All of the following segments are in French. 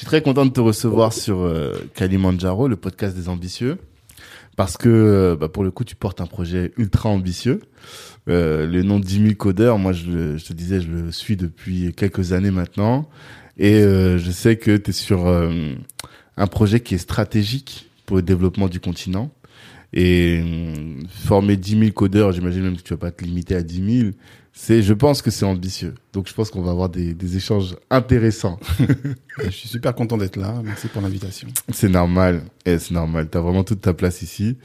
Je suis très content de te recevoir sur euh, Kalimandjaro, le podcast des ambitieux, parce que euh, bah, pour le coup, tu portes un projet ultra ambitieux. Euh, le nom de 10 000 codeurs, moi, je, je te disais, je le suis depuis quelques années maintenant, et euh, je sais que tu es sur un projet qui est stratégique pour le développement du continent. Et former 10 000 codeurs, j'imagine même que tu vas pas te limiter à 10 000. C'est, je pense que c'est ambitieux. Donc, je pense qu'on va avoir des, des échanges intéressants. Je suis super content d'être là. Merci pour l'invitation. C'est normal. Eh, c'est normal. T'as vraiment toute ta place ici.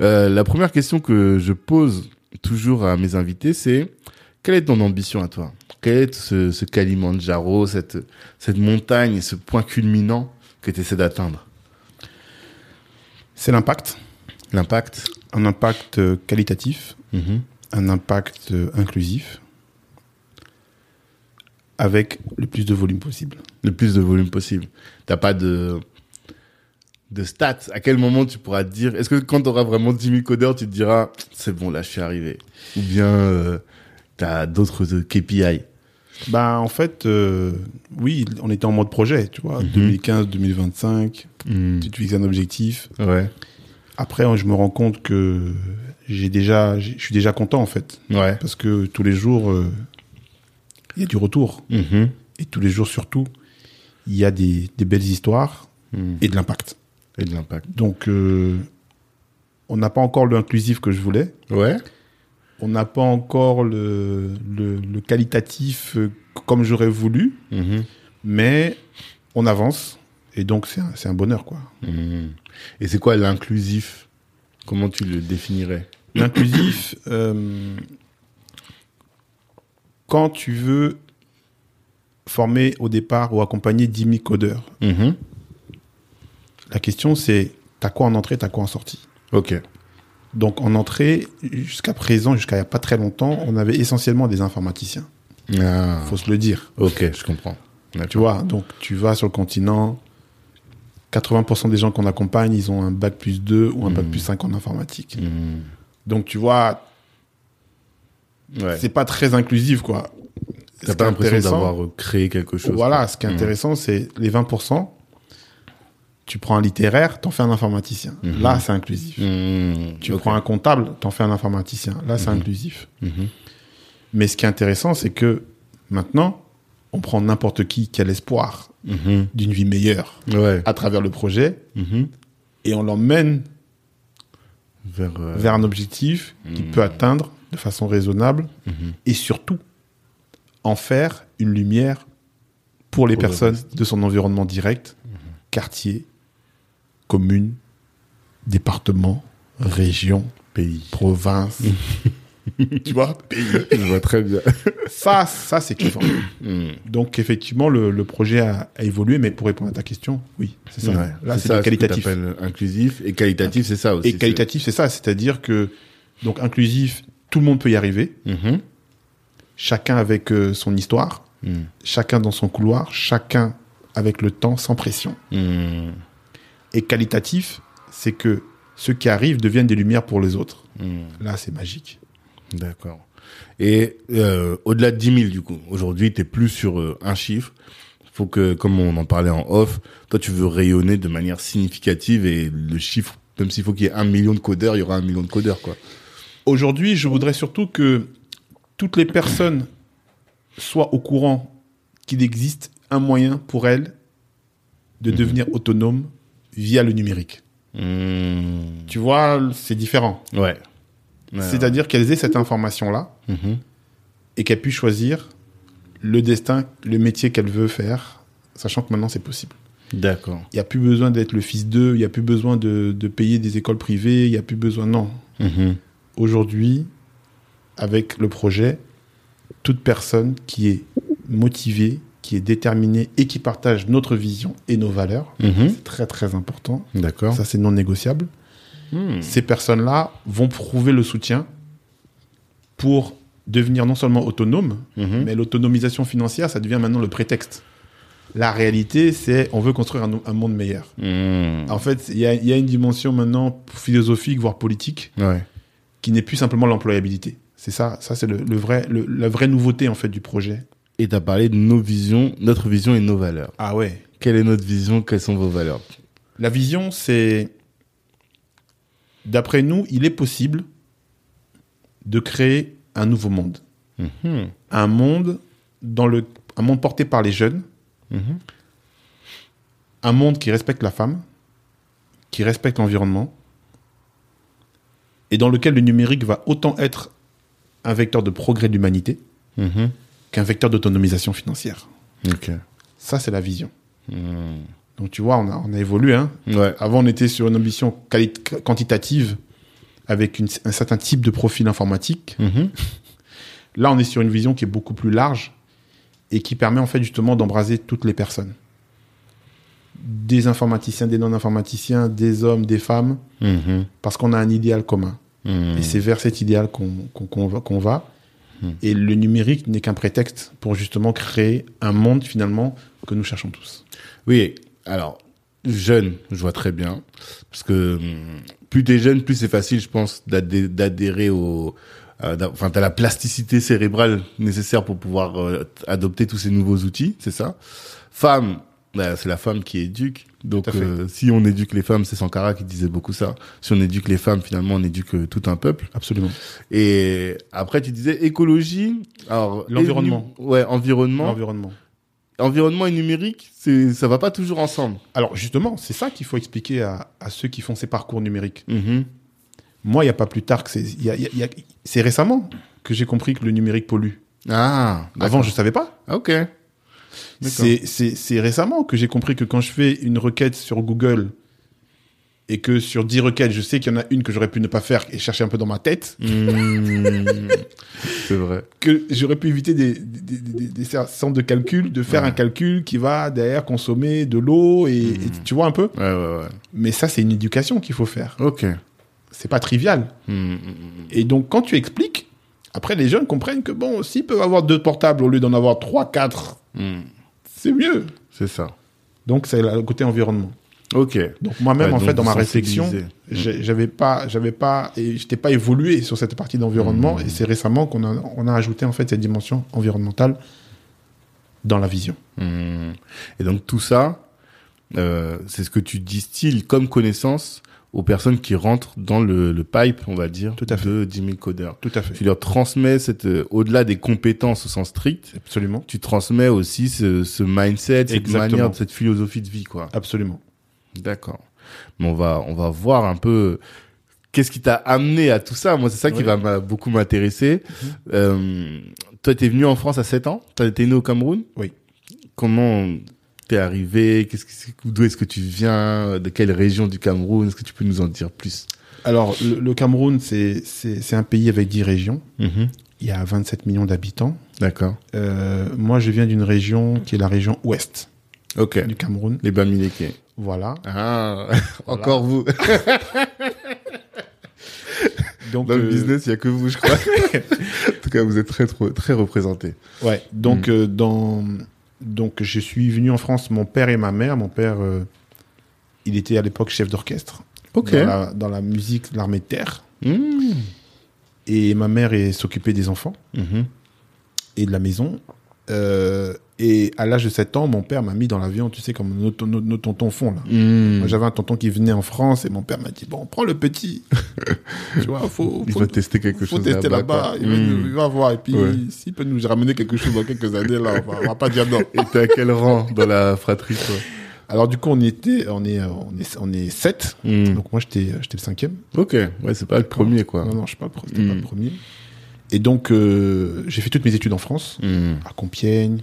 Euh, la première question que je pose toujours à mes invités, c'est quelle est ton ambition à toi? Quel est ce, ce Kalimandjaro, cette, cette montagne, ce point culminant que tu essaies d'atteindre? C'est l'impact. L'impact Un impact euh, qualitatif, Mhm. Un impact inclusif, avec le plus de volume possible. Le plus de volume possible. T'as pas de de stats. À quel moment tu pourras te dire Est-ce que quand tu auras vraiment 10 000 codeurs, tu te diras c'est bon là, je suis arrivé Ou bien euh, t'as d'autres euh, KPI Bah, en fait, euh, oui, on était en mode projet, tu vois. Mhm. 2015, 2025, Hmm. tu te fixes un objectif. Ouais. Après, je me rends compte que j'ai déjà, je suis déjà content, en fait. Ouais. Parce que tous les jours, euh, il y a du retour. Mhm. Et tous les jours, surtout, il y a des, des belles histoires Hmm. et de l'impact. Et de l'impact. Donc, euh, on n'a pas encore l'inclusif que je voulais. Ouais. On n'a pas encore le, le, le qualitatif euh, comme j'aurais voulu. Mhm. Mais on avance. Et donc, c'est un, un bonheur, quoi. Mhm. Et c'est quoi l'inclusif? Comment tu le définirais? L'inclusif, euh, quand tu veux former au départ ou accompagner 10 000 codeurs, Mhm. la question c'est t'as quoi en entrée, t'as quoi en sortie? Ok. Donc en entrée, jusqu'à présent, jusqu'à il n'y a pas très longtemps, on avait essentiellement des informaticiens. Ah. faut se le dire. Ok, je comprends. Tu vois, donc tu vas sur le continent, 80% des gens qu'on accompagne, ils ont un bac plus 2 ou un bac Mhm. plus 5 en informatique. Mhm. Donc tu vois, Ouais. c'est pas très inclusif, quoi. T'as pas l'impression d'avoir créé quelque chose. Voilà, ce qui est Mhm. intéressant, c'est les 20%. Tu prends un littéraire, t'en fais un informaticien. Mhm. Là, c'est inclusif. Mhm. Tu prends un comptable, t'en fais un informaticien. Là, c'est inclusif. Mais ce qui est intéressant, c'est que maintenant, on prend n'importe qui qui a l'espoir d'une vie meilleure Ouais. à travers le projet et on l'emmène Vers. euh, vers un objectif qu'il Mhm. peut atteindre de façon raisonnable mhm. et surtout en faire une lumière pour les Pour personnes de son environnement direct, quartier, commune, département, région, Pays. province. tu vois, pays. Je vois très bien. Ça, ça c'est kiffant. Mhm. Donc effectivement, le, le projet a, a évolué, mais pour répondre à ta question, oui, c'est ça. Ouais. Là, c'est qualitatif. ce inclusif et qualitatif, c'est ça aussi. Et qualitatif, c'est ça, c'est-à-dire que donc inclusif, tout le monde peut y arriver, Mhm. chacun avec euh, son histoire, Mhm. chacun dans son couloir, chacun avec le temps, sans pression. Mhm. Et qualitatif, c'est que ceux qui arrivent deviennent des lumières pour les autres. Hmm. Là, c'est magique. D'accord. Et euh, au-delà de 10 000, du coup, aujourd'hui, tu plus sur euh, un chiffre. faut que, comme on en parlait en off, toi, tu veux rayonner de manière significative et le chiffre, même s'il faut qu'il y ait un million de codeurs, il y aura un million de codeurs, quoi. Aujourd'hui, je voudrais surtout que toutes les personnes soient au courant qu'il existe un moyen pour elles de Mhm. devenir autonomes via le numérique. Hmm. Tu vois, c'est différent. Ouais. Ouais, C'est-à-dire qu'elles aient cette information-là. Mhm. et qu'elles puissent choisir le destin, le métier qu'elles veulent faire, sachant que maintenant c'est possible. D'accord. Il n'y a plus besoin d'être le fils d'eux, il n'y a plus besoin de, de payer des écoles privées, il n'y a plus besoin. Non. Mhm. Aujourd'hui, avec le projet, toute personne qui est motivée, qui est déterminée et qui partage notre vision et nos valeurs, Mhm. c'est très très important. D'accord. Ça, c'est non négociable. Hmm. Ces personnes-là vont prouver le soutien pour devenir non seulement autonomes, Mhm. mais l'autonomisation financière, ça devient maintenant le prétexte. La réalité, c'est on veut construire un, un monde meilleur. Hmm. En fait, il y a, il y a une dimension maintenant philosophique, voire politique, Ouais. qui n'est plus simplement l'employabilité. C'est ça, ça c'est le, le vrai, le- la vraie nouveauté en fait du projet. Et t'as parlé de nos visions, notre vision et nos valeurs. Ah ouais. Quelle est notre vision? Quelles sont vos valeurs? La vision, c'est, d'après nous, il est possible de créer un nouveau monde, Mhm. un monde dans le, un monde porté par les jeunes, Mhm. un monde qui respecte la femme, qui respecte l'environnement, et dans lequel le numérique va autant être un vecteur de progrès de l'humanité Mhm. qu'un vecteur d'autonomisation financière. Ça, c'est la vision. Donc tu vois, on a, on a évolué. Hein. Ouais. Avant, on était sur une ambition quantitative avec une- un certain type de profil informatique. Mhm. Là, on est sur une vision qui est beaucoup plus large et qui permet en fait justement d'embraser toutes les personnes. Des informaticiens, des non-informaticiens, des hommes, des femmes, Mhm. parce qu'on a un idéal commun. Mhm. Et c'est vers cet idéal qu'on va. va. Et le numérique n'est qu'un prétexte pour justement créer un monde finalement que nous cherchons tous. Oui, alors, jeune, je vois très bien. Parce que hum, plus t'es jeune, plus c'est facile, je pense, d'adhé- d'adhérer au... Enfin, t'as la plasticité cérébrale nécessaire pour pouvoir euh, adopter tous ces nouveaux outils, c'est ça. Femme, bah, c'est la femme qui éduque. Donc, euh, si on éduque les femmes, c'est Sankara qui disait beaucoup ça. Si on éduque les femmes, finalement, on éduque euh, tout un peuple. Absolument. Et après, tu disais écologie. Alors, L'environnement. Ouais, environnement. L'environnement. Environnement et numérique, c'est ça va pas toujours ensemble. Alors justement, c'est ça qu'il faut expliquer à, à ceux qui font ces parcours numériques. Mhm. Moi, il n'y a pas plus tard que c'est... il y a- il y a- il y a- C'est récemment que j'ai compris que le numérique pollue. Ah, Avant, je savais pas. Ah, Ok. D'accord. C'est c'est- c'est récemment que j'ai compris que quand je fais une requête sur Google et que sur 10 requêtes, je sais qu'il y en a une que j'aurais pu ne pas faire et chercher un peu dans ma tête, Mmh. c'est vrai. que j'aurais pu éviter des, des, des- des centres de calcul, de faire Ouais. un calcul qui va derrière consommer de l'eau et, et tu vois un peu. Ouais, ouais, ouais. Mais ça, c'est une éducation qu'il faut faire. Ok. C'est pas trivial. Mmh, mmh, mmh. Et donc, quand tu expliques, après, les jeunes comprennent que bon, s'ils peuvent avoir deux portables au lieu d'en avoir trois, quatre, Mmh. c'est mieux. C'est ça. Donc, c'est le côté environnement. Ok. Donc, moi-même, Ouais, en donc fait, dans ma réflexion, j'avais pas, j'avais pas, et j'étais pas évolué sur cette partie d'environnement. Mmh. Et c'est récemment qu'on a, on a ajouté, en fait, cette dimension environnementale dans la vision. Mmh. Et donc tout ça, euh, c'est ce que tu distilles comme connaissance aux personnes qui rentrent dans le, le pipe, on va dire, Tout à fait. de 10 000 codeurs. Tout à fait. Tu leur transmets cette, euh, au-delà des compétences au sens strict, Absolument. tu transmets aussi ce, ce mindset, cette Exactement. manière, cette philosophie de vie, quoi. Absolument. D'accord. Mais on va, on va voir un peu qu'est-ce qui t'a amené à tout ça. Moi, c'est ça qui Oui. va beaucoup m'intéresser. Euh, toi, t'es venu en France à 7 ans. T'as été né au Cameroun? Oui. Comment t'es arrivé? Qu'est-ce que, d'où est-ce que tu viens? De quelle région du Cameroun? Est-ce que tu peux nous en dire plus? Alors, le, le Cameroun, c'est, c'est, c'est un pays avec 10 régions. Mhm. Il y a 27 millions d'habitants. D'accord. Euh, moi, je viens d'une région qui est la région ouest du Cameroun. Les Bamileke. Voilà. Ah, encore vous. Donc, Dans le euh, business, il y a que vous, je crois. en tout cas, vous êtes très, très représentés. Ouais. Donc, Mm. euh, dans, donc, je suis venu en France. Mon père et ma mère. Mon père, euh, il était à l'époque chef d'orchestre Ok. dans, la, dans la musique, l'armée de terre. Mmh. Et ma mère s'occupait des enfants Mhm. et de la maison. Euh, et à l'âge de 7 ans, mon père m'a mis dans l'avion, tu sais, comme nos, nos- nos tontons font là. Mmh. J'avais un tonton qui venait en France et mon père m'a dit Bon, prends le petit. tu vois, faut, Il faut, va tester quelque faut chose tester là-bas. quoi. il, va- Mmh. il va voir. Et puis, Ouais. s'il peut nous ramener quelque chose dans quelques années, là, on va, on va pas dire non. Et t'es à quel rang dans la fratrie, toi? Alors, du coup, on était, on est, on est, on est 7. Mmh. Donc, moi, j'étais, j'étais le cinquième. Ok, ouais, c'est pas le premier, quoi. Non, non, je suis pas, le pas Mm. le premier. Et donc, euh, j'ai fait toutes mes études en France, Mmh. à Compiègne,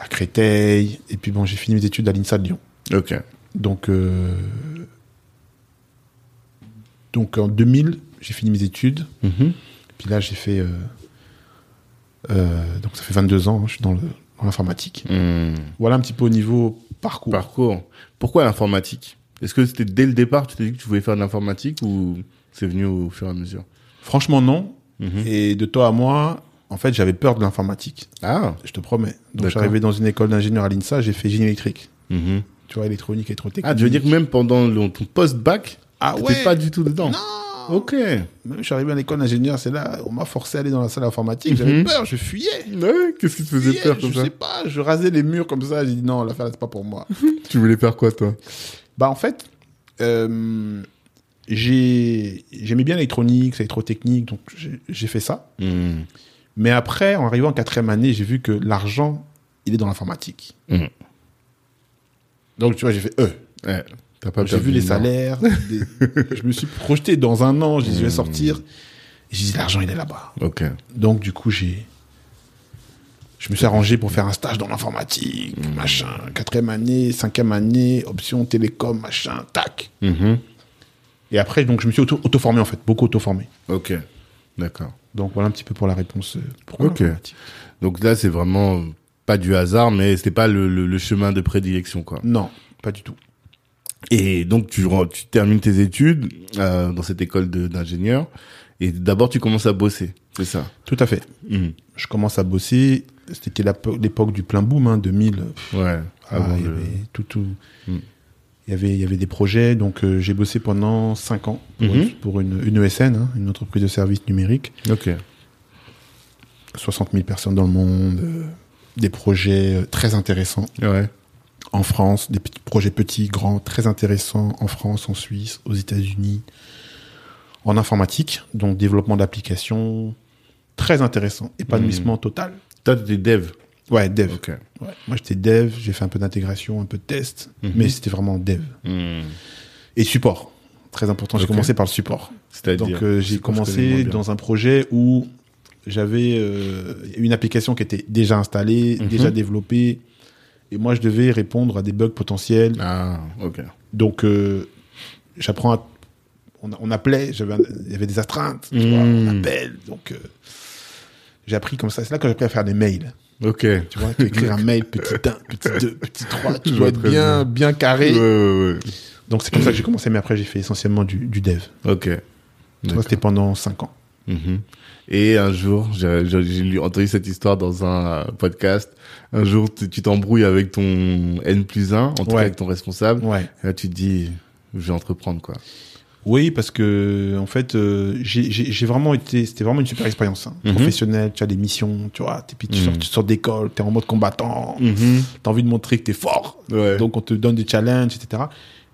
à Créteil. Et puis, bon, j'ai fini mes études à l'INSA de Lyon. Ok. Donc, euh, donc en 2000, j'ai fini mes études. Mhm. Puis là, j'ai fait. euh, donc, ça fait 22 ans, hein, je suis dans l'informatique. Mmh. Voilà un petit peu au niveau parcours. Parcours. Pourquoi l'informatique? Est-ce que c'était dès le départ, tu t'es dit que tu voulais faire de l'informatique ou c'est venu au fur et à mesure? Franchement, non. Mhm. Et de toi à moi, en fait, j'avais peur de l'informatique. Ah. Je te promets. Donc, je suis arrivé dans une école d'ingénieur à l'INSA, j'ai fait génie électrique. Mhm. Tu vois, électronique, électrotechnique. Ah, tu veux dire que même pendant le- ton post-bac, Ah t'étais ouais pas du tout dedans Non Ok. Même je suis arrivé à l'école d'ingénieur, c'est là, on m'a forcé à aller dans la salle informatique. J'avais Mhm. peur, je fuyais. Ouais, qu'est-ce qui te faisait fuyais, peur comme je ça sais pas, je rasais les murs comme ça. J'ai dit non, l'affaire, c'est pas pour moi. Tu voulais faire quoi, toi? Bah, en fait, euh, j'ai, j'aimais bien l'électronique, l'électrotechnique, donc j'ai, fait ça. Mhm. Mais après, en arrivant en quatrième année, j'ai vu que l'argent, il est dans l'informatique. Mhm. Donc, tu vois, j'ai fait, euh, Ouais, t'as pas J'ai vu les salaires. des- je me suis projeté dans un an. J'ai dit, je Hmm. vais sortir. Et j'ai dit, l'argent, il est là-bas. Ok. Donc, du coup, j'ai. Je me suis arrangé pour faire un stage dans l'informatique, Hmm. machin. Quatrième année, cinquième année, option télécom, machin, tac. Mhm. Et après, donc, je me suis auto- auto-formé, en fait, beaucoup auto-formé. Ok. D'accord. Donc, voilà un petit peu pour la réponse. euh, Ok. Donc là, c'est vraiment pas du hasard, mais c'était pas le, le- le chemin de prédilection, quoi. Non, pas du tout. Et donc, tu, termines tes études euh, dans cette école d'ingénieur. Et d'abord, tu commences à bosser. C'est ça? Tout à fait. Mhm. Je commence à bosser. C'était l'époque du plein boom, hein, 2000. Ouais. Ah, Avant le- tout, tout. Mm. Il y avait, il y avait des projets, donc euh, j'ai bossé pendant 5 ans pour, Mhm. une, pour une, une ESN, hein, une entreprise de services numériques. Ok. 60 000 personnes dans le monde, euh, des projets euh, très intéressants Ouais. en France, des petits projets petits, grands, très intéressants en France, en Suisse, aux États-Unis, en informatique, donc développement d'applications, très intéressant, épanouissement total. Toi, tu étais dev. Ouais, dev. Ok. Ouais. Moi, j'étais dev, j'ai fait un peu d'intégration, un peu de test, Mhm. mais c'était vraiment dev. Mhm. Et support. Très important. J'ai commencé par le support. Donc, euh, j'ai commencé dans un projet où j'avais euh, une application qui était déjà installée, Mhm. déjà développée. Et moi, je devais répondre à des bugs potentiels. Ah, ok. Donc, euh, j'apprends à- on, on appelait, il y avait des astreintes, tu vois, on appelle. Donc, j'ai appris comme ça. C'est là que j'ai appris à faire des mails. Ok. Tu vois, tu écrire un mail petit 1, petit 2, petit 3. Tu dois être bien, bien carré. Ouais, ouais, ouais. Donc, c'est comme ça que j'ai commencé. Mais après, j'ai fait essentiellement du, du dev. Ok. C'était pendant 5 ans. Mhm. Et un jour, j'ai entendu cette histoire dans un podcast. Un jour, tu t'embrouilles avec ton N plus 1, en tout cas avec ton responsable. Ouais. Et là, tu te dis, je vais entreprendre, quoi. Oui, parce que en fait, euh, j'ai- vraiment été, c'était vraiment une super expérience hein. Mhm. professionnelle. Tu as des missions, tu vois, et puis tu Mhm. sors, tu sors d'école, tu es en mode combattant, Mhm. tu as envie de montrer que tu es fort, Ouais. donc on te donne des challenges, etc.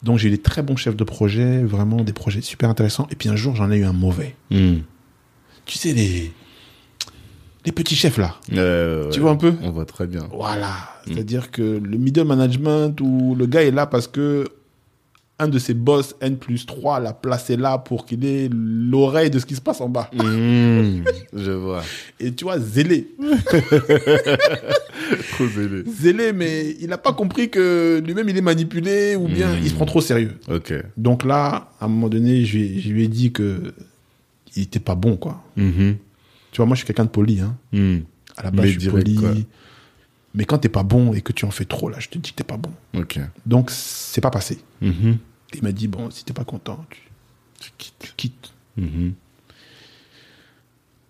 Donc j'ai eu des très bons chefs de projet, vraiment des projets super intéressants. Et puis un jour, j'en ai eu un mauvais. Mhm. Tu sais les les petits chefs là, Euh, tu ouais. vois un peu? On voit très bien. Voilà, c'est-à-dire que le middle management où le gars est là parce que un de ses boss N plus 3 l'a placé là pour qu'il ait l'oreille de ce qui se passe en bas. Mhm. Je vois. Et tu vois, zélé. Trop zélé. Zélé, mais il n'a pas compris que lui-même il est manipulé ou bien Mm. il se prend trop sérieux. Ok. Donc là, à un moment donné, je, lui ai- je lui ai dit que il était pas bon, quoi. Mhm. Tu vois, moi je suis quelqu'un de poli, hein. À la base, Mais je suis direct, poli. quoi. Mais quand t'es pas bon et que tu en fais trop, là, je te dis que t'es pas bon. Ok. Donc c'est pas passé. Mhm. Il m'a dit, bon, si t'es pas content, tu, Tu quittes. tu quittes. Mhm.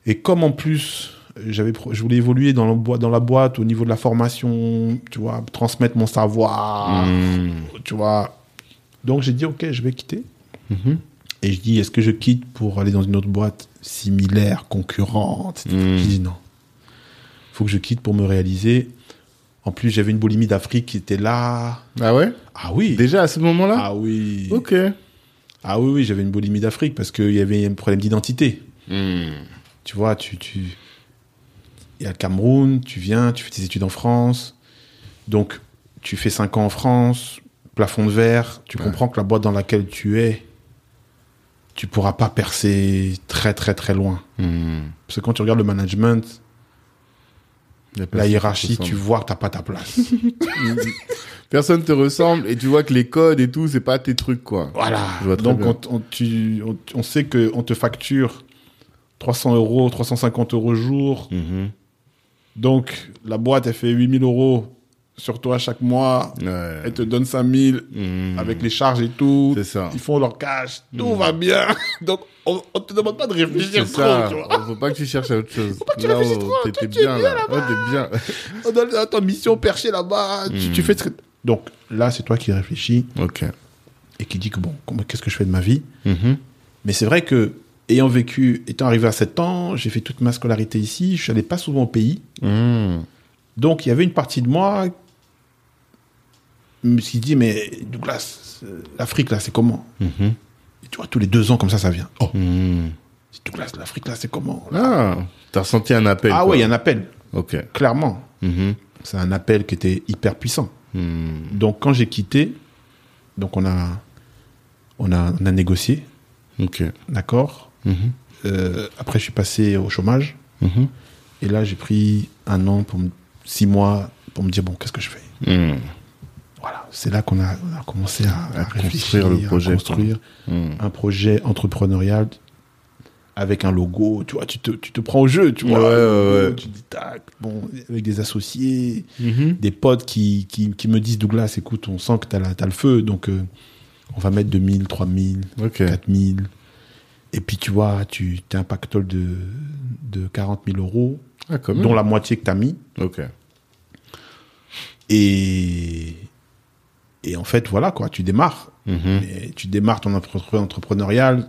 Et comme en plus, j'avais, je voulais évoluer dans la, boîte, dans la boîte au niveau de la formation, tu vois, transmettre mon savoir, Mhm. tu vois. Donc j'ai dit, ok, je vais quitter. Mhm. Et je dis, est-ce que je quitte pour aller dans une autre boîte similaire, concurrente. Mm. Je dis non. faut que je quitte pour me réaliser. En plus, j'avais une boulimie d'Afrique qui était là. Ah ouais? Ah oui. Déjà à ce moment-là? Ah oui. Ok. Ah oui, oui, j'avais une boulimie d'Afrique parce qu'il y avait un problème d'identité. Hmm. Tu vois, tu, tu, il y a le Cameroun, tu viens, tu fais tes études en France. Donc, tu fais 5 ans en France, plafond de verre, tu Ouais. comprends que la boîte dans laquelle tu es, tu pourras pas percer très, très, très loin. Hmm. Parce que quand tu regardes le management, la hiérarchie, tu vois que t'as pas ta place. Personne te ressemble et tu vois que les codes et tout, c'est pas tes trucs, quoi. voilà. Donc, on, on- tu- on- on sait qu'on te facture 300 euros, 350 euros jour. Mhm. Donc, la boîte, elle fait 8000 euros sur toi chaque mois. Ouais. Elle te donne 5000 Mhm. avec les charges et tout. C'est ça. Ils font leur cash. Tout va bien. Donc, on, on te demande pas de réfléchir trop. ça. Tu vois. Faut pas que tu cherches à autre chose. Faut pas que tu réfléchisses trop. T'étais Toi, tu es bien, bien là. T'es bien. On donne à ta mission perchée là-bas. Tu, Mm. tu fais ce que- Donc, là, c'est toi qui réfléchis Ok. et qui dis que bon, qu'est-ce que je fais de ma vie Mhm. Mais c'est vrai que, ayant vécu, étant arrivé à 7 ans, j'ai fait toute ma scolarité ici. Je allé pas souvent au pays. Donc, il y avait une partie de moi me suis dit, mais Douglas, euh, l'Afrique, là, c'est comment Mhm. Et tu vois, tous les deux ans, comme ça, ça vient. Oh, Hmm. Douglas, l'Afrique, là, c'est comment Ah, t'as ressenti un appel. Ah ouais, il y a un appel, Ok. clairement. Mhm. C'est un appel qui était hyper puissant. Hmm. Donc, quand j'ai quitté, donc on a, on a, on a négocié, Ok. d'accord Mhm. Euh, Après, je suis passé au chômage. Mhm. Et là, j'ai pris un an, pour six mois, pour me dire, bon, qu'est-ce que je fais? Hmm. Voilà, c'est là qu'on a, a commencé à, À réfléchir, construire le projet, à construire Hmm. un projet entrepreneurial avec un logo. Tu vois, tu te, tu te prends au jeu, tu vois. Ouais, le ouais, logo, ouais. Tu dis, tac, bon, avec des associés, Mhm. des potes qui, qui, qui me disent, Douglas, écoute, on sent que t'as, la- t'as le feu, donc euh, on va mettre 2000, 3000, Ok. 4000. Et puis, tu vois, tu as un pactole de, de 40 000 euros, Ah, même. dont la moitié que tu as mis. Ok. Et, et en fait, voilà, quoi, tu démarres. Mhm. Tu démarres ton entrepreneur entrepreneurial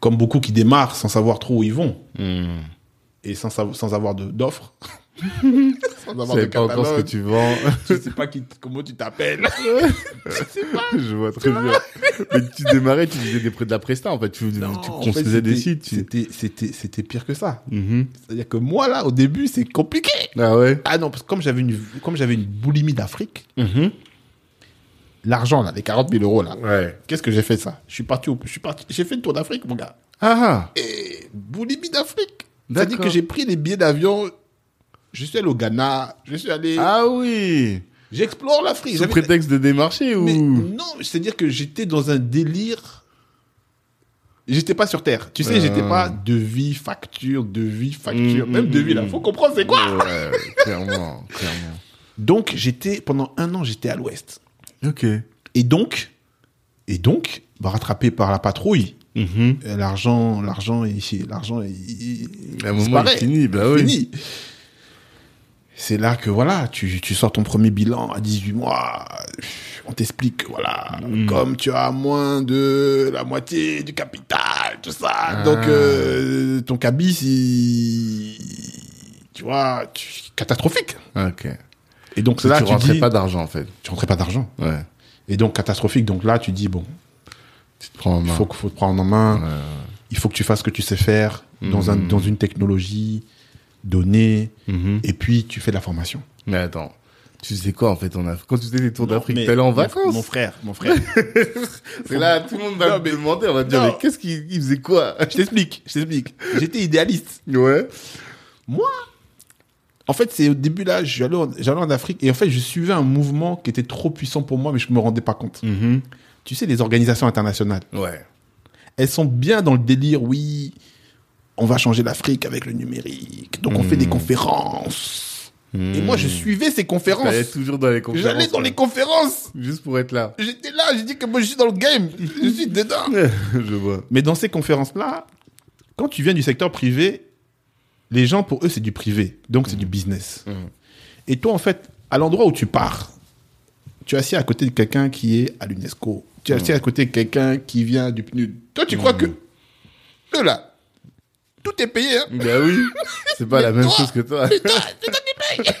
comme beaucoup qui démarrent sans savoir trop où ils vont Hmm. et sans, sans avoir de- d'offres. sans Tu avoir sais pas encore ce que catalogue. tu vends. Tu sais pas qui, comment tu t'appelles. Je vois très bien. Mais tu démarrais, tu faisais des prêts de la presta, en fait. Tu, tu Non, en fait, construisais des sites. tu- C'était, pire que ça. Mhm. C'est-à-dire que moi, là, au début, c'est compliqué. Ah ouais? Ah non, parce que comme j'avais une, comme j'avais une boulimie d'Afrique, Mhm. L'argent, là, les 40 000 euros, là, Ouais. qu'est-ce que j'ai fait ça? Je suis parti, au- je suis parti, j'ai fait le tour d'Afrique, mon gars. Ah Et boulimie d'Afrique. C'est-à-dire que j'ai pris les billets d'avion. Je suis allé au Ghana. Je suis allé. Ah oui J'explore l'Afrique. Sous prétexte de démarcher ou Mais non, c'est-à-dire que j'étais dans un délire. J'étais pas sur Terre. Tu sais, Euh. j'étais pas de vie, facture, de vie, facture. Mm, Même mm, de vie, là. mm. Faut comprendre, c'est quoi? Ouais, clairement, clairement. Donc, j'étais, pendant un an, j'étais à l'ouest. Ok. Et donc, et donc, bah, rattrapé par la patrouille, Mhm. euh, l'argent, l'argent, l'argent, À un moment, il finit, bah oui. Fini. C'est là que voilà, tu, tu sors ton premier bilan à 18 mois. On t'explique que voilà, Mm. comme tu as moins de la moitié du capital, tout ça. Ah. Donc euh, ton cabis, il- tu vois, tu- catastrophique. Ok. Et donc Là, tu tu rentrais dis, pas d'argent, en fait. tu rentrais pas d'argent. Ouais. Et donc catastrophique. Donc là, tu dis bon, Tu te prends en il main. faut, faut te prendre en main. Ouais. Il faut que tu fasses ce que tu sais faire dans un Mm. dans une technologie donnée. Mhm. Et puis tu fais de la formation. Mais attends. Tu sais quoi, en fait, on a... quand tu faisais des tours d'Afrique, allé en vacances? Mon frère, mon frère. C'est là, tout le monde va me demander, on va te dire, Non. mais qu'est-ce qu'il il faisait quoi? Je t'explique, je t'explique. J'étais idéaliste. Ouais. Moi, en fait, c'est au début là, j'allais en, en Afrique et en fait, je suivais un mouvement qui était trop puissant pour moi, mais je me rendais pas compte. Mhm. Tu sais, les organisations internationales, Ouais. elles sont bien dans le délire, oui, on va changer l'Afrique avec le numérique, donc on fait des Mhm. conférences. Et moi, je suivais ces conférences. J'allais toujours dans les conférences. J'allais dans les conférences. Juste pour être là. J'étais là, j'ai dit que moi, je suis dans le game. Je suis dedans. je vois. Mais dans ces conférences-là, quand tu viens du secteur privé, les gens, pour eux, c'est du privé. Donc, c'est du business. Mhm. Et toi, en fait, à l'endroit où tu pars, tu es assis à côté de quelqu'un qui est à l'UNESCO, Tu es assis à côté de quelqu'un qui vient du PNUD. Toi, tu crois que, eux là, tout est payé, hein. Bah oui. C'est pas la même chose que toi. C'est toi, c'est toi qui paye.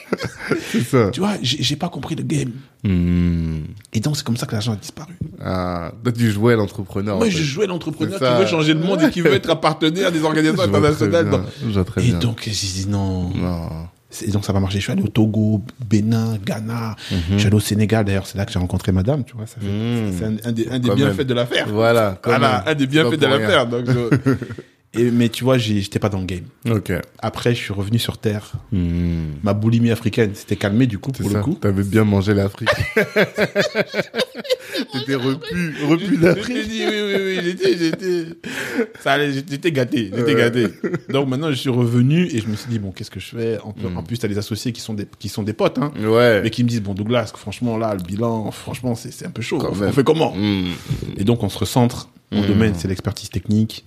C'est ça. tu vois, j'ai pas compris le game. Hmm. Et donc, c'est comme ça que l'argent a disparu. Ah, toi, tu jouais l'entrepreneur. Moi, en je fait. jouais l'entrepreneur qui veut changer le monde et qui veut être un partenaire des organisations Je internationales. bien. Je Et bien. donc, j'ai dit non. Non. Et donc, ça va marcher. Je suis allé au Togo, Bénin, Ghana. Je suis allé au Sénégal. D'ailleurs, c'est là que j'ai rencontré madame, tu vois. Ça fait- Mhm. C'est un, un des, un des Quand bienfaits de l'affaire. Voilà. Voilà, un des bienfaits de l'affaire. Donc, je- Et, mais tu vois, j'étais pas dans le game. rien. Ok. Après, je suis revenu sur Terre. Hmm. Ma boulimie africaine s'était calmée, du coup, pour ça. le coup. T'avais bien mangé l'Afrique. T'étais repu, repu d'Afrique. Oui, oui, oui, j'étais, j'étais, ça allait, j'étais gâté, j'étais Ouais. gâté. Donc maintenant, je suis revenu et je me suis dit, bon, qu'est-ce que je fais? En, Mm. en plus, t'as des associés qui sont des, qui sont des potes, hein. Ouais. Mais qui me disent, bon, Douglas, franchement, là, le bilan, franchement, c'est, un peu chaud. Quand On, même. fait comment? Hmm. Et donc, on se recentre. Mon domaine, c'est l'expertise technique.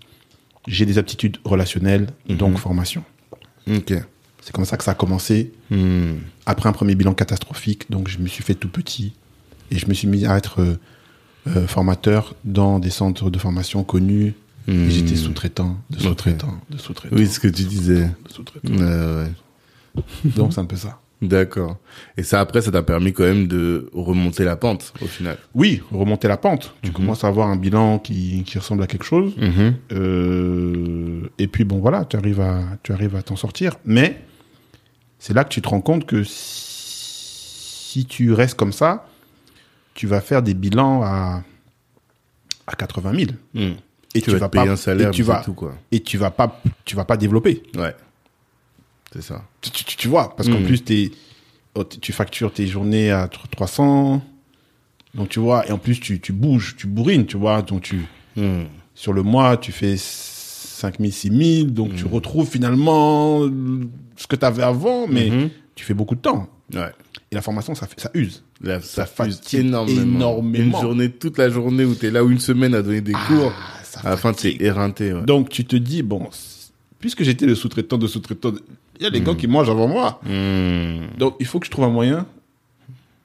J'ai des aptitudes relationnelles, Mhm. donc formation. Ok. C'est comme ça que ça a commencé. Hmm. Après un premier bilan catastrophique, donc je me suis fait tout petit et je me suis mis à être euh, euh, formateur dans des centres de formation connus. Et j'étais sous-traitant, de sous-traitant, de sous-traitant. Oui, ce que tu disais. de sous-traitant. Ouais, ouais. Donc c'est un peu ça. D'accord. Et ça, après, ça t'a permis quand même de remonter la pente, au final. Oui, remonter la pente. Tu Mhm. commences à avoir un bilan qui, qui ressemble à quelque chose. Euh, et puis bon voilà, tu arrives à tu arrives à t'en sortir. Mais c'est là que tu te rends compte que si tu restes comme ça, tu vas faire des bilans à à 80 000 Hmm. et Tu, vas te payer un salaire, et tu vas tout, quoi. et tu vas pas tu vas pas développer. Ouais. C'est ça. Tu, tu- tu- tu vois parce qu'en Mhm. plus t'es- oh, tu factures tes journées à tr- 300 donc tu vois et en plus tu, tu bouges, tu bourrines, tu vois donc tu Hmm. sur le mois, tu fais 5 000, 6 000, donc Hmm. tu retrouves finalement ce que tu avais avant, mais tu fais beaucoup de temps. Ouais. Et la formation, ça, fait, ça use. Là, ça, Ça fatigue énormément. énormément. Une journée, toute la journée où t'es là, ou une semaine à donner des cours, Ah, ça à la fin, éreinté. Ouais. Donc tu te dis, bon, puisque j'étais le sous-traitant de sous-traitant, il y a des gars qui mangent avant moi. Hmm. Donc il faut que je trouve un moyen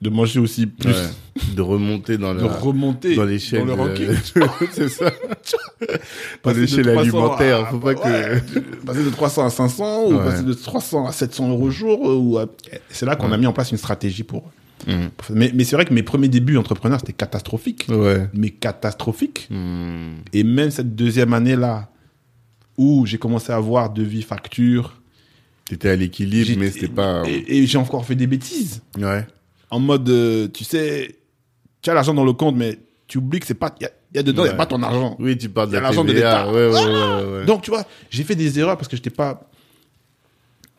de manger aussi plus, Ouais. De remonter dans, de la, remonter dans l'échelle. dans le ranking. c'est ça. Dans Passer de l'échelle 300 alimentaire. à- Faut pas que. ouais, passer de 300 à 500 ou Ouais. passer de 300 à 700 euros jour. Ou à- C'est là qu'on a mis en place une stratégie pour. Faire- Mais, mais c'est vrai que mes premiers débuts entrepreneurs, c'était catastrophique. Mais catastrophique. Hmm. Et même cette deuxième année-là, où j'ai commencé à avoir devis, facture. T'étais à l'équilibre, mais c'était pas. Et, et j'ai encore fait des bêtises. Ouais. En mode, euh, tu sais, tu as l'argent dans le compte, mais tu oublies que c'est pas. Il y a, y dedans, il Ouais. a pas ton argent. Oui, tu parles de Il y a la l'argent de l'État. Ouais, ouais. Donc, tu vois, j'ai fait des erreurs parce que j'étais pas.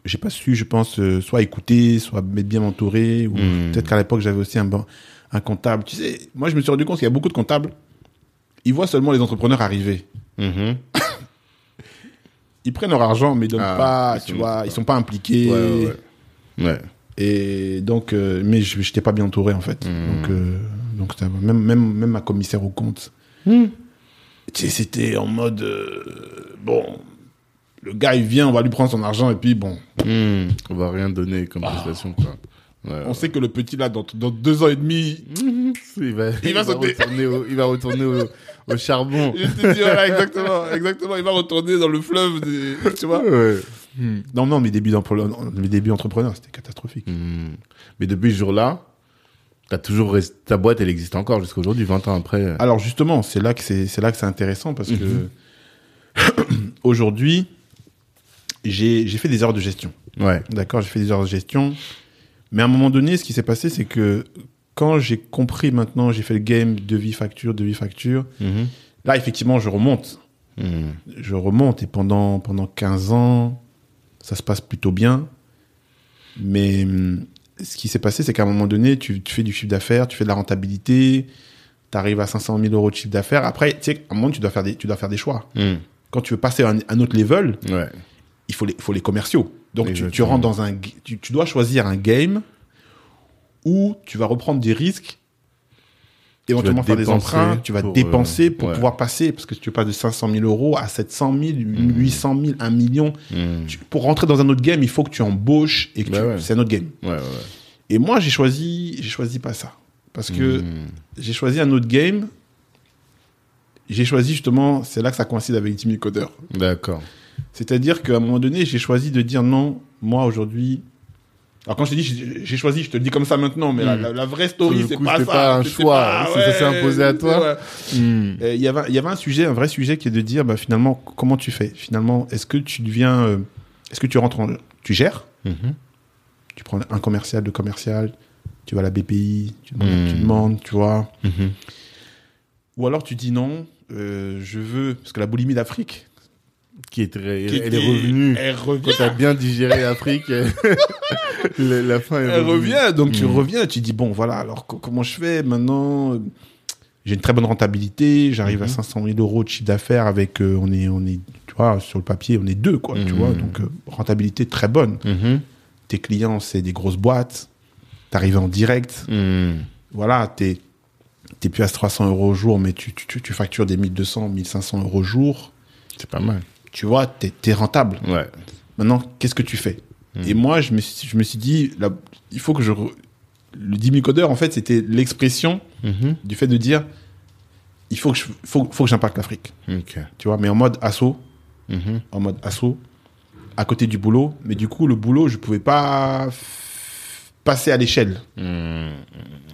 J'ai pas su, je pense, euh, soit écouter, soit m'être bien entouré. Ou Hmm. peut-être qu'à l'époque, j'avais aussi un, bon, un comptable. Tu sais, moi, je me suis rendu compte qu'il y a beaucoup de comptables. Ils voient seulement les entrepreneurs arriver. Mhm. Ils prennent leur argent, mais ils donnent Ah, pas, ils tu sont- vois, ils sont pas impliqués. Ouais, ouais, ouais. Ouais. Et donc, euh, mais je n'étais pas bien entouré, en fait. Hmm. Donc, euh, donc même, même, même ma commissaire au compte, Hmm. c'était en mode, euh, bon, le gars, il vient, on va lui prendre son argent, et puis bon, Hmm. On va rien donner comme prestation, quoi. Ouais, on sait que le petit, là, dans, dans deux ans et demi, Il va, Il va sauter. retourner au, il va retourner au, au charbon. je te dis, voilà, exactement, exactement, il va retourner dans le fleuve, des, tu vois. Ouais. Non, non, mes débuts, mes débuts entrepreneurs, c'était catastrophique. Hmm. Mais depuis ce jour-là, t'as toujours ta boîte, elle existe encore jusqu'à aujourd'hui, 20 ans après. Alors justement, c'est là que c'est c'est là que c'est intéressant parce que Mhm. aujourd'hui, j'ai j'ai fait des erreurs de gestion. Ouais. D'accord, j'ai fait des erreurs de gestion. Mais à un moment donné, ce qui s'est passé, c'est que quand j'ai compris maintenant, j'ai fait le game de vie facture, de vie facture. Mhm. Là, effectivement, je remonte. Hmm. Je remonte et pendant pendant 15 ans, ça se passe plutôt bien. Mais hum, ce qui s'est passé, c'est qu'à un moment donné, tu, tu fais du chiffre d'affaires, tu fais de la rentabilité, tu arrives à 500 000 euros de chiffre d'affaires. Après, tu sais, à un moment, tu dois faire des, tu dois faire des choix. Hmm. Quand tu veux passer à un, un autre level, Ouais. il faut les, faut les commerciaux. Donc, tu, rentres dans un, tu dois choisir un game où tu vas reprendre des risques, éventuellement faire des emprunts, tu vas pour, dépenser euh, pour ouais. pouvoir passer, parce que tu passes de 500 000 euros à 700 000, 800 000, 1 million. Hmm. Tu- pour rentrer dans un autre game, il faut que tu embauches et que Bah ouais. c'est un autre game. Ouais. Et moi, j'ai choisi, j'ai choisi pas ça. Parce que Hmm. j'ai choisi un autre game j'ai choisi justement, c'est là que ça coïncide avec Timmy Coder. D'accord. C'est-à-dire qu'à un moment donné, j'ai choisi de dire non, moi aujourd'hui. Alors quand je te dis j'ai- choisi, je te le dis comme ça maintenant, mais la, Mm. la- la vraie story, c'est pas ça. pas un choix, c'est- ça s'est imposé à toi. ouais. Hmm. Il y avait, il y avait un sujet, un vrai sujet qui est de dire, bah, finalement, comment tu fais? Finalement, est-ce que tu deviens, euh, est-ce que tu rentres en, tu gères? Mhm. Tu prends un commercial, deux commercial, tu vas à la BPI, tu demandes, Mm. tu demandes, tu vois. Mhm. Ou alors tu dis non, euh, je veux, parce que la boulimie d'Afrique, Qui est très, qui elle est revenue. Elle Quand revient. t'as bien digéré l'Afrique, la, la fin Elle revient, donc tu Mm. reviens, tu dis bon voilà, alors co- comment je fais maintenant J'ai une très bonne rentabilité, j'arrive à Mhm. 500 000 euros de chiffre d'affaires avec, euh, on est, on est, tu vois, sur le papier, on est deux quoi, tu vois, donc euh, rentabilité très bonne. Tes clients c'est des grosses boîtes, t'arrives en direct, Hmm. voilà, t'es t'es plus à 300 euros au jour, mais tu, tu, tu- tu factures des 1200, 1500 euros au jour, C'est pas mal. tu vois, t'es es rentable. Ouais. Maintenant, qu'est-ce que tu fais? Mhm. Et moi, je me, suis- je me suis dit, là, il faut que je... re- Le 10 000 codeurs, en fait, c'était l'expression Mhm. du fait de dire, il faut que je, faut, faut que j'impacte l'Afrique. Tu vois, mais en mode assaut, Mhm. en mode assaut, à côté du boulot. Mais du coup, le boulot, je pouvais pas passer à l'échelle. Hmm.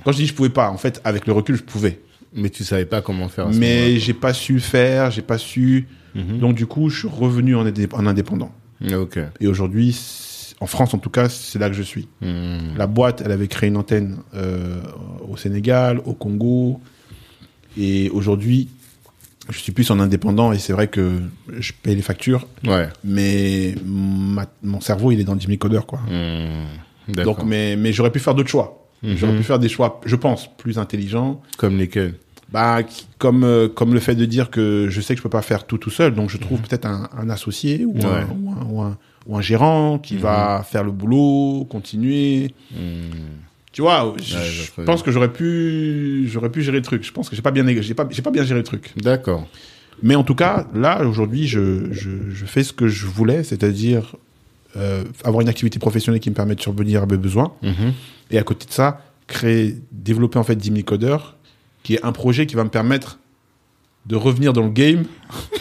Quand je dis je pouvais pas, en fait, avec le recul, je pouvais. Mais tu savais pas comment faire. à ce Mais j'ai pas su faire, j'ai pas su. Mhm. Donc, du coup, je suis revenu en, en indépendant. Et aujourd'hui, en France, en tout cas, c'est là que je suis. Hmm. La boîte, elle avait créé une antenne euh, au Sénégal, au Congo. Et aujourd'hui, je suis plus en indépendant et c'est vrai que je paye les factures, Ouais. mais ma- mon cerveau, il est dans 10 000 codeurs, quoi. D'accord. Donc, mais, mais j'aurais pu faire d'autres choix. Mhm. J'aurais pu faire des choix, je pense, plus intelligents. Comme lesquels? Bah, comme, euh, comme le fait de dire que je sais que je peux pas faire tout tout seul, donc je trouve peut-être un, un associé ou, Mhm. Ouais. un, ou, un, ou, un, ou un gérant qui Mhm. va faire le boulot, continuer. Hmm. Tu vois, je, Ouais, pense que j'aurais pu, j'aurais pu gérer le truc. Je pense que j'ai pas bien, j'ai pas, j'ai pas bien géré le truc. D'accord. Mais en tout cas, là, aujourd'hui, je, je, je fais ce que je voulais, c'est-à-dire euh, avoir une activité professionnelle qui me permet de survenir à mes besoins. Mhm. Et à côté de ça, créer, développer en fait 10 000 codeurs, qui est un projet qui va me permettre de revenir dans le game.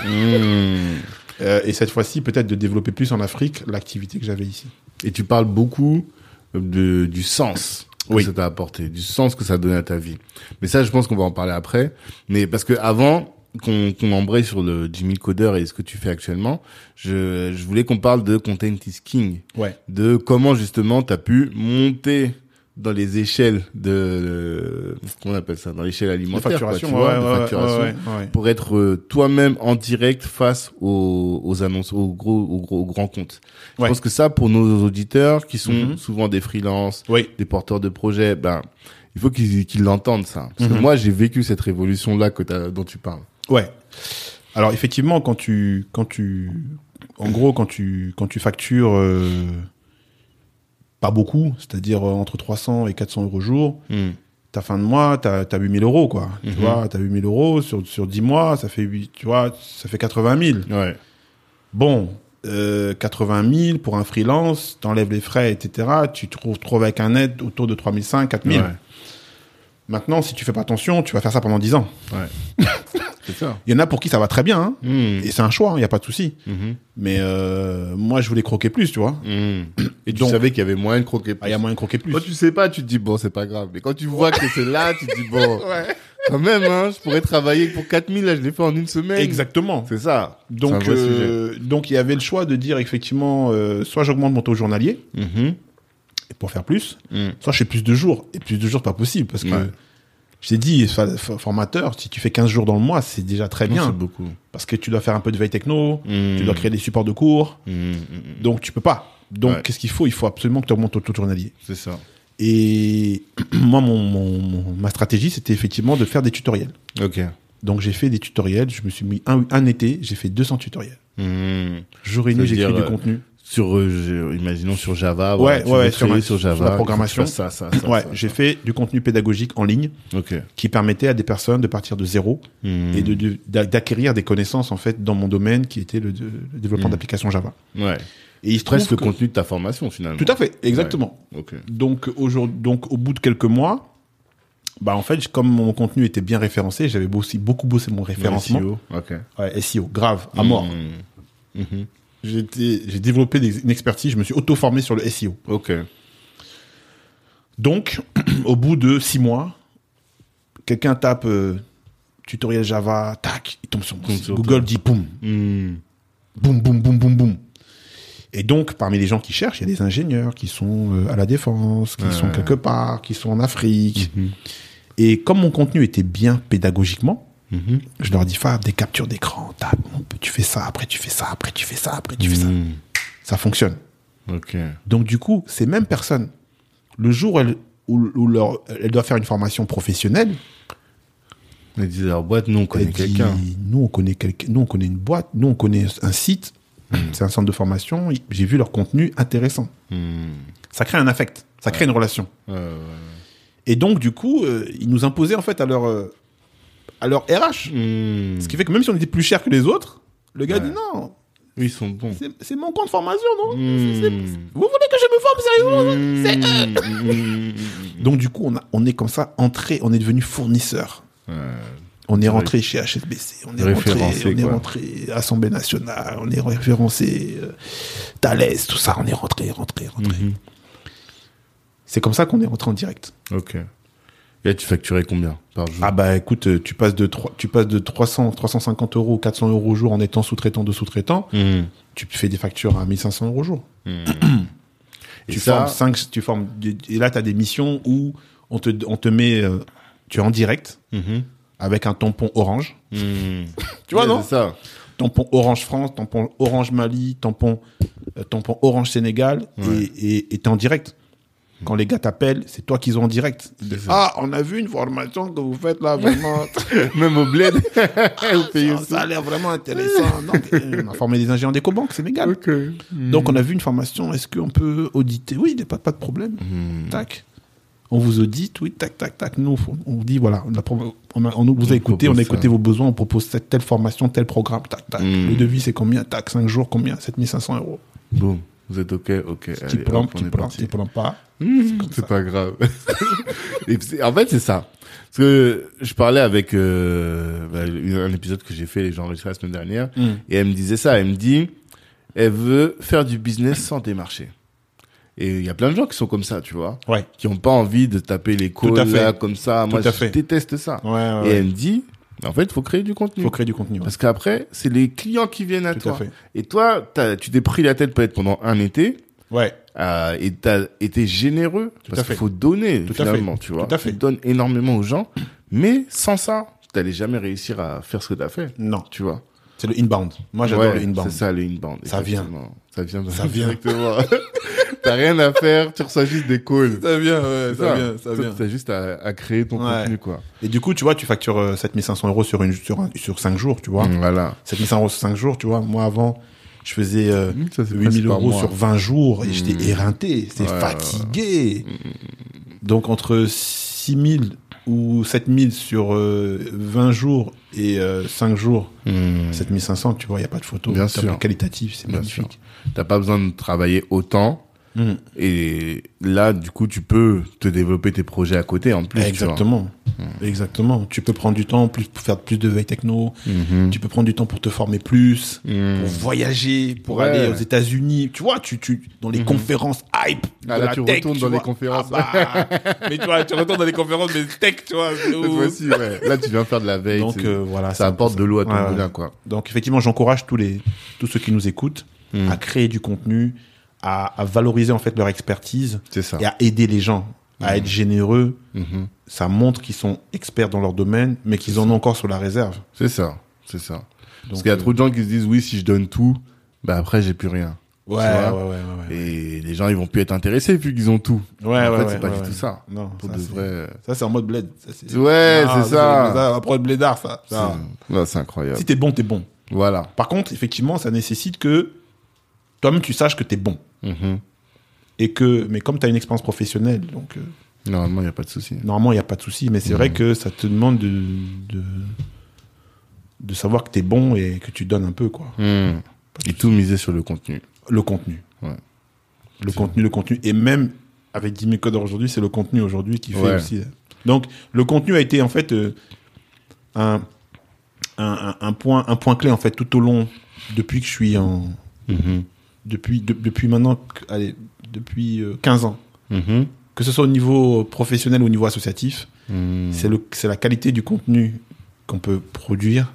Hmm. Euh, et cette fois-ci, peut-être de développer plus en Afrique l'activité que j'avais ici. Et tu parles beaucoup de, du sens que Oui. ça t'a apporté, du sens que ça a donné à ta vie. Mais ça, je pense qu'on va en parler après. Mais parce que avant qu'on qu'on embraye sur le Jimmy Coder et ce que tu fais actuellement, je, je voulais qu'on parle de Content is King, Ouais. de comment justement tu as pu monter dans les échelles de comment on appelle ça dans l'échelle De alimentaire quoi, facturation, tu vois, ouais, de ouais, facturation ouais, pour être euh, toi-même en direct face aux, aux annonces, aux gros, aux gros, aux grands comptes. Je pense que ça, pour nos auditeurs qui sont Mhm. souvent des freelances, Oui. des porteurs de projets, ben, il faut qu'ils qu'ils l'entendent ça. Parce que Mhm. moi, j'ai vécu cette révolution-là que t'as- dont tu parles. Ouais. Alors effectivement, quand tu, quand tu, en gros, quand tu, quand tu factures euh, pas beaucoup, c'est-à-dire euh, entre 300 et 400 euros jour, Hmm. ta fin de mois, t'as as 8000 euros, quoi. Mhm. Tu vois, t'as 8000 euros sur, sur 10 mois, ça fait 8, tu vois, ça fait 80 000. Ouais. Bon, euh, 80 000 pour un freelance, t'enlèves les frais, etc. Tu te retrouves avec un net autour de 3500, 4000. Ouais. Maintenant, si tu fais pas attention, tu vas faire ça pendant 10 ans. Ouais. Il y en a pour qui ça va très bien, hein. Hmm. Et c'est un choix, il n'y a pas de souci. Mhm. Mais euh, moi, je voulais croquer plus, tu vois. Hmm. Et tu Donc- savais qu'il y avait moyen de croquer Ah, Il y a moyen de croquer plus. Quand tu sais pas, tu te dis bon, c'est pas grave. Mais quand tu vois que c'est là, tu te dis bon, quand même, hein, je pourrais travailler pour 4000, là, je l'ai fait en une semaine. Exactement. C'est ça. Donc, euh, donc il y avait le choix de dire effectivement, euh, soit j'augmente mon taux journalier Mhm. pour faire plus, Hmm. soit je fais plus de jours. Et plus de jours, pas possible parce que Ouais. Je t'ai dit, formateur, si tu fais 15 jours dans le mois, c'est déjà très Non, bien C'est beaucoup. parce que tu dois faire un peu de veille techno, Hmm. tu dois créer des supports de cours, Hmm, hmm, donc tu peux pas. Donc Ouais. qu'est-ce qu'il faut? Il faut absolument que tu augmentes ton taux journalier. C'est ça. Et moi, mon, mon- mon- ma stratégie, c'était effectivement de faire des tutoriels. Ok. Donc j'ai fait des tutoriels, je me suis mis un, un été, j'ai fait 200 tutoriels. Hmm. Jour et nuit, j'écris du euh, contenu. Sur, euh, imaginons sur Java. Ouais, voilà, ouais, sur ma- sur sur Java. la que tu programmation. Ça, ça, ça. Ouais, j'ai fait du contenu pédagogique en ligne qui permettait à des personnes de partir de zéro Hmm. et de- de d'a- d'acquérir des connaissances en fait dans mon domaine qui était le, développement Mm. d'applications Java. Ouais. Et il se trouve le que- contenu de ta formation finalement. Tout à fait, exactement. Donc aujourd'hui, donc au bout de quelques mois, Bah en fait, comme mon contenu était bien référencé, j'avais aussi beaucoup bossé mon référencement. SEO. Ouais, SEO, grave, à mort. Mhm. J'ai développé des- une expertise, je me suis auto-formé sur le SEO. Ok. Donc, au bout de six mois, quelqu'un tape euh, tutoriel Java, tac, il tombe sur sur Google dit boum, Mhm. boum, boum, boum, boum, boum. Et donc, parmi les gens qui cherchent, il y a des ingénieurs qui sont euh, à la défense, qui Ouais. sont quelque part, qui sont en Afrique. Mhm. Et comme mon contenu était bien pédagogiquement, Mhm. je leur dis, Fab, des captures d'écran, tape, tu fais ça, après tu fais ça, après tu fais ça, après tu fais ça. Mhm. Ça fonctionne. Donc du coup, ces mêmes personnes, le jour où, elles, où, où leur, elles doivent faire une formation professionnelle, Ils disent leur boîte, nous on connaît elles quelqu'un. nous on connaît quelqu'un, nous on connaît une boîte, nous on connaît un site, Hmm. c'est un centre de formation, j'ai vu leur contenu intéressant. Mhm. Ça crée un affect, ça crée une relation. Ouais, ouais. Et donc du coup, euh, ils nous imposaient en fait à leur euh, à leur RH, Mhm. ce qui fait que même si on était plus cher que les autres, le gars Ouais. dit non, Oui, Ils sont bons. c'est- mon compte formation, non c'est- Vous voulez que je me forme sérieusement C'est eux. Donc du coup, on, a, on est comme ça entré, on est devenu fournisseur. Ouais. On est rentré chez HSBC, on est rentré, on est rentré Assemblée nationale, on est référencé euh, Thales, tout ça, on est rentré, rentré, rentré. Mhm. C'est comme ça qu'on est rentré en direct. Ok. Et là, tu facturais combien par jour? Ah bah écoute, euh, tu passes de trois- tu passes de 300, 350 euros, 400 euros au jour en étant sous-traitant de sous-traitant, Mhm. tu fais des factures à 1500 euros au jour. Et tu ça- formes cinq, tu formes, et là tu as des missions où on te, on te met, euh, tu es en direct Mhm. avec un tampon orange. Tu vois, non ça. tampon Orange France, tampon Orange Mali, tampon, euh, tampon Orange Sénégal, Ouais. et et t'es en direct. Quand les gars t'appellent, c'est toi qu'ils ont en direct. Ah, on a vu une formation que vous faites là, vraiment. Même au bled. Ça, a l'air vraiment intéressant. Donc, euh, on a formé des ingénieurs d'éco-banque, Sénégal. Ok. Donc, on a vu une formation. Est-ce qu'on peut auditer? Oui, il n'y a pas, pas de problème. Mhm. Tac. On vous audite, oui, tac, tac, tac. Nous, on vous dit, voilà, on, a, pro- on, a- on vous a écouté, on a écouté ça. vos besoins, on propose cette, telle formation, tel programme, tac, tac. Mm. Le devis, c'est combien? Tac, 5 jours, combien? 7500 euros. Boum. Vous êtes ok Ok. Tu allez, tu est prends, parti. tu prends pas. Mmh, c'est pas grave. Et en fait, c'est ça. Parce que je parlais avec euh, bah, un épisode que j'ai fait, les gens enregistrés la semaine dernière, Mm. et elle me disait ça. Elle me dit, elle veut faire du business sans démarcher. Et il y a plein de gens qui sont comme ça, tu vois, Ouais. qui ont pas envie de taper les fait. là comme ça. Moi, Tout à je déteste ça. Ouais, ouais, Et elle me dit, en fait, il faut créer du contenu. faut créer du contenu. ouais. Parce qu'après, c'est les clients qui viennent à Tout à toi. fait. Et toi, tu t'es pris la tête peut-être pendant un été. Ouais. Euh, et t'as été généreux Tout parce à fait. qu'il faut donner Tout à finalement, fait. tu vois. Tout à fait. Tu donnes énormément aux gens, mais sans ça, t'allais jamais réussir à faire ce que t'as fait, Non. tu vois. C'est le inbound. Moi, j'adore Ouais, le inbound. C'est ça le inbound. Ça vient. Ça vient. Ça vient. Exactement. T'as rien à faire, tu reçois juste des calls. Ça vient, ouais, C'est Toi, T'as juste à, à créer ton Ouais. contenu, quoi. Et du coup, tu vois, tu factures euh, 7500 euros sur une, sur un, sur 5 jours, tu vois. Mm, Voilà. 7500 euros sur 5 jours, tu vois. Moi, avant, je faisais euh, Mm, ça, c'est 8000 presque par euros sur 20 jours et Mm. j'étais éreinté, Ouais, fatigué. Donc, entre 6000 ou 7000 sur euh, 20 jours et euh, 5 jours, Mm. 7500, tu vois, il n'y a pas de photo. Bien sûr. qualitatif, c'est magnifique. T'as pas besoin de travailler autant. Mm. Et là, du coup, tu peux te développer tes projets à côté en plus. tu vois. Exactement. Exactement. Tu peux prendre du temps plus, pour faire plus de veille techno. Mhm. Tu peux prendre du temps pour te former plus. Mm. pour voyager, pour Ouais. aller aux États-Unis. Tu vois, tu, tu, dans les conférences hype. Ah, là, la tu tech, retournes tu dans les conférences. Ah bah, mais tu vois, tu retournes dans les conférences de tech, tu vois. Ouais. Là, tu viens faire de la veille. Donc, euh, voilà. ça apporte de l'eau à ton ouais. moulin, quoi. Donc, effectivement, j'encourage tous les, tous ceux qui nous écoutent À créer du contenu, à, à valoriser, en fait, leur expertise ça. et à aider les gens, à être généreux. Mhm. Ça montre qu'ils sont experts dans leur domaine, mais qu'ils en ont encore sur la réserve. C'est ça. C'est ça. Parce qu'il y a euh, trop de gens qui se disent, oui, si je donne tout, bah après, j'ai plus rien. Ouais, ouais, ouais. Et les gens, ils vont plus être intéressés vu qu'ils ont tout. Ouais, en ouais, fait, c'est pas du tout ça. Non, Pour ça, de c'est- vrai. Ça, c'est en mode bled. Ça, Ouais, Ah, c'est ça. c'est Après blédard, ça. ça. C'est- Non, c'est incroyable. Si t'es bon, t'es bon. Voilà. Par contre, effectivement, ça nécessite que toi-même tu saches que t'es bon. Mhm. Et que, mais comme t'as une expérience professionnelle, donc euh, Normalement, il n'y a pas de souci. normalement il n'y a pas de souci. Mais c'est vrai que ça te demande de, de de savoir que t'es bon et que tu donnes un peu quoi. Mhm. Et tout miser sur le contenu. Le contenu. Ouais. Le contenu, le contenu. Et même avec 10 000 codeurs aujourd'hui, c'est le contenu aujourd'hui qui fait Ouais. aussi. Donc, le contenu a été en fait euh, un, un, point, un point clé en fait tout au long depuis que je suis en. Mhm. Depuis, de- depuis maintenant, allez, depuis euh, 15 ans. Mhm. Que ce soit au niveau professionnel ou au niveau associatif, Mhm. c'est la qualité du contenu qu'on peut produire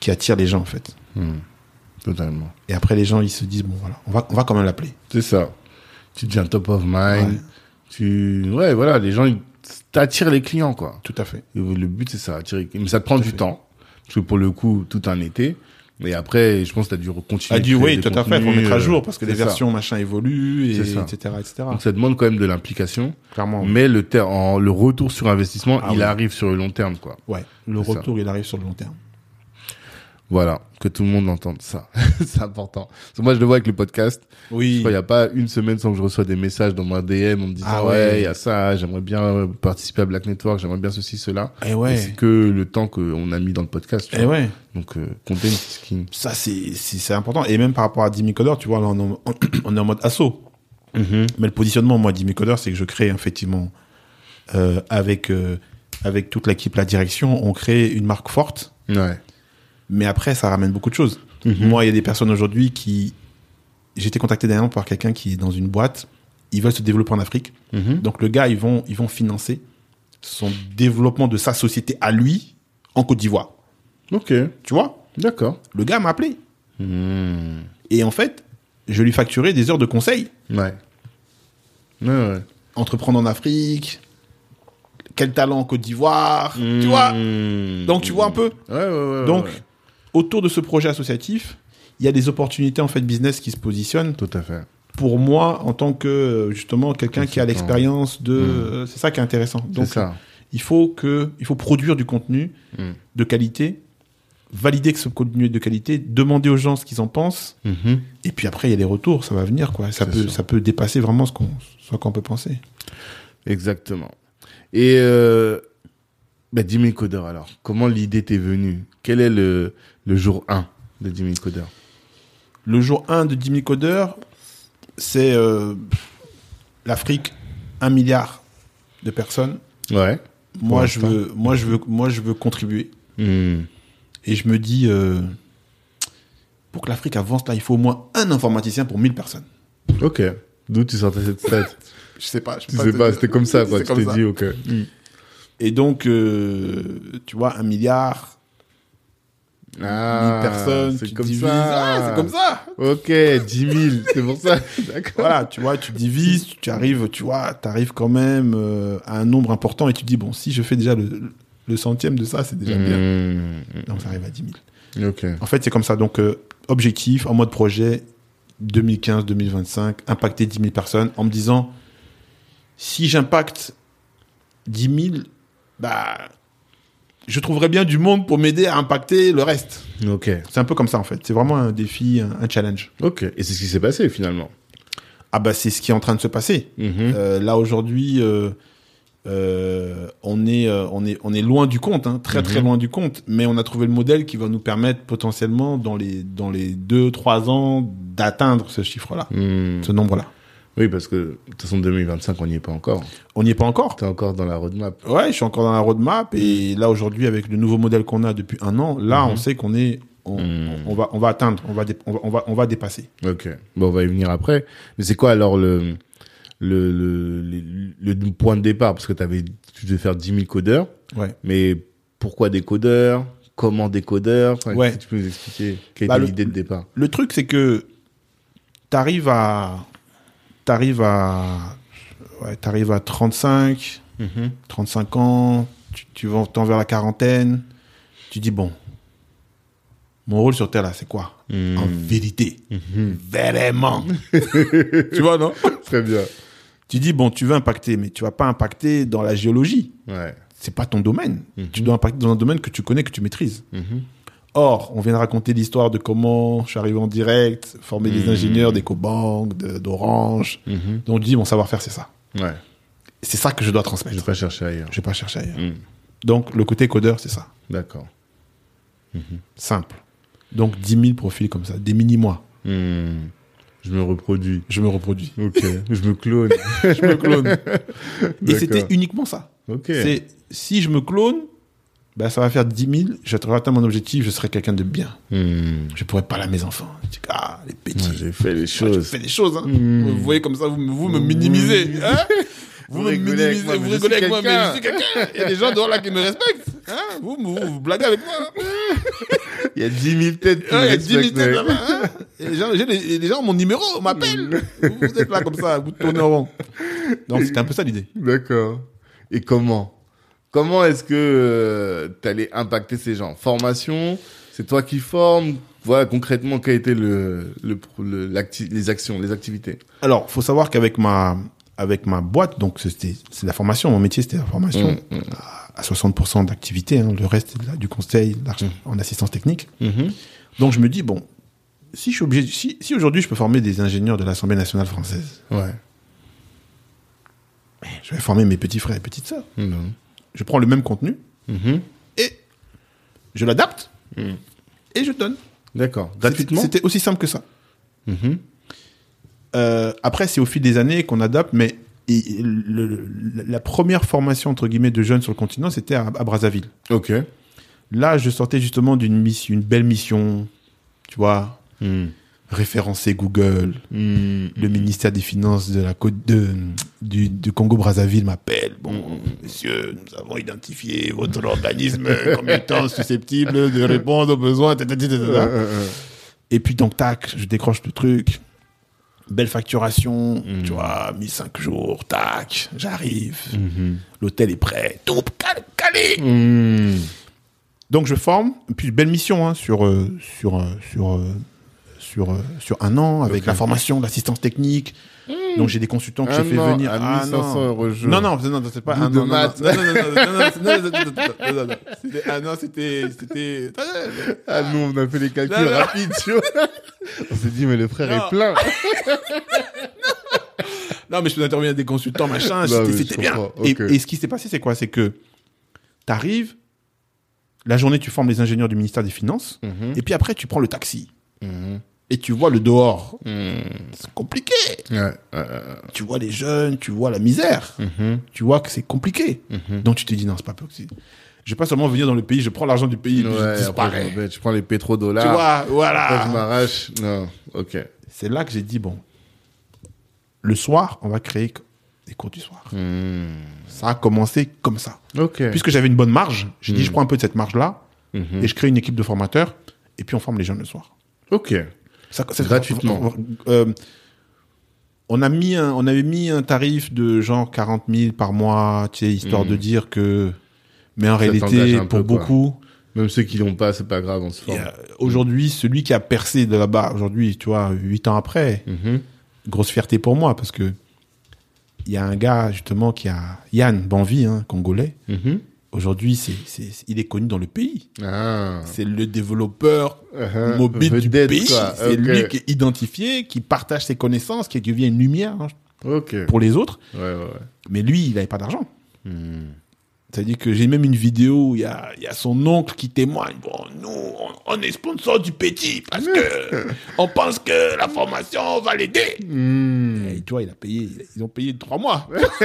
qui attire les gens en fait. Mhm. Totalement. Et après, les gens, ils se disent, bon voilà, on va, on va quand même l'appeler. C'est ça. Tu deviens top of mind. Ouais. Tu, ouais, voilà, les gens, ils t'attirent les clients, quoi. Tout à fait. Et le but, c'est ça, attirer. Mais ça te prend Tout du fait. temps. Parce que pour le coup, tout un été. Et après, je pense que tu as dû continuer. Ah, du, oui, tout à fait. Contenus, mettre à euh, jour parce que les ça. versions machin évoluent, et, etc., etc. Donc ça demande quand même de l'implication. Clairement. Mais le, ter- en, le retour sur investissement, Ah il arrive sur le long terme, quoi. Ouais. Le ça. retour, il arrive sur le long terme. Voilà. Que tout le monde entende ça. c'est important. Parce que moi, je le vois avec le podcast. Oui. Il n'y a pas une semaine sans que je reçois des messages dans mon DM en me disant Ah ouais, ouais. il y a ça, j'aimerais bien participer à Black Network, j'aimerais bien ceci, cela. Et Et ouais. C'est que le temps qu'on a mis dans le podcast. tu Et vois. ouais. Donc, euh. Ça, c'est, c'est, important. Et même par rapport à Jimmy Coder, tu vois, là, on, est en- on est en mode assaut. Mais le positionnement, moi, Jimmy Coder, c'est que je crée, effectivement, euh, avec, euh, avec toute l'équipe, la direction, on crée une marque forte. Ouais. Mais après, ça ramène beaucoup de choses. Mhm. Moi, il y a des personnes aujourd'hui qui. J'ai été contacté dernièrement par quelqu'un qui est dans une boîte. Ils veulent se développer en Afrique. Mhm. Donc, le gars, ils vont, ils vont financer son développement de sa société à lui en Côte d'Ivoire. Ok. Tu vois? D'accord. Le gars m'a appelé. Mhm. Et en fait, je lui facturais des heures de conseil. Ouais. Ouais, ouais. Entreprendre en Afrique. Quel talent en Côte d'Ivoire. Tu vois? Mhm. Donc, tu vois un peu Ouais. Donc, ouais. Autour de ce projet associatif, il y a des opportunités en fait business qui se positionnent. Tout à fait. pour moi, en tant que euh, justement quelqu'un qui a l'expérience de, euh, c'est ça qui est intéressant. Donc, ça. il faut que, il faut produire du contenu Mm. de qualité, valider que ce contenu est de qualité, demander aux gens ce qu'ils en pensent, Mhm. et puis après il y a les retours, ça va venir quoi. Ça peut, sûr. ça peut dépasser vraiment ce qu'on, ce qu'on peut penser. Exactement. Et euh, bah, Jimmy Coder, alors, comment l'idée t'est venue? Quel est le, le jour 1 de Jimmy Coder Le jour 1 de Jimmy Coder, c'est euh, l'Afrique, un milliard de personnes. Ouais. Moi je veux, moi je veux, moi je veux contribuer. Hmm. Et je me dis, euh, pour que l'Afrique avance, là, il faut au moins un informaticien pour 1000 personnes. Ok. D'où tu sortais cette stat Je sais pas. Je Tu sais pas, c'était comme ça, quoi. Tu t'es dit, ok. Et donc, euh, tu vois, un milliard, Ah, 1000 personnes, c'est comme divises. ça. Ah, c'est comme ça. Ok, 10 000, c'est pour ça. D'accord. Voilà, tu vois, tu divises, tu, arrives, tu vois, quand même euh, à un nombre important et tu te dis, bon, si je fais déjà le, le centième de ça, c'est déjà bien. Hmm. Donc, ça arrive à 10 000. Ok. En fait, c'est comme ça. Donc, euh, objectif, en mode projet, 2015-2025, impacter 10 000 personnes en me disant, si j'impacte 10 000, bah, je trouverais bien du monde pour m'aider à impacter le reste. Ok. C'est un peu comme ça, en fait. C'est vraiment un défi, un, un challenge. Ok. Et c'est ce qui s'est passé, finalement. Ah, bah, c'est ce qui est en train de se passer. Mhm. Euh, là, aujourd'hui, euh, euh, on, est, on, est, on est loin du compte, hein, très très Mhm. loin du compte, mais on a trouvé le modèle qui va nous permettre potentiellement, dans les, dans les 2-3 ans, d'atteindre ce chiffre-là, Hmm. ce nombre-là. Oui, parce que, de toute façon, 2025, on n'y est pas encore. On n'y est pas encore. T'es encore dans la roadmap. Ouais, je suis encore dans la roadmap et là aujourd'hui avec le nouveau modèle qu'on a depuis un an, là on sait qu'on est, on, Mhm. on va, on va atteindre, on va, on va, on va, dépasser. Ok. Bon, on va y venir après. Mais c'est quoi alors le, le, le, le, le point de départ? Parce que t'avais, tu devais faire 10 000 codeurs. Ouais. Mais pourquoi des codeurs? Comment des codeurs? Enfin, Ouais. Tu peux nous expliquer quelle Bah, était l'idée de départ Le truc c'est que t'arrives à, t'arrives à, ouais, t'arrives à 35, 35 ans, tu, tu vas vers la quarantaine, tu dis bon, mon rôle sur Terre là c'est quoi? Hmm. En vérité, Mhm. vraiment. tu vois non? Très bien. Tu dis bon, tu veux impacter, mais tu vas pas impacter dans la géologie. Ouais. c'est pas ton domaine. Mhm. Tu dois impacter dans un domaine que tu connais, que tu maîtrises. Mhm. Or, on vient de raconter l'histoire de comment je suis arrivé en direct, former des Mhm. ingénieurs d'EcoBank, de- d'Orange. Mhm. Donc, je dis, mon savoir-faire, c'est ça. Ouais. C'est ça que je dois Je transmettre. vais pas chercher ailleurs. Je vais pas chercher ailleurs. Hmm. Donc, le côté codeur, c'est ça. D'accord. Simple. Donc, 10 000 profils comme ça, des mini-mois. Hmm. Je me reproduis. je me reproduis. Ok. je me clone. je me clone. Et c'était uniquement ça. Ok. C'est si je me clone, bah, ça va faire 10 000, j'aurai atteint mon objectif, je serai quelqu'un de bien. Hmm. Je pourrais parler à mes enfants. Je dis, ah, les petits. Ouais, J'ai fait les Ouais, choses. fais des choses. Hein. Mm. Vous voyez comme ça, vous, me- vous me minimisez. Hein vous, Vous me minimisez, moi, vous rigolez avec moi, mais je suis quelqu'un. Il y a des gens dehors là qui me respectent. Hein vous, vous, vous blaguez avec moi. Il y a 10 000 têtes qui me il y a 10 000 respectent, têtes là-bas. Hein les, gens, j'ai les, les gens ont mon numéro, on m'appelle. vous, vous êtes là comme ça, vous tournez en rond. Donc c'était un peu ça l'idée. D'accord. Et comment? Comment est-ce que tu allais impacter ces gens? Formation C'est toi qui formes? Voilà concrètement quelles étaient le, le, le- l'acti- les actions, les activités? Alors, faut savoir qu'avec ma, avec ma boîte, donc c'était, c'est la formation. Mon métier, c'était la formation Mm, mm. à, à 60% d'activité. Hein, le reste, du conseil, l'arch- en assistance technique. Donc, je me dis, bon, si je suis obligé, si, si aujourd'hui je peux former des ingénieurs de l'Assemblée nationale française, Ouais. je vais former mes petits frères et petites sœurs. Je prends le même contenu Mhm. et je l'adapte Mm. et je donne. D'accord. Gratuitement C'était aussi simple que ça. Mhm. Euh, après, c'est au fil des années qu'on adapte, mais et le- le- la première formation entre guillemets de jeunes sur le continent, c'était à, à Brazzaville. Ok. Là, je sortais justement d'une mission, une belle mission, tu vois. Référencé Google. Mm. Le ministère des Finances de la côte de, du, du Congo Brazzaville m'appelle. Bon, monsieur, nous avons identifié votre organisme comme étant susceptible de répondre aux besoins. ta, ta, ta, ta, ta, Euh, euh, euh. Et puis donc tac, je décroche le truc. Belle facturation, tu vois, mis cinq jours, tac, j'arrive. L'hôtel est prêt, tout cal- calé. Donc je forme, et puis belle mission hein, sur sur sur sur, sur un an avec okay. la formation, l'assistance technique. Mmh. Donc j'ai des consultants que j'ai fait an, venir. À ah, 1500 euros. Non, non, non, c'est pas un an. Non, non, non, c'était c'était. Ah, nous, on a fait les calculs rapides. On s'est dit, mais le frère est plein. non, mais je peux intervenir des consultants, machin, c'était bien. Et, et ce qui s'est passé, c'est quoi C'est que t'arrives, la journée, tu formes les ingénieurs du ministère des Finances, mmh. et puis après, tu prends le taxi. Mmh. Et tu vois le dehors. Mm. C'est compliqué. Ouais. Tu vois les jeunes, tu vois la misère. Mhm. Tu vois que c'est compliqué. Mhm. Donc tu te dis, non, c'est pas possible. Je vais pas seulement venir dans le pays, je prends l'argent du pays et Ouais, je après, disparais. je prends les pétrodollars. Tu vois, Après, je voilà. m'arrache. Non, ok. C'est là que j'ai dit, bon, le soir, on va créer des cours du soir. Hmm. Ça a commencé comme ça. Ok. Puisque j'avais une bonne marge, j'ai dit, Mm. je prends un peu de cette marge-là Mhm. et je crée une équipe de formateurs et puis on forme les jeunes le soir. Ok. Ça, c'est- Gratuitement. Euh, on a mis un, on avait mis un tarif de genre 40 000 par mois, tu sais, histoire de dire que, mais en Ça réalité, pour peu, quoi. beaucoup, Même ceux qui l'ont pas, c'est pas grave, on se forme. aujourd'hui, celui qui a percé de là-bas, aujourd'hui, tu vois, huit ans après, Mhm. grosse fierté pour moi parce que il y a un gars justement qui a Yann Banvi, hein, congolais. Mhm. Aujourd'hui, c'est, c'est, il est connu dans le pays. Ah. C'est le développeur Uh-huh. mobile du pays. quoi. C'est lui qui est identifié, qui partage ses connaissances, qui devient une lumière hein, pour les autres. Ouais, ouais, ouais. Mais lui, il n'avait pas d'argent. Hmm. C'est-à-dire que j'ai même une vidéo où il y a, y a son oncle qui témoigne. Bon, nous, on, on est sponsor du petit parce que on pense que la formation va l'aider. Hmm. Et tu vois, il a payé, ils ont payé trois mois.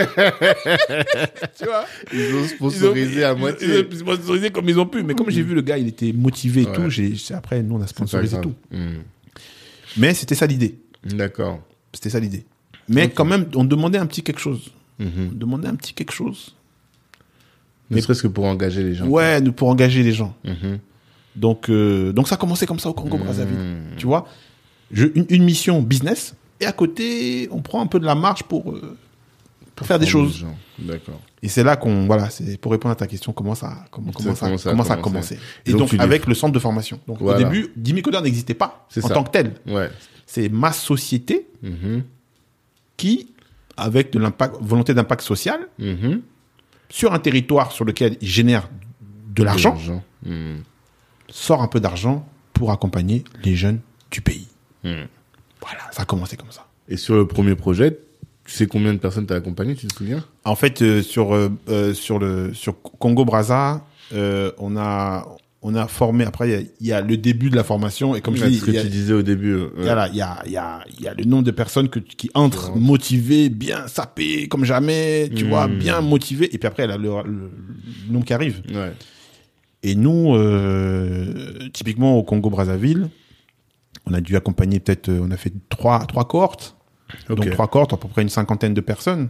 tu vois? Ils ont sponsorisé à moitié. Ils ont sponsorisé comme ils ont pu. Mais comme j'ai vu le gars, il était motivé et Ouais. tout, j'ai, après, nous, on a sponsorisé tout. Hmm. Mais c'était ça l'idée. D'accord. C'était ça l'idée. Mais quand même, on demandait un petit quelque chose. Mhm. On demandait un petit quelque chose. Ne serait-ce que pour engager les gens. Ouais, nous, pour engager les gens. Mhm. Donc, euh, donc ça a commencé comme ça au Congo Brazzaville. Mhm. Tu vois, je, une, une mission business et à côté, on prend un peu de la marge pour euh, pour faire des choses. D'accord. Et c'est là qu'on voilà, c'est pour répondre à ta question, comment ça comment, Ça, comment ça a comment ça a commencé. Et Et donc, avec le centre de formation. Donc Voilà. au début, Dimi Codeur n'existait pas en ça. tant que tel. Ouais. C'est ma société Mhm. qui avec de l'impact volonté d'impact social. Sur un territoire sur lequel il génère de l'argent, Hmm. sort un peu d'argent pour accompagner les jeunes du pays. Hmm. Voilà, ça a commencé comme ça. Et sur le premier projet, tu sais combien de personnes t'as accompagné, tu te souviens? En fait, euh, sur euh, euh, sur le sur Congo Brazza, euh, on a on a formé. Après, il y a- il y, a le début de la formation et comme je dis, ce que a- tu disais au début. euh, il y a, là, il y a, il y a, il y a le nombre de personnes que, qui entrent Ouais. motivées, bien sapées, comme jamais, tu Mm. vois, bien motivées. Et puis après, il y a le, le- le nombre qui arrive. Ouais. Et nous, euh, typiquement au Congo-Brazzaville, on a dû accompagner peut-être, euh, on a fait trois, trois cohortes. Donc trois cohortes, à peu près une cinquantaine de personnes.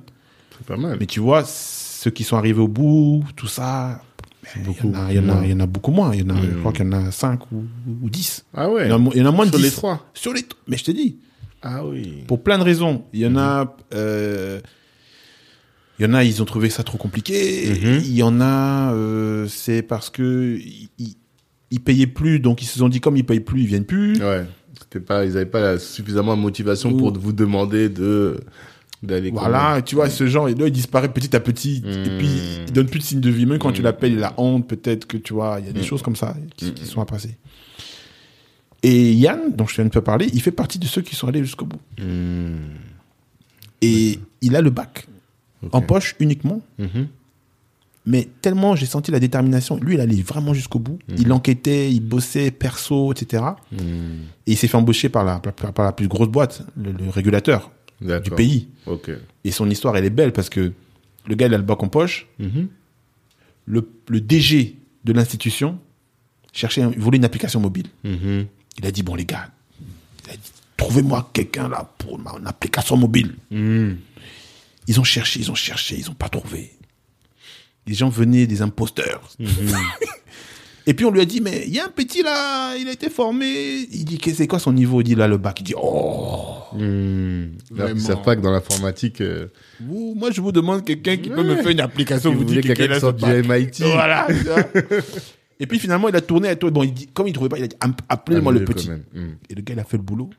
C'est pas mal. Mais tu vois, ceux qui sont arrivés au bout, tout ça, ben, il y, en a- il y, en beaucoup moins. Il y en a, Je Mm. crois qu'il y en a cinq ou, ou dix. Ah ouais. Il y en a, mo- il y en a moins de Sur dix. les trois. Sur les, mais je te dis, Ah oui. pour plein de raisons. Il y en a, euh, il y en a, ils ont trouvé ça trop compliqué. Mhm. Il y en a, euh, c'est parce que ils, payaient plus, donc ils se sont dit comme ils payent plus, ils viennent plus. Ouais. C'était pas, ils avaient pas la- suffisamment de motivation Ou- pour vous demander de. Voilà, tu vois, ce genre, là, il disparaît petit à petit, et Mhm. puis il donne plus de signes de vie. Même quand tu Mhm. l'appelles, il a honte, peut-être que tu vois, il y a des Mhm. choses comme ça qui, qui sont à passer. Et Yann, dont je viens de te parler, il fait partie de ceux qui sont allés jusqu'au bout. Hmm. Et il a le bac en poche uniquement, mais tellement j'ai senti la détermination. Lui, il allait vraiment jusqu'au bout. Il enquêtait, il bossait perso, etc. Hmm. Et il s'est fait embaucher par la, par, par la plus grosse boîte, le, le régulateur du pays. Et son histoire, elle est belle parce que le gars, il a le bac en poche. Mhm. Le, le DG de l'institution cherchait, un- il voulait une application mobile. Mhm. Il a dit, bon, les gars, trouvez-moi quelqu'un là pour une application mobile. Hmm. Ils ont cherché, ils ont cherché, ils ont pas trouvé. Les gens venaient des imposteurs. Mhm. Et puis on lui a dit, mais il y a un petit là, il a été formé. Il dit, que c'est quoi son niveau? Il dit là le bac. Il dit, oh, Vraiment. Ils savent pas que dans l'informatique, euh, vous, moi je vous demande quelqu'un qui peut me faire une application. vous Vous voulez dites quelqu'un qui sort du. MIT. Voilà. Et puis finalement il a tourné à toi. Bon, il dit, comme il trouvait pas, il a dit, App- appelez-moi le petit. Hmm. Et le gars, il a fait le boulot.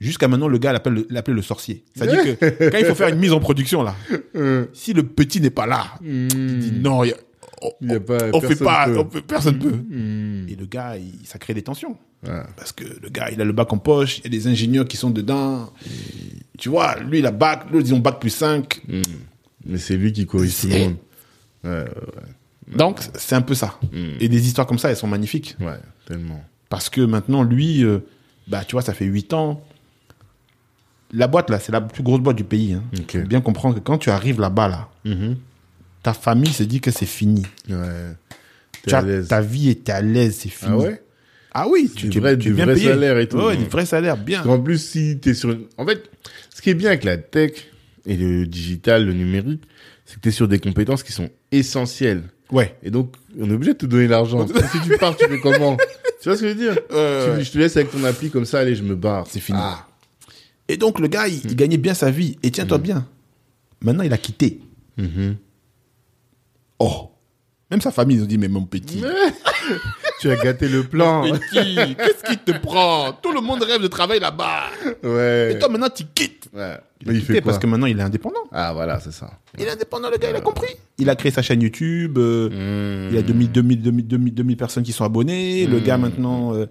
Jusqu'à maintenant, le gars l'appelle le, sorcier. C'est-à-dire que quand il faut faire une mise en production, là, Hmm. si le petit n'est pas là, il dit non, y a- on, on fait personne pas, peut. on peut- personne peut. Et le gars, il- ça crée des tensions. Parce que le gars, il a le bac en poche, il y a des ingénieurs qui sont dedans. Tu vois, lui, il a bac, l'autre, ils ont bac plus 5. Hmm. Mais c'est lui qui corrige tout le monde. Ouais, ouais, Donc, c'est un peu ça. Hmm. Et des histoires comme ça, elles sont magnifiques. ouais. Ouais, tellement. Parce que maintenant, lui, euh, bah, tu vois, ça fait 8 ans. La boîte, là, c'est la plus grosse boîte du pays. Hein. Ok. Faut bien comprendre que quand tu arrives là-bas, là, Mhm. ta famille se dit que c'est fini. Ouais. Ta vie est à l'aise, c'est fini. Ah ouais? Ah oui, tu, Du tu- vrai- tu du bien vrai payé. salaire et tout. Ouais, du vrai salaire, bien. En plus, si t'es sur une... En fait, ce qui est bien avec la tech et le digital, le numérique, c'est que t'es sur des compétences qui sont essentielles. Ouais. Et donc, on est obligé de te donner l'argent. si tu pars, tu fais comment? Tu vois ce que je veux dire? Euh, Tu- Je te laisse avec ton appli comme ça, allez, je me barre. C'est fini. Ah. Et donc, le gars, il, Mm. il gagnait bien sa vie. Et tiens-toi bien. Maintenant, il a quitté. Mhm. Oh. Même sa famille, ils ont dit, mais mon petit. Tu as gâté le plan. Petit, qu'est-ce qui te prend? Tout le monde rêve de travailler là-bas. ouais. Et toi, maintenant, tu quittes. Ouais. Il Mais fait quoi parce que maintenant, il est indépendant. Ah, voilà, c'est ça. Il est indépendant, le gars, il a compris. Il a créé sa chaîne YouTube. euh. Il y a 2000, 2000, 2000, 2000, 2000 personnes qui sont abonnées. Le Mm. gars, maintenant, euh,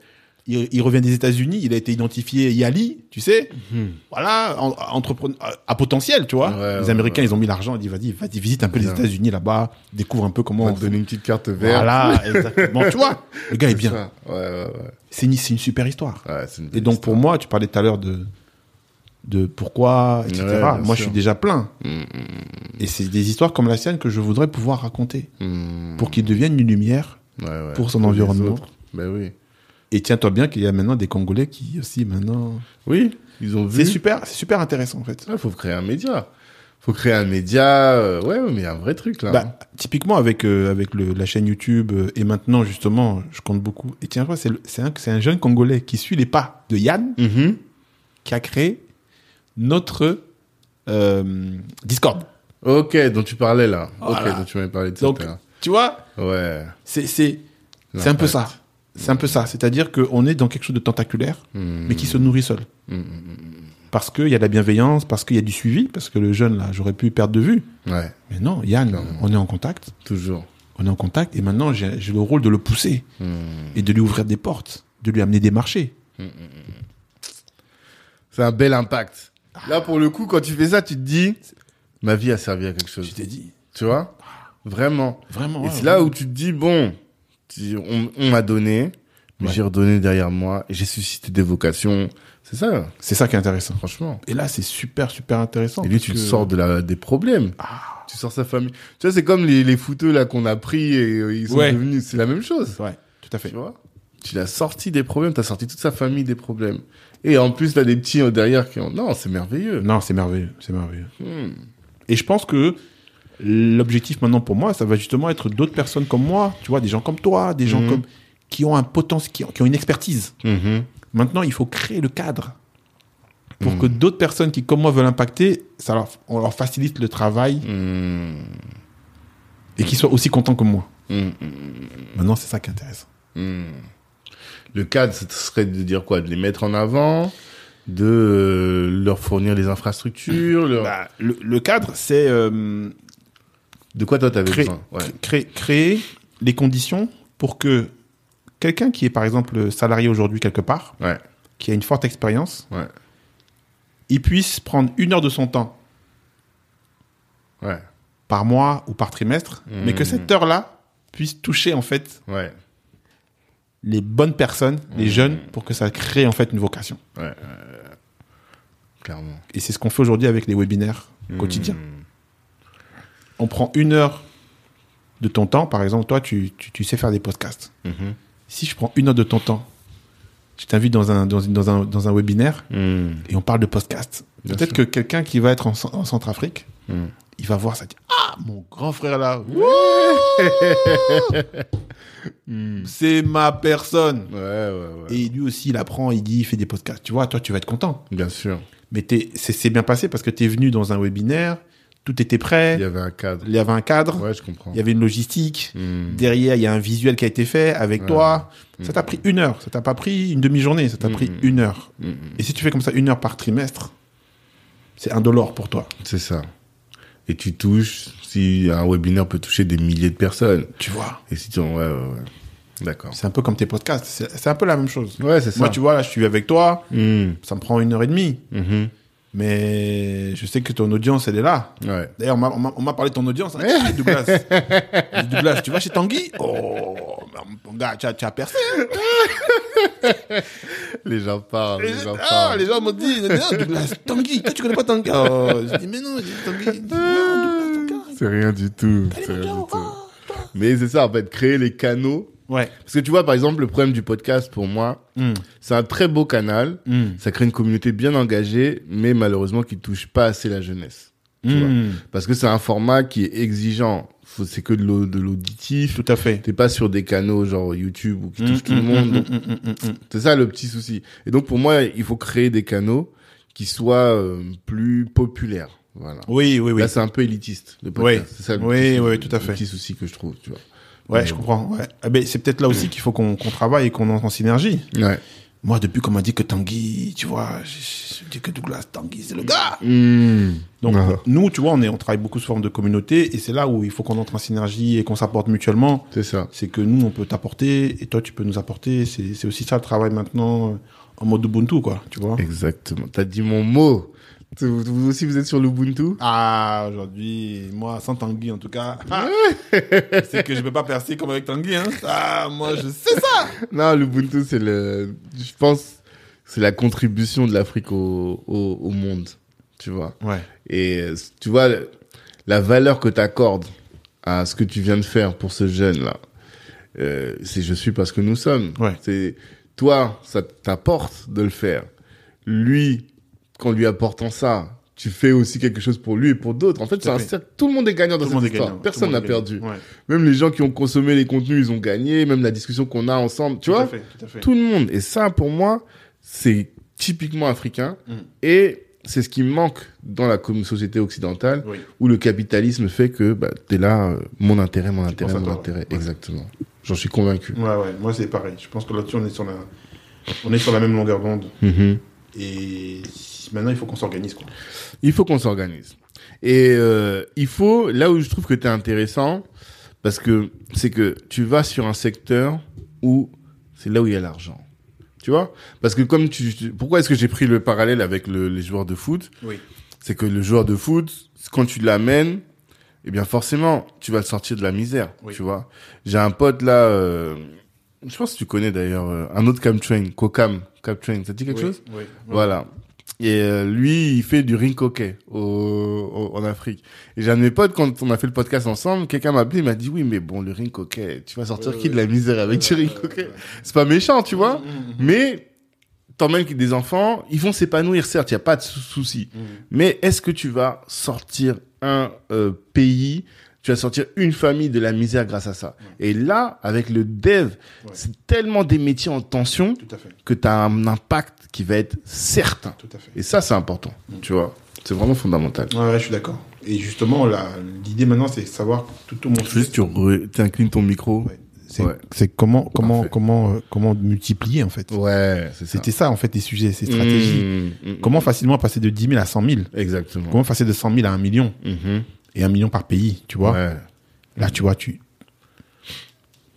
il, il revient des États-Unis. Il a été identifié Yali, tu sais. Mhm. Voilà, en- entrepreneur à- potentiel, tu vois. Ouais, les ouais, Américains, ouais. ils ont mis l'argent. Ils disent, vas-y, vas-y, visite un peu les États-Unis là-bas. Découvre un peu On comment on te donner une petite carte verte. Voilà, exactement. tu vois, le gars est C'est bien. ça. Ouais, ouais, ouais. C'est une, une super histoire. Ouais, c'est une Et donc, pour moi, tu parlais tout à l'heure de, de pourquoi, etc. Moi, je suis déjà plein. Mhm. Et c'est des histoires comme la sienne que je voudrais pouvoir raconter pour qu'ils deviennent une lumière. Pour son environnement. Ben oui. Et tiens-toi bien qu'il y a maintenant des Congolais qui aussi maintenant. Oui, ils ont vu. C'est super, c'est super intéressant en fait. Il faut créer un média. faut créer un média. euh, ouais, mais il y a un vrai truc là. Bah, typiquement avec euh, avec le, la chaîne YouTube euh, et maintenant justement, je compte beaucoup. Et tiens, c'est c'est un c'est un jeune Congolais qui suit les pas de Yann Mhm. qui a créé notre euh, Discord. Ok, dont tu parlais là. Voilà. Ok, dont tu m'avais parlé de. Donc, tout à l'heure. tu vois, Ouais. c'est c'est c'est un peu ça. C'est un peu ça. C'est-à-dire qu'on est dans quelque chose de tentaculaire, Mhm. mais qui se nourrit seul. Mhm. Parce qu'il y a de la bienveillance, parce qu'il y a du suivi, parce que le jeune, là, j'aurais pu perdre de vue. Ouais, Mais non, Yann, on est en contact. toujours. On est en contact. Et maintenant, j'ai le rôle de le pousser et de lui ouvrir des portes, de lui amener des marchés. C'est un bel impact. Là, pour le coup, quand tu fais ça, tu te dis, ma vie a servi à quelque chose. Je t'ai dit. Tu vois? Vraiment. Vraiment. Et ouais, c'est là où tu te dis, bon, Tu- On, on m'a donné, mais Ouais. j'ai redonné derrière moi, et j'ai suscité des vocations. C'est ça, C'est ça qui est intéressant. franchement. Et là, c'est super, super intéressant. Et lui, tu que- sors de la, des problèmes. Ah, Tu sors sa famille. Tu vois, c'est comme les, les footeux là qu'on a pris et euh, ils sont Ouais. devenus. C'est la même chose. ouais, tout à fait. Tu vois? Tu l'as sorti des problèmes, t'as sorti toute sa famille des problèmes. Et en plus, t'as des petits euh, derrière qui ont. Non, c'est merveilleux. Non, c'est merveilleux, c'est merveilleux. Hmm. Et je pense que l'objectif maintenant pour moi, ça va justement être d'autres personnes comme moi, tu vois, des gens comme toi, des gens Mhm. comme qui ont un potentiel, qui ont, qui ont une expertise. Mhm. Maintenant, il faut créer le cadre pour Mhm. que d'autres personnes qui, comme moi, veulent impacter, ça leur, on leur facilite le travail et qu'ils soient aussi contents que moi. Maintenant, c'est ça qui. Hmm. Le cadre, ce serait de dire quoi? De les mettre en avant, de euh, leur fournir les infrastructures? leur- Bah, le, le cadre, c'est euh, De quoi toi t'avais besoin? Ouais. créer, créer les conditions pour que quelqu'un qui est, par exemple, salarié aujourd'hui quelque part, ouais, qui a une forte expérience, ouais, il puisse prendre une heure de son temps ouais, par mois ou par trimestre, mais que cette heure-là puisse toucher en fait les bonnes personnes, les Mhm. jeunes, pour que ça crée en fait une vocation. clairement. Et c'est ce qu'on fait aujourd'hui avec les webinaires quotidiens. On prend une heure de ton temps, par exemple, toi, tu, tu, tu sais faire des podcasts. Mhm. Si je prends une heure de ton temps, je t'invite dans un, dans, dans, un, dans un webinaire Hmm. et on parle de podcast. Peut-être que quelqu'un qui va être en, en Centrafrique, Hmm. il va voir ça, dit Ah, mon grand frère là, Hmm. c'est ma personne. Ouais, ouais, ouais. Et lui aussi, il apprend, il dit, il fait des podcasts. Tu vois, toi, tu vas être content. Bien sûr. Mais c'est bien passé parce que tu es venu dans un webinaire, tout était prêt, Il y avait un cadre. il y avait un cadre, Ouais, je comprends. il y avait une logistique. Hmm. Derrière, il y a un visuel qui a été fait avec Ouais. toi. Ça t'a pris une heure. Ça t'a pas pris une demi-journée. Ça t'a Mm, pris une heure. Hmm. Et si tu fais comme ça une heure par trimestre, c'est indolore pour toi. C'est ça. Et tu touches, si un webinaire peut toucher des milliers de personnes. Tu vois. Et si tu. Ouais, ouais, ouais. D'accord. C'est un peu comme tes podcasts. C'est un peu la même chose. Ouais, c'est ça. Moi, tu vois, là, je suis avec toi. Hmm. Ça me prend une heure et demie. Mais je sais que ton audience, elle est là. Ouais. D'ailleurs, on m'a- parlé de ton audience. Hein, Douglas. Douglas, tu vas chez Tanguy? Oh, mon gars, tu as, tu as percé. Les gens parlent, les gens ah, parlent. les gens m'ont dit, non, Douglas, Tanguy, toi, tu connais pas Tanguy? Oh, j'ai dit, mais non, Tanguy. C'est rien du tout. C'est rien du tout. Mais c'est ça, en fait, créer les canaux. Ouais. Parce que tu vois, par exemple, le problème du podcast, pour moi, Mm, c'est un très beau canal. mm, Ça crée une communauté bien engagée, mais malheureusement qui touche pas assez la jeunesse. Tu vois. mm. Parce que c'est un format qui est exigeant. C'est que de l'au- de l'auditif. Tout à fait. T'es pas sur des canaux genre YouTube ou qui touchent tout le monde. C'est ça le petit souci. Et donc pour moi, il faut créer des canaux qui soient euh, plus populaires. Voilà. Oui, oui, oui. Là, c'est un peu élitiste. Le podcast. Oui. C'est ça le Oui, petit, oui, tout à le fait. petit souci que je trouve, tu vois. Ouais, Mais je comprends. Ouais. Ah ben, c'est peut-être là aussi qu'il faut qu'on qu'on travaille et qu'on entre en synergie. Ouais. Moi, depuis qu'on m'a dit que Tanguy, tu vois, je, je dis que Douglas, Tanguy, c'est le gars. Mmh. Donc, Ah. nous, tu vois, on, est, on travaille beaucoup sous forme de communauté et c'est là où il faut qu'on entre en synergie et qu'on s'apporte mutuellement. C'est ça. C'est que nous, on peut t'apporter et toi, tu peux nous apporter. C'est c'est aussi ça le travail maintenant euh, en mode Ubuntu, quoi, tu vois. Exactement. T'as dit mon mot. Vous vous aussi, vous êtes sur l'Ubuntu? Ah, aujourd'hui, moi, sans Tanguy, en tout cas, c'est que je peux pas percer comme avec Tanguy, hein. Ah, moi, je sais ça. Non, l'Ubuntu, c'est le. Je pense, c'est la contribution de l'Afrique au, au, au monde. Tu vois. Ouais. Et tu vois, la valeur que tu accordes à ce que tu viens de faire pour ce jeune-là, euh, c'est je suis parce que nous sommes. Ouais. C'est toi, ça t'apporte de le faire. Lui, qu'en lui apportant ça, tu fais aussi quelque chose pour lui et pour d'autres. En fait, Tout c'est cercle. Le monde est gagnant dans Tout cette histoire. gagnant. Personne n'a perdu. Ouais. Même les gens qui ont consommé les contenus, ils ont gagné. Même la discussion qu'on a ensemble, tu Tout vois à fait, tout à fait. tout le monde. Et ça, pour moi, c'est typiquement africain. Mm. Et c'est ce qui manque dans la société occidentale, Oui. où le capitalisme fait que bah, t'es là, euh, mon intérêt, mon intérêt, mon toi. intérêt. Ouais. Exactement. J'en suis convaincu. Ouais, ouais, moi c'est pareil. Je pense que là-dessus, on est sur la, on est sur la même longueur d'onde. Mhm. Et maintenant, il faut qu'on s'organise, quoi. Il faut qu'on s'organise. Et euh, il faut, là où je trouve que tu es intéressant, parce que c'est que tu vas sur un secteur où c'est là où il y a l'argent. Tu vois? Parce que comme tu... tu- Pourquoi est-ce que j'ai pris le parallèle avec le- les joueurs de foot? Oui. C'est que le joueur de foot, quand tu l'amènes, eh bien forcément, tu vas le sortir de la misère, Oui. tu vois? J'ai un pote là, euh, je pense que tu connais d'ailleurs, euh, un autre Camtrain, Kokam, Camtrain, ça te dit quelque Oui, chose? oui. Voilà. Et euh, lui, il fait du ring hockey au, au- en Afrique. Et j'ai un de mes potes, quand on a fait le podcast ensemble, quelqu'un m'a appelé, il m'a dit, oui, mais bon, le ring hockey, tu vas sortir Ouais, qui de la misère avec du ring hockey? C'est pas méchant, tu vois Mhm, mhm. Mais t'emmènes des enfants, ils vont s'épanouir, certes, il y a pas de sou- souci. Mais est-ce que tu vas sortir un euh, pays, tu vas sortir une famille de la misère grâce à ça Et là, avec le dev, Ouais. c'est tellement des métiers en tension Tout à fait. que tu as un impact qui va être certain. Tout à fait. Et ça, c'est important, tu vois. C'est vraiment fondamental. Ouais, ouais, je suis d'accord. Et justement, là, l'idée maintenant, c'est de savoir tout au monde. Juste, tu re- tu inclines ton micro. Ouais. C'est comment comment Parfait. comment euh, comment multiplier en fait. Ouais, ça. C'était ça en fait les sujets, ces stratégies. Mmh, mmh, Comment facilement passer de 10 000 à 100 000 Exactement. Comment passer de 100 000 à 1 million? Mhm. Et 1 million par pays, tu vois Ouais. Là, tu vois, tu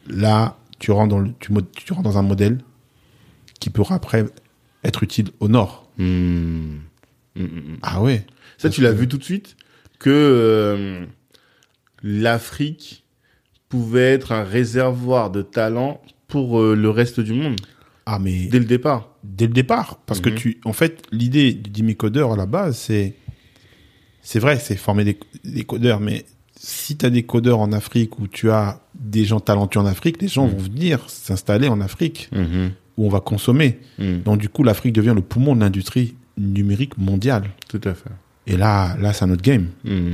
là, tu rentres dans le, tu, mo- tu rentres dans un modèle qui pourra après être utile au nord. Mmh. Mmh, mmh, mmh. Ah ouais. Ça, tu l'as vu tout de suite que euh, l'Afrique pouvait être un réservoir de talent pour euh, le reste du monde Ah mais dès le départ. dès le départ parce que Mhm. tu en fait l'idée du Jimmy Coder à la base c'est c'est vrai c'est former des, des codeurs mais si tu as des codeurs en Afrique où tu as des gens talentueux en Afrique les gens Mhm. vont venir s'installer en Afrique Mhm. où on va consommer Mhm. donc du coup l'Afrique devient le poumon de l'industrie numérique mondiale Tout à fait. et là là c'est un autre game Mhm.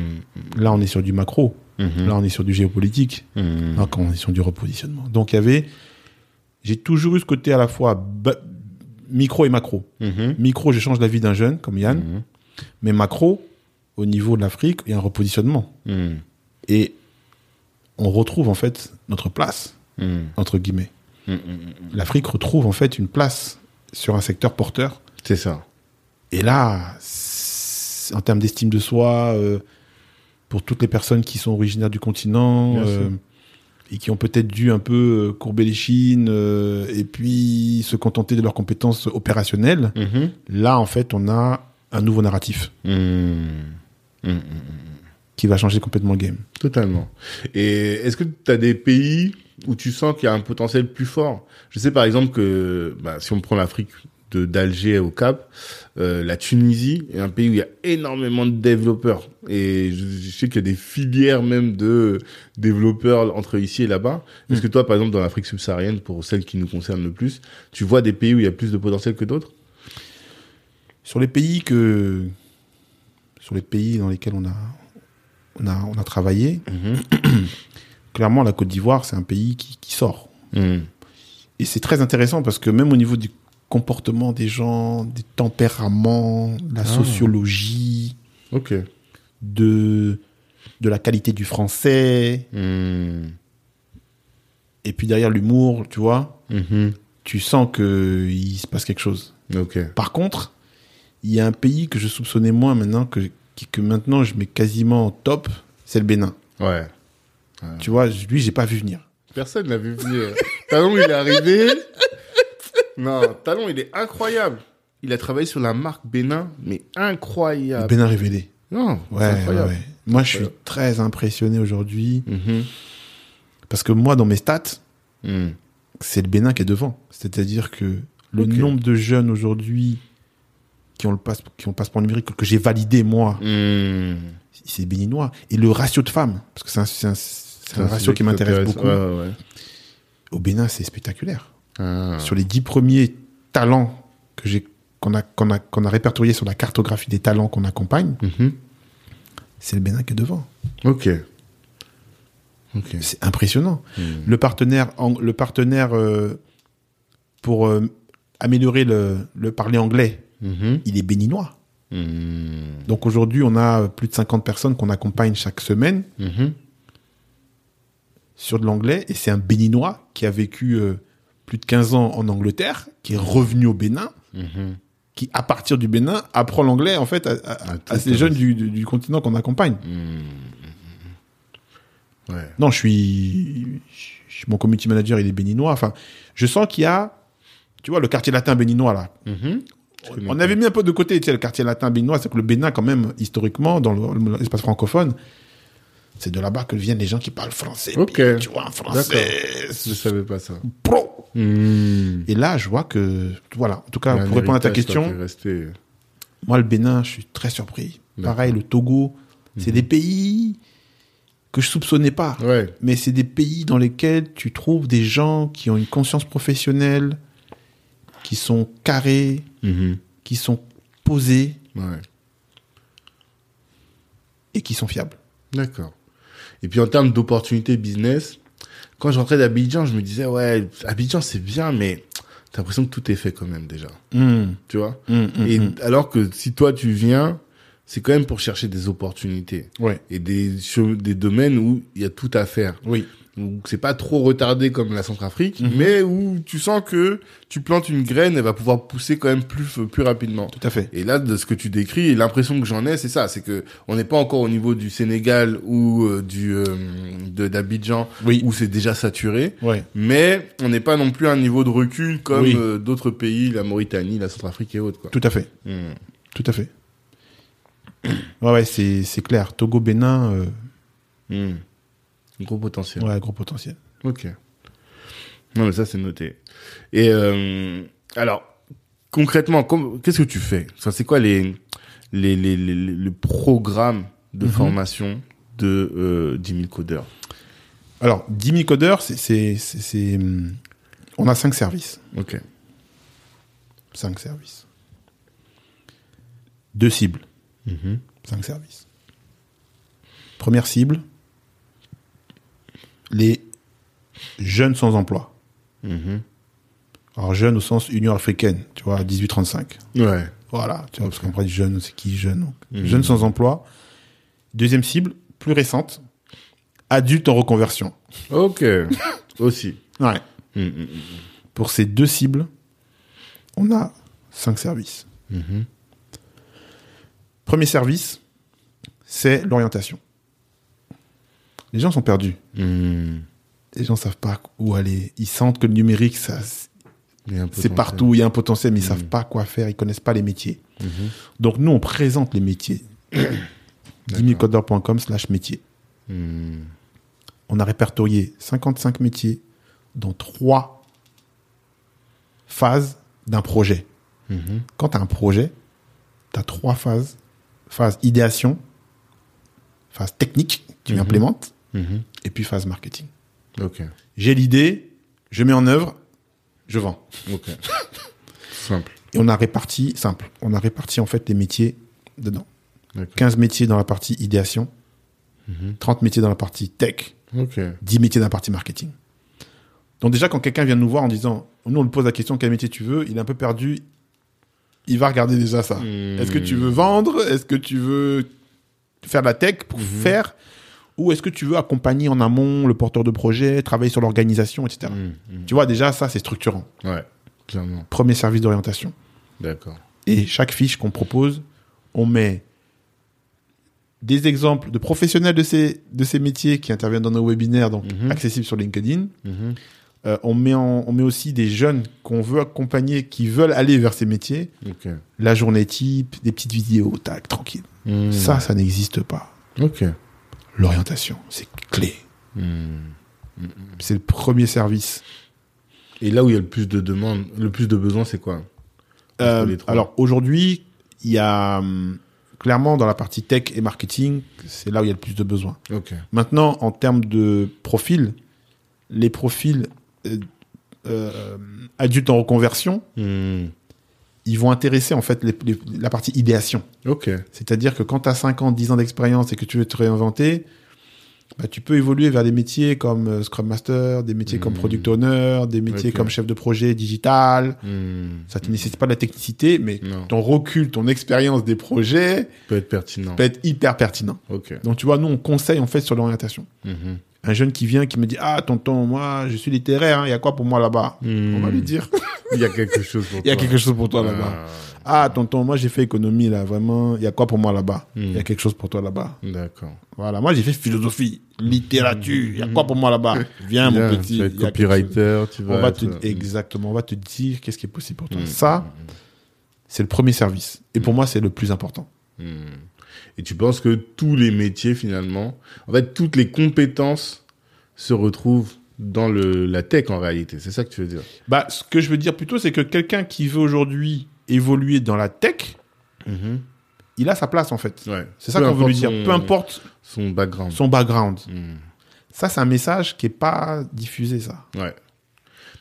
là on est sur du macro Mhm. là on est sur du géopolitique. Là, on est sur du repositionnement donc il y avait j'ai toujours eu ce côté à la fois micro et macro. Micro, j'échange la vie d'un jeune comme Yann, mais macro, au niveau de l'Afrique, il y a un repositionnement. Mhm. Et on retrouve en fait notre place, Mhm. entre guillemets. Mhm. L'Afrique retrouve en fait une place sur un secteur porteur. C'est ça. Et là, en termes d'estime de soi, euh, pour toutes les personnes qui sont originaires du continent euh, et qui ont peut-être dû un peu euh, courber les chines euh, et puis se contenter de leurs compétences opérationnelles, Mhm. là en fait on a un nouveau narratif. Mhm. Mhm. qui va changer complètement le game. Totalement. Et est-ce que tu as des pays où tu sens qu'il y a un potentiel plus fort? Je sais par exemple que bah, si on prend l'Afrique de d'Alger au Cap, euh, la Tunisie est un pays où il y a énormément de développeurs. Et je, je sais qu'il y a des filières même de développeurs entre ici et là-bas. Est-ce que toi, par exemple, dans l'Afrique subsaharienne, pour celle qui nous concerne le plus, tu vois des pays où il y a plus de potentiel que d'autres? Sur les pays que, sur les pays dans lesquels on a, on a, on a travaillé, clairement la Côte d'Ivoire c'est un pays qui, qui sort. Mhm. Et c'est très intéressant parce que même au niveau du comportement des gens, des tempéraments, la Ah. sociologie, de, de la qualité du français, Mhm. et puis derrière l'humour, tu vois, Mhm. tu sens que il se passe quelque chose. Par contre, il y a un pays que je soupçonnais moins maintenant, que, que maintenant je mets quasiment en top, c'est le Bénin. Ouais. Tu vois, lui, j'ai pas vu venir. Personne l'a vu venir. Talon, il est arrivé. Non, Talon, il est incroyable. Il a travaillé sur la marque Bénin, mais Le incroyable. Bénin révélé. Non, Ouais, ouais, incroyable. ouais. Moi, je suis très impressionné aujourd'hui Mhm. parce que moi, dans mes stats, Mhm. c'est le Bénin qui est devant. C'est-à-dire que le nombre de jeunes aujourd'hui qui ont le passe, qui ont le passeport numérique que j'ai validé moi, Mhm. c'est béninois. Et le ratio de femmes, parce que c'est un, un- un ratio qui m'intéresse intéresse- beaucoup. Ouais, ouais, ouais. Au Bénin, c'est spectaculaire. Ah. sur les dix premiers talents que j'ai qu'on a qu'on a qu'on a répertoriés sur la cartographie des talents qu'on accompagne, Mhm. c'est le Bénin qui est devant. Ok. C'est impressionnant. Mhm. Le partenaire le partenaire euh, pour euh, améliorer le, le parler anglais, Mhm. il est béninois. Mhm. Donc aujourd'hui, on a plus de 50 personnes qu'on accompagne chaque semaine Mhm. sur de l'anglais et c'est un béninois qui a vécu euh, plus de 15 ans en Angleterre, qui est revenu au Bénin qui, à partir du Bénin, apprend l'anglais, en fait, à, à- Ah, à ces jeunes du, du, du continent qu'on accompagne. Ouais. Non, je suis, je suis- mon community manager, il est béninois. Enfin, je sens qu'il y a, tu vois, le quartier latin béninois, là. On avait mis un peu de côté, tu sais, le quartier latin béninois, c'est que le Bénin, quand même, historiquement, dans le- l'espace francophone, C'est de là-bas que viennent les gens qui parlent français. Tu vois, un français Je savais pas ça. pro. Hmm. Et là, je vois que, voilà. En tout cas, pour répondre à ta question, moi, le Bénin, je suis très surpris. Pareil, le Togo, c'est des pays que je soupçonnais pas. Ouais. Mais c'est des pays dans lesquels tu trouves des gens qui ont une conscience professionnelle, qui sont carrés, Mhm. qui sont posés Ouais. et qui sont fiables. D'accord. Et puis en termes d'opportunités business, quand je rentrais d'Abidjan, je me disais, ouais, Abidjan c'est bien, mais t'as l'impression que tout est fait quand même déjà. Hum, Tu vois hum, hum, Et alors que si toi tu viens, c'est quand même pour chercher des opportunités Ouais, et des, des domaines où il y a tout à faire. oui. Où c'est pas trop retardé comme la Centrafrique, Mhm. mais où tu sens que tu plantes une graine, elle va pouvoir pousser quand même plus, plus rapidement. Tout à fait. Et là, de ce que tu décris, et l'impression que j'en ai, c'est ça, c'est que on n'est pas encore au niveau du Sénégal ou euh, du euh, de d'Abidjan Oui. où c'est déjà saturé, Ouais. mais on n'est pas non plus à un niveau de recul comme Oui. euh, d'autres pays, la Mauritanie, la Centrafrique et autres. Quoi. Tout à fait. Hmm. Tout à fait. Ouais, ouais, c'est, c'est clair. Togo, Bénin, euh, Hmm. Gros potentiel. ouais, gros potentiel. Ok. Non, mais ça, c'est noté. Et euh, alors, concrètement, qu'est-ce que tu fais? Enfin, C'est quoi les, les, les, le programme de Mhm. formation de euh, 10 000 codeurs? Alors, 10 000 codeurs, c'est, on a cinq services. Ok. Cinq services. Deux cibles. Mhm. Cinq services. Première cible, les jeunes sans emploi. Mhm. Alors, jeunes au sens Union africaine, tu vois, 18-35. Ouais. Voilà, tu vois, parce qu'après, jeunes, c'est qui jeunes donc. Mhm. Jeunes sans emploi. Deuxième cible, plus récente, adultes en reconversion. Ok. Aussi. Ouais. Mhm, Pour ces deux cibles, on a cinq services. Premier service, c'est l'orientation. Les gens sont perdus. Mhm. Les gens savent pas où aller. Ils sentent que le numérique, ça, c'est partout. Il y a un potentiel, mais ils Mhm. savent pas quoi faire. Ils connaissent pas les métiers. Mhm. Donc nous, on présente les métiers. 10 000codeurs.com slash métiers. Mhm. On a répertorié 55 métiers dans trois phases d'un projet. Quand tu as un projet, tu as trois phases. Phase idéation, phase technique, tu l'implémentes, Mhm. et puis phase marketing. J'ai l'idée, je mets en œuvre, je vends. Simple. Et on a réparti, simple, on a réparti en fait les métiers dedans. D'accord. 15 métiers dans la partie idéation, Mhm. 30 métiers dans la partie tech, Ok. 10 métiers dans la partie marketing. Donc déjà, quand quelqu'un vient nous voir en disant, nous on lui pose la question quel métier tu veux, il est un peu perdu, il va regarder déjà ça. Hmm. Est-ce que tu veux vendre? Est-ce que tu veux faire de la tech pour faire Ou est-ce que tu veux accompagner en amont le porteur de projet, travailler sur l'organisation, etc. Mhm. Mhm. Tu vois, déjà, ça, c'est structurant. Ouais. Clairement. Premier service d'orientation. D'accord. Et chaque fiche qu'on propose, on met des exemples de professionnels de ces, de ces métiers qui interviennent dans nos webinaires, donc Mhm. accessibles sur LinkedIn. Euh, on, met en- on met aussi des jeunes qu'on veut accompagner, qui veulent aller vers ces métiers. La journée type, des petites vidéos, tac, tranquille. Ça, ça n'existe pas. Ok. L'orientation, c'est clé. Mhm. C'est le premier service. Et là où il y a le plus de demandes, le plus de besoins, c'est quoi? Euh, alors aujourd'hui, il y a hum, clairement dans la partie tech et marketing, c'est là où il y a le plus de besoins. Ok. Maintenant, en termes de profil, les profils euh, euh, adultes en reconversion, Mhm. Ils vont intéresser en fait les- les- la partie idéation. Ok. C'est-à-dire que quand tu as 5 ans, 10 ans d'expérience et que tu veux te réinventer, bah, tu peux évoluer vers des métiers comme euh, Scrum Master, des métiers comme Mhm. Product Owner, des métiers comme chef de projet digital. Mhm. Ça ne nécessite pas de la technicité, mais Non. ton recul, ton expérience des projets Peut être pertinent. peut être hyper pertinent. Donc tu vois, nous on conseille en fait sur l'orientation. Mhm. Un jeune qui vient qui me dit ah tonton moi je suis littéraire, hein, il y a quoi pour moi là-bas Mhm. On va lui dire Il y a quelque chose pour il y a toi. quelque chose pour toi là-bas. Ah tonton moi j'ai fait économie là vraiment, il y a quoi pour moi là-bas Mhm. Il y a quelque chose pour toi là-bas. Ah, D'accord. Voilà, moi j'ai fait philosophie, littérature, il y a quoi pour moi là-bas Viens Bien, mon petit, Tu vas être y a copywriter, tu vas. On va être- te exactement, on va te dire qu'est-ce qui est possible pour toi. Mhm. Ça, c'est le premier service et pour moi c'est le plus important. Et tu penses que tous les métiers, finalement, en fait, toutes les compétences se retrouvent dans le, la tech en réalité. C'est ça que tu veux dire? Bah, ce que je veux dire plutôt, c'est que quelqu'un qui veut aujourd'hui évoluer dans la tech, il a sa place en fait. Ouais. C'est ça qu'on veut lui dire. son- Peu importe Son background. son background. Hmm. Ça, c'est un message qui est pas diffusé, ça. Ouais.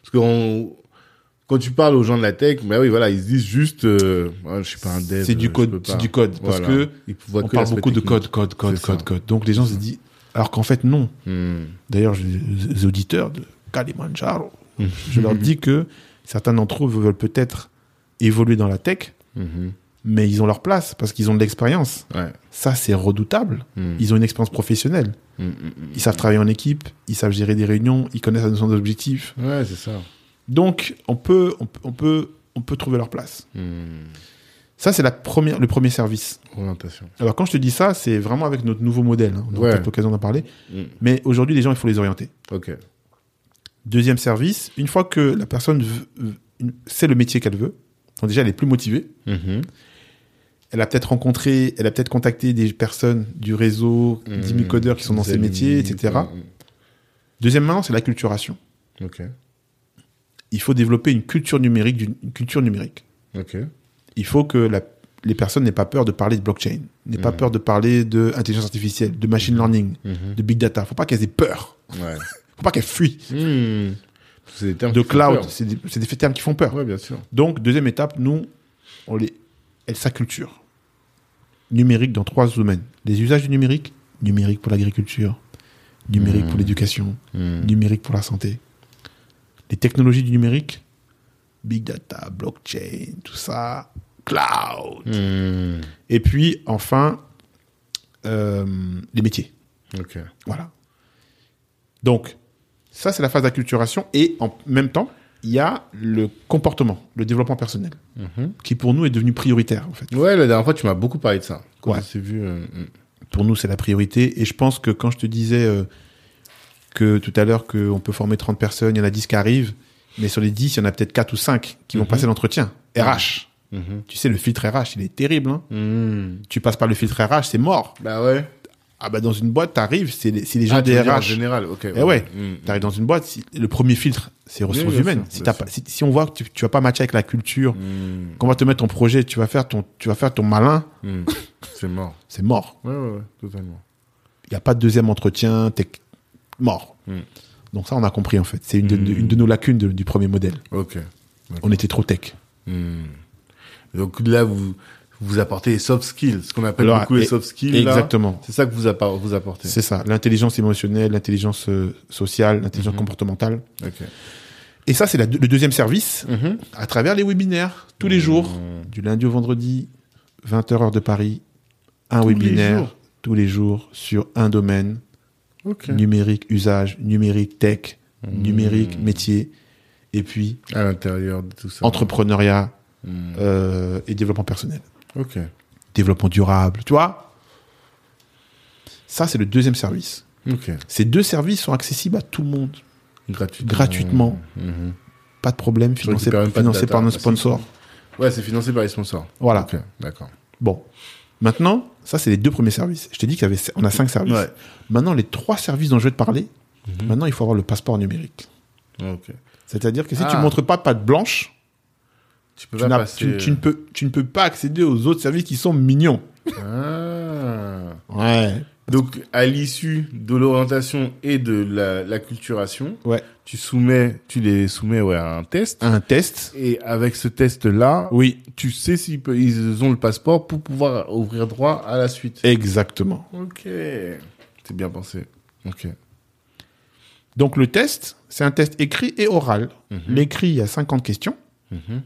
Parce que on- quand tu parles aux gens de la tech, bah oui, voilà, ils se disent juste, euh, Ouais, je suis pas un dev. C'est du code, c'est du code. Parce Voilà. que Ils on que parle beaucoup de code, code, code, code, ça. code. Donc les gens se disent, alors qu'en fait non. Hmm. D'ailleurs, les auditeurs de Kalimandjaro, je leur dis que certains d'entre eux veulent peut-être évoluer dans la tech, mais ils ont leur place parce qu'ils ont de l'expérience. Ouais. Ça, c'est redoutable. Hmm. Ils ont une expérience professionnelle. Hmm, hmm, Ils savent travailler en équipe, ils savent gérer des réunions, ils connaissent la notion d'objectif. hmm. Ouais, c'est ça. Donc, on peut, on, peut- on peut, on peut trouver leur place. Hmm. Ça, c'est la première, le premier service. Orientation. Alors, quand je te dis ça, c'est vraiment avec notre nouveau modèle. hein. On aura Ouais. peut-être l'occasion d'en parler. Hmm. Mais aujourd'hui, les gens, il faut les orienter. Ok. Deuxième service, une fois que la personne sait le métier qu'elle veut, donc déjà, elle est plus motivée. Mhm. Elle a peut-être rencontré, elle a peut-être contacté des personnes du réseau, Hmm. 10 000 codeurs qui sont dans ces métiers, etc. hmm. Deuxièmement, c'est l'acculturation. Ok. Il faut développer une culture numérique, d'une- culture numérique. Il faut que la- les personnes n'aient pas peur de parler de blockchain, n'aient pas Mhm. peur de parler de intelligence artificielle, de machine learning, Mhm. de big data. Faut pas qu'elles aient peur. Ouais. Faut pas qu'elles fuient. Hmm. C'est des termes De cloud, c'est des, termes qui font peur. Ouais, bien sûr. Donc, deuxième étape, nous, on les, elle s'acculture. Numérique dans trois domaines. Les usages du numérique, numérique pour l'agriculture, numérique Mhm. pour l'éducation, Hmm. numérique pour la santé. Les technologies du numérique, big data, blockchain, tout ça, cloud. Hmm. Et puis, enfin, euh, les métiers. Ok. Voilà. Donc, ça, c'est la phase d'acculturation. Et en même temps, il y a le comportement, le développement personnel, Mhm. qui pour nous est devenu prioritaire, en fait. Ouais, la dernière fois, tu m'as beaucoup parlé de ça. Quand Ouais. vu. euh, hmm. Pour nous, c'est la priorité. Et je pense que quand je te disais euh, que tout à l'heure qu'on peut former 30 personnes, il y en a 10 qui arrivent, mais sur les 10, il y en a peut-être 4 ou 5 qui vont Mhm. passer l'entretien. RH. Mhm. Tu sais, le filtre RH, il est terrible. hein. Hmm. Tu passes par le filtre RH, c'est mort. Bah ouais. Ah bah dans une boîte, t'arrives, c'est les, c'est les gens Ah, des dire en RH. général, ok. Eh ouais. T'arrives dans une boîte, si- le premier filtre, c'est ressources humaines. si, bien t'as pas, si, si on voit que tu, tu vas pas matcher avec la culture, qu'on va te mettre ton projet, tu vas faire ton, tu vas faire ton malin. C'est mort. c'est mort. Ouais, ouais, ouais, totalement. Il n'y a pas de deuxième entretien, mort. Hmm. Donc ça, on a compris en fait. C'est une, de, une de nos lacunes de- du premier modèle. Ok. On était trop tech. Hmm. Donc là, vous, vous apportez les soft skills, ce qu'on appelle Alors, beaucoup les soft skills. Exactement. C'est ça que vous, apportez. C'est ça. L'intelligence émotionnelle, l'intelligence euh, sociale, l'intelligence Mhm. comportementale. Ok. Et ça, c'est le deuxième service Mhm. à travers les webinaires, tous les jours, Hmm. du lundi au vendredi, 20h heure de Paris, un Tous webinaire jours tous les jours sur un domaine, Ok. numérique, usage, numérique, tech, Hmm. numérique, métier, et puis À l'intérieur de tout ça. entrepreneuriat Hmm. euh, et développement personnel. Ok. Développement durable, tu vois? Ça, c'est le deuxième service. Ok. Ces deux services sont accessibles à tout le monde, Gratuitement. Gratuitement. Mhm. pas de problème, de financés data, par nos sponsors. Ouais, c'est financé par les sponsors. Voilà. D'accord. Bon. Maintenant, ça, c'est les deux premiers services. Je t'ai dit qu'il y avait, on a cinq services. Ouais. Maintenant, les trois services dont je vais te parler, Mhm. maintenant, il faut avoir le passeport numérique. Ok. C'est-à-dire que si Ah. tu montres pas patte blanche, Tu peux tu, pas n'as- passer. tu- tu ne peux, tu ne peux pas accéder aux autres services qui sont mignons. Ah. Ouais. Donc, à l'issue de l'orientation et de la, l'acculturation, Ouais. Tu soumets, tu les soumets ouais, à un test. Un test. Et avec ce test-là, Oui, tu sais s'ils ils ont le passeport pour pouvoir ouvrir droit à la suite. exactement. Ok. C'est bien pensé. Ok. Donc le test, c'est un test écrit et oral. Mhm. L'écrit, il y a 50 questions, Mhm.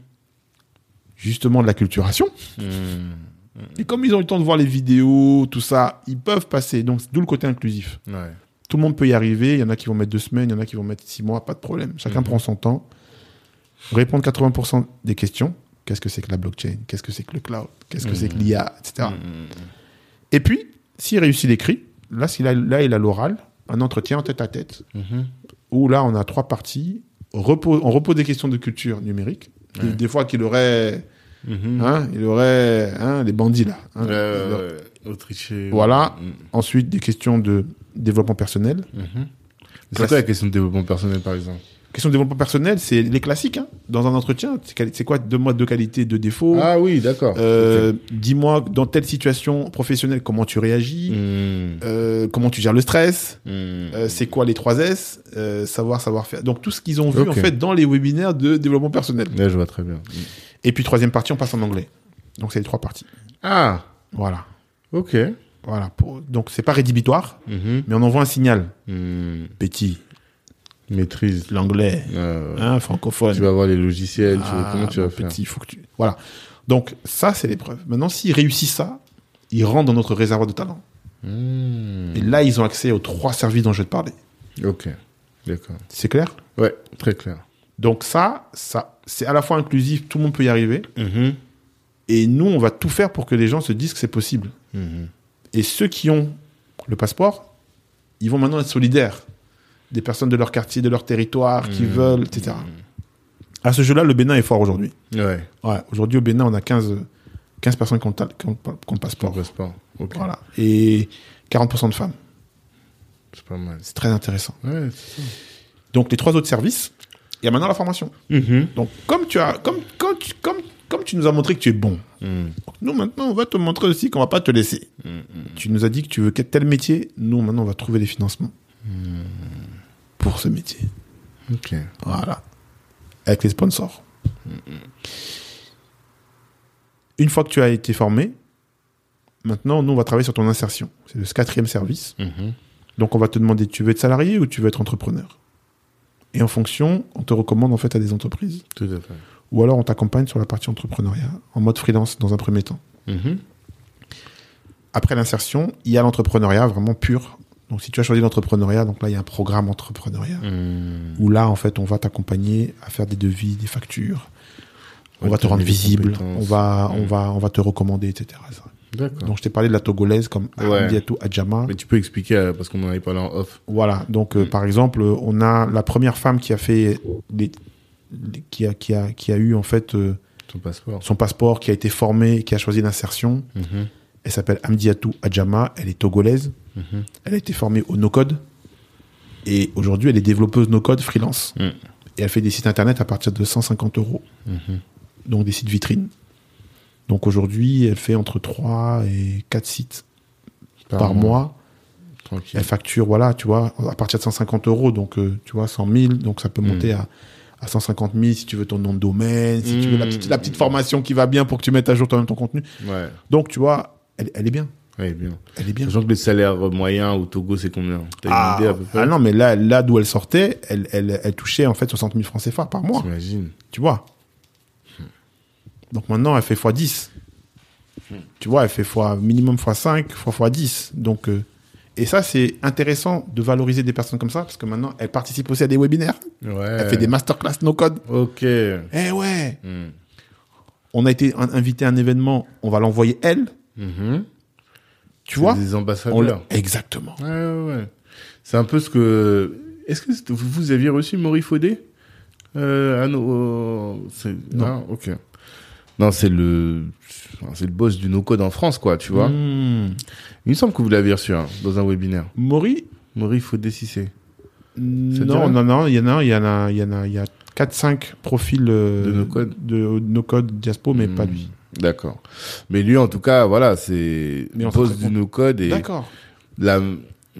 justement de la culturation. Hmm. Et comme ils ont eu le temps de voir les vidéos, tout ça, ils peuvent passer. Donc d'où le côté inclusif. Ouais. Tout le monde peut y arriver. Il y en a qui vont mettre deux semaines, il y en a qui vont mettre six mois, pas de problème. Chacun Mhm. prend son temps. Répondre 80% des questions. Qu'est-ce que c'est que la blockchain? Qu'est-ce que c'est que le cloud? Qu'est-ce que c'est que Mhm. l'IA Etc. Hmm. Et puis, s'il réussit l'écrit, là, a, là, il a l'oral, un entretien en tête à tête, Mhm. où là, on a trois parties. On repose des questions de culture numérique. Des- Ouais. Des, fois qu'il aurait Mhm. Hein, il aurait hein, les bandits là. hein. Voilà. Mhm. Ensuite, des questions de développement personnel. Mhm. C'est quoi la question de développement personnel, par exemple Question de développement personnel, c'est les classiques. Hein. Dans un entretien, c'est quoi deux mois de qualité, de défaut Ah oui, d'accord. Euh. Dis-moi, dans telle situation professionnelle, comment tu réagis Mhm. Euh, Comment tu gères le stress Mhm. Euh, C'est quoi les 3 S Savoir, savoir faire. Donc tout ce qu'ils ont vu en fait dans les webinaires de développement personnel. Là, je vois très bien. Et puis troisième partie, on passe en anglais. Donc c'est les trois parties. Ah, Voilà. ok. Voilà. Pour... Donc c'est pas rédhibitoire, Mhm. mais on envoie un signal. Mhm. Petit, Maîtrise. l'anglais, Euh, hein, francophone. tu vas voir les logiciels, tu vas- Ah, comment tu vas faire petit, faut que tu... Voilà. Donc ça, c'est l'épreuve. Maintenant, s'ils réussissent ça, ils rentrent dans notre réservoir de talent. Mhm. Et là, ils ont accès aux trois services dont je vais te parler. Ok, d'accord. C'est clair? Ouais, très clair. Donc ça, ça, c'est à la fois inclusif, tout le monde peut y arriver. Mhm. Et nous, on va tout faire pour que les gens se disent que c'est possible. Mhm. Et ceux qui ont le passeport, ils vont maintenant être solidaires des personnes de leur quartier, de leur territoire, qui Mhm. veulent, etc. À ce jeu-là, le Bénin est fort aujourd'hui. Ouais, Ouais, aujourd'hui, au Bénin, on a 15, 15 personnes qui ont, qui ont- qui ont le pour passeport. le passeport. Voilà. Et 40% de femmes. c'est pas mal. C'est très intéressant. Ouais, ça. Donc, les trois autres services, il y a maintenant la formation. Mhm. Donc, comme tu as, comme, quand tu- comme, comme tu nous as montré que tu es bon, donc nous, maintenant, on va te montrer aussi qu'on va pas te laisser. Mhm. Tu nous as dit que tu veux quel- tel métier. Nous, maintenant, on va trouver des financements pour ce métier. Ok. Voilà. Avec les sponsors. Une fois que tu as été formé, maintenant, nous, on va travailler sur ton insertion. C'est le quatrième service. Donc, on va te demander, tu veux être salarié ou tu veux être entrepreneur? Et en fonction, on te recommande en fait à des entreprises. Tout à fait. Ou alors, on t'accompagne sur la partie entrepreneuriat, en mode freelance dans un premier temps. Mhm. Après l'insertion, il y a l'entrepreneuriat vraiment pur. Donc, si tu as choisi l'entrepreneuriat, donc là, il y a un programme entrepreneuriat. Mhm. Où là, en fait, on va t'accompagner à faire des devis, des factures. On va te rendre des visible. On va, on Mm. va, on va te recommander, etc. Donc, je t'ai parlé de la togolaise comme Ouais. Amdiatou Adjama. Mais tu peux expliquer, euh, parce qu'on en avait parlé en off. Voilà. Donc, euh, par exemple, euh, on a la première femme qui a fait, les- qui a, qui a, qui a eu en fait euh, Ton passeport. son passeport, qui a été formée, qui a choisi l'insertion. Mhm. Elle s'appelle Amdiatou Adjama. Elle est togolaise. Mhm. Elle a été formée au no-code. Et aujourd'hui, elle est développeuse no-code freelance. Mm. Et elle fait des sites internet à partir de 150 euros. Mhm. Donc des sites vitrines. Donc aujourd'hui, elle fait entre 3 et 4 sites par, mois. Tranquille. Elle facture, voilà, tu vois, à partir de 150 euros. Donc, euh, tu vois, 100 000. Donc ça peut Mm. monter à, à 150 000 si tu veux ton nom de domaine, si tu veux la Mm. petite, la petite formation qui va bien pour que tu mettes à jour toi-même ton contenu. Ouais. Donc, tu vois, elle, elle est bien. Elle est bien. Sachant que le salaire moyen au Togo, c'est combien? T'as Ah, une idée à peu près? ah non, mais là, là d'où elle sortait, elle, elle, elle touchait en fait 60 000 francs CFA par mois. T'imagines Tu vois? Donc maintenant, elle fait x10. Tu vois, elle fait fois minimum x5, fois x10. Donc, euh, et ça, c'est intéressant de valoriser des personnes comme ça, parce que maintenant, elle participe aussi à des webinaires. Ouais. Elle fait des masterclass no code. Ok. Eh ouais Mhm. On a été invité à un événement, on va l'envoyer elle. Mhm. Tu vois? Des ambassadeurs. Exactement. Ouais, ouais. C'est un peu ce que. Est-ce que vous aviez reçu Maury Faudé euh, à nos... c'est- Non. Ah, ok. Non, c'est le. C'est le boss du no-code en France, quoi, tu vois. Hmm. Il me semble que vous l'avez reçu hein, dans un webinaire. Maury Maury Faudé, si c'est. Non, non, non, il y en a, il y en a, il y en a, il y a 4-5 profils euh, De no-code. de no-code diaspo, mais pas Hmm, lui. D'accord. Mais lui, en tout cas, voilà, c'est boss du no-code et D'accord. la,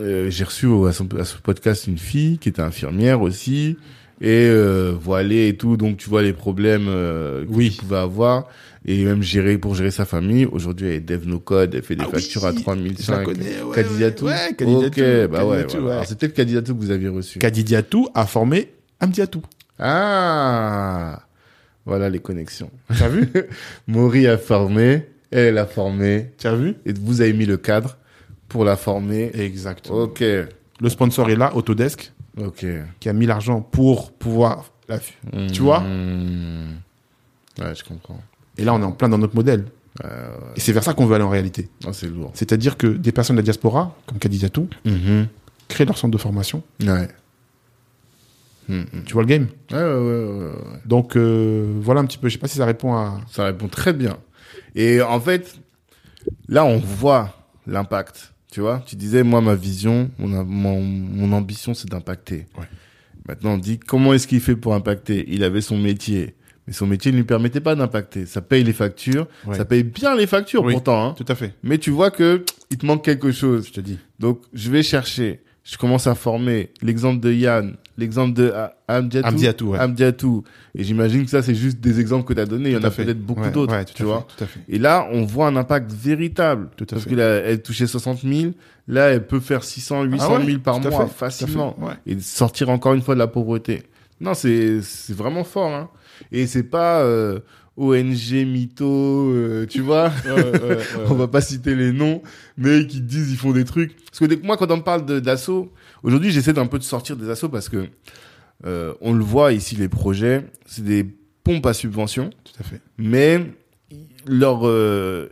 euh, j'ai reçu à, son, à ce podcast une fille qui était infirmière aussi et euh, voilée et tout. Donc tu vois les problèmes euh, que Oui. tu pouvais avoir. Et même gérer pour gérer sa famille. Aujourd'hui elle est dev no code elle fait des Ah oui, factures à Je la 3005 connais, ouais. Kadidiatou. Ouais, Kadidiatou, ok bah ouais, Kadidiatou, ouais. Alors, c'est peut-être Kadidiatou que vous aviez reçu. Kadidiatou a formé Amdiatou. ah voilà les connexions. T'as vu Maury a formé elle a formé. Tu as vu et vous avez mis le cadre pour la former. Exactement. ok. Le sponsor est là, Autodesk, ok qui a mis l'argent pour pouvoir la. Tu vois Mmh. Ouais, je comprends. Et là, on est en plein dans notre modèle. Ouais. Et c'est vers ça qu'on veut aller en réalité. Ah, c'est lourd. C'est-à-dire que des personnes de la diaspora, comme Kadidiatou, Mhm. créent leur centre de formation Ouais. Mm, mm. Tu vois le game? Ouais, ouais, ouais, ouais, ouais. Donc euh, voilà un petit peu. Je sais pas si ça répond à. Ça répond très bien. Et en fait, là, on voit l'impact. Tu vois, tu disais, moi, ma vision, mon, a- mon, mon ambition, c'est d'impacter. Ouais. Maintenant, on dit, comment est-ce qu'il fait pour impacter? Il avait son métier. Mais son métier ne lui permettait pas d'impacter. Ça paye les factures. Ouais. Ça paye bien les factures, Oui. pourtant. Hein. Tout à fait. Mais tu vois que il te manque quelque chose. Je te dis. Donc, je vais chercher. Je commence à former l'exemple de Yann, l'exemple de Amdiatou. Amdiatou, ouais. Amdiatou. Et j'imagine que ça, c'est juste des exemples que tu as donnés. Il y en Tout a peut-être beaucoup Ouais, d'autres, ouais, tu vois. Et là, on voit un impact véritable. Tout à parce fait. que là, elle touchait 60 000. Là, elle peut faire 600, 800 Ah ouais, 000 par tout mois fait, facilement. Ouais. Et sortir encore une fois de la pauvreté. Non, c'est, c'est vraiment fort, hein. Et c'est pas, euh, ONG mytho, euh, tu vois. on va pas citer les noms, mais qui disent ils font des trucs. Parce que dès moi, quand on me parle d'assaut, aujourd'hui, j'essaie d'un peu de sortir des assauts parce que euh, on le voit ici, les projets, c'est des pompes à subvention, Tout à fait. mais leur, euh,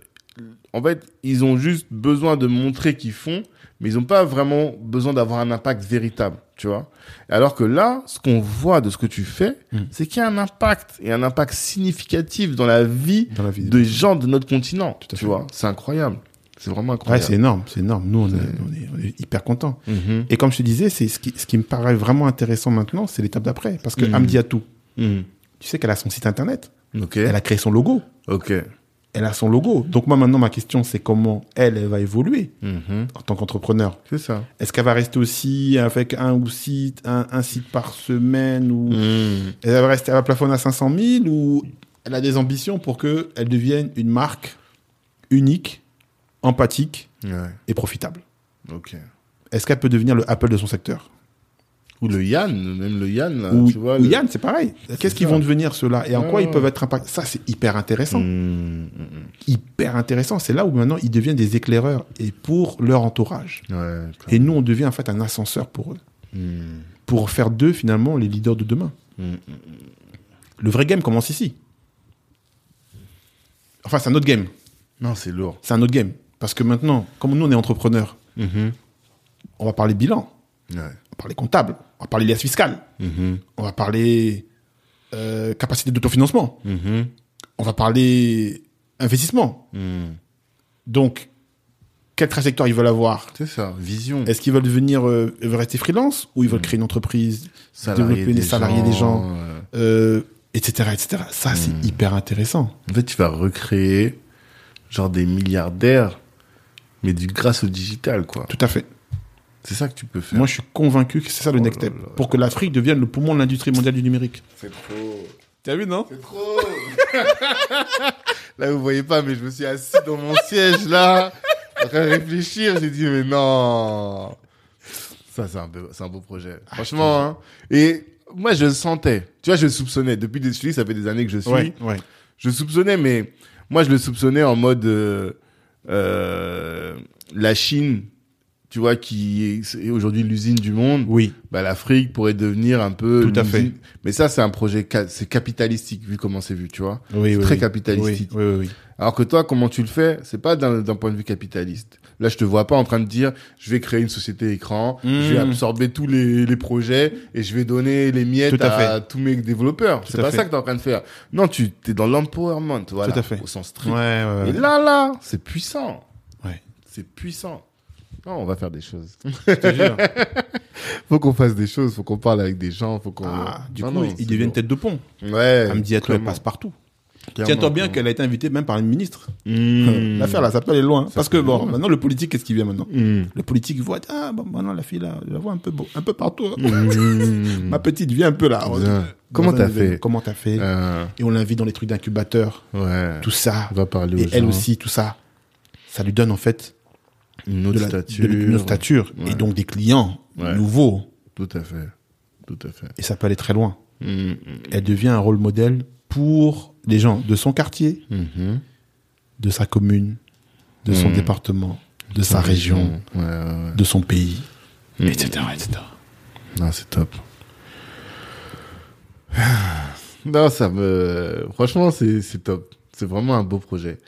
en fait, ils ont juste besoin de montrer qu'ils font, mais ils n'ont pas vraiment besoin d'avoir un impact véritable, tu vois. Alors que là, ce qu'on voit de ce que tu fais, Mm. c'est qu'il y a un impact et un impact significatif dans la vie Dans la vie. de gens de notre continent. Tout à tu fait. vois, c'est incroyable. C'est vraiment Ouais, incroyable. c'est énorme, c'est énorme. Nous, on est, on est, on est hyper contents. Mhm. Et comme je te disais, c'est ce qui, ce qui me paraît vraiment intéressant maintenant, c'est l'étape d'après. Parce que Mhm. Amdiatou, Mhm. tu sais qu'elle a son site internet. Elle a créé son logo. Ok. Elle a son logo. Donc moi maintenant, ma question, c'est comment elle, elle va évoluer Mhm. en tant qu'entrepreneur. C'est ça. Est-ce qu'elle va rester aussi avec un ou site, un, un site par semaine ou Mhm. elle va rester à la plafonne à 500 000 ou elle a des ambitions pour que elle devienne une marque unique, empathique Ouais. et profitable? Ok. Est-ce qu'elle peut devenir le Apple de son secteur? Ou le Yann, même le Yann, là, Ou, tu vois. ou le- Yann, c'est pareil. Qu'est-ce qu'ils vont devenir ceux-là et en quoi ils peuvent être impactés Ça, c'est hyper intéressant. Mhm. Hyper intéressant. C'est là où maintenant ils deviennent des éclaireurs et pour leur entourage. Ouais. Et nous, on devient en fait un ascenseur pour eux. Pour faire d'eux finalement les leaders de demain. Le vrai game commence ici. Enfin, c'est un autre game. Non, c'est lourd. C'est un autre game. Parce que maintenant, comme nous, on est entrepreneurs, Mhm. on va parler bilan, Ouais. On va parler comptable, on va parler liasse fiscale, Mhm. on va parler euh, capacité d'autofinancement, Mhm. on va parler investissement. Mhm. Donc, quelle trajectoire ils veulent avoir? C'est ça. Vision. Est-ce qu'ils veulent devenir, euh, veulent rester freelance ou ils veulent créer une entreprise, développer des salariés des gens, euh. euh, etc., etc. Ça, c'est hyper intéressant. En fait, tu vas recréer genre des milliardaires, mais du grâce au digital, quoi. Tout à fait. C'est ça que tu peux faire. Moi, je suis convaincu que c'est ça le Oh next là step. là. Pour que l'Afrique devienne le poumon de l'industrie mondiale du numérique. c'est trop. T'as vu, non? C'est trop. là, vous voyez pas, mais je me suis assis dans mon siège, là, en train de réfléchir. J'ai dit, mais non. Ça, c'est un, beau- c'est un beau projet. Franchement, hein. Et moi, je le sentais. Tu vois, je le soupçonnais. Depuis des, dis, ça fait des années que je suis. Ouais, ouais. Je le soupçonnais, mais moi, je le soupçonnais en mode euh, euh, la Chine, tu vois, qui est aujourd'hui l'usine du monde. Oui. Bah, l'Afrique pourrait devenir un peu. Tout à fait. Mais ça, c'est un projet, ca- c'est capitalistique vu comment c'est vu, tu vois. Oui, oui, très oui. capitalistique. Oui, oui, oui. Alors que toi, comment tu le fais C'est pas d'un point de vue capitaliste. Là, je te vois pas en train de dire, je vais créer une société écran, je vais Mmh. absorber tous les, les projets et je vais donner les miettes Tout à à, tous mes développeurs. C'est pas fait. ça que tu es en train de faire. Non, tu es dans l'empowerment, voilà, Tout à fait. au sens Ouais, strict. ouais, Et ouais. là, là, c'est puissant. Ouais. C'est puissant. Non, on va faire des choses. Je te jure. faut qu'on fasse des choses, faut qu'on parle avec des gens, faut qu'on. Ah, du Non, coup, non, il c'est devient lourd. tête de pont. Ouais. Amdi Atou, elle clairement. passe partout. Tiens-toi bien qu'elle a été invitée même par une ministre. Mmh. L'affaire là, ça peut aller loin. Parce que bon, loin. maintenant le politique, qu'est-ce qui vient maintenant Mmh. Le politique voit, ah bon, maintenant la fille là, je la vois un peu beau, un peu partout. hein. Mmh. Ma petite, viens un peu là. Bien. Dans Comment t'as fait Comment t'as fait Euh, Et on l'invite dans les trucs d'incubateur, ouais. tout ça. On va parler Et aux elle gens. aussi, tout ça. Ça lui donne en fait Une de autre la, stature. de une stature Ouais. et donc des clients Ouais. nouveaux. Tout à fait. Tout à fait. Et ça peut aller très loin. Mmh. Elle devient un rôle modèle pour les gens de son quartier, Mhm. de sa commune, de son département, de sa région, Ouais, de son pays, etc., etc. Non, c'est top. Non, ça me. Franchement, c'est c'est top. C'est vraiment un beau projet.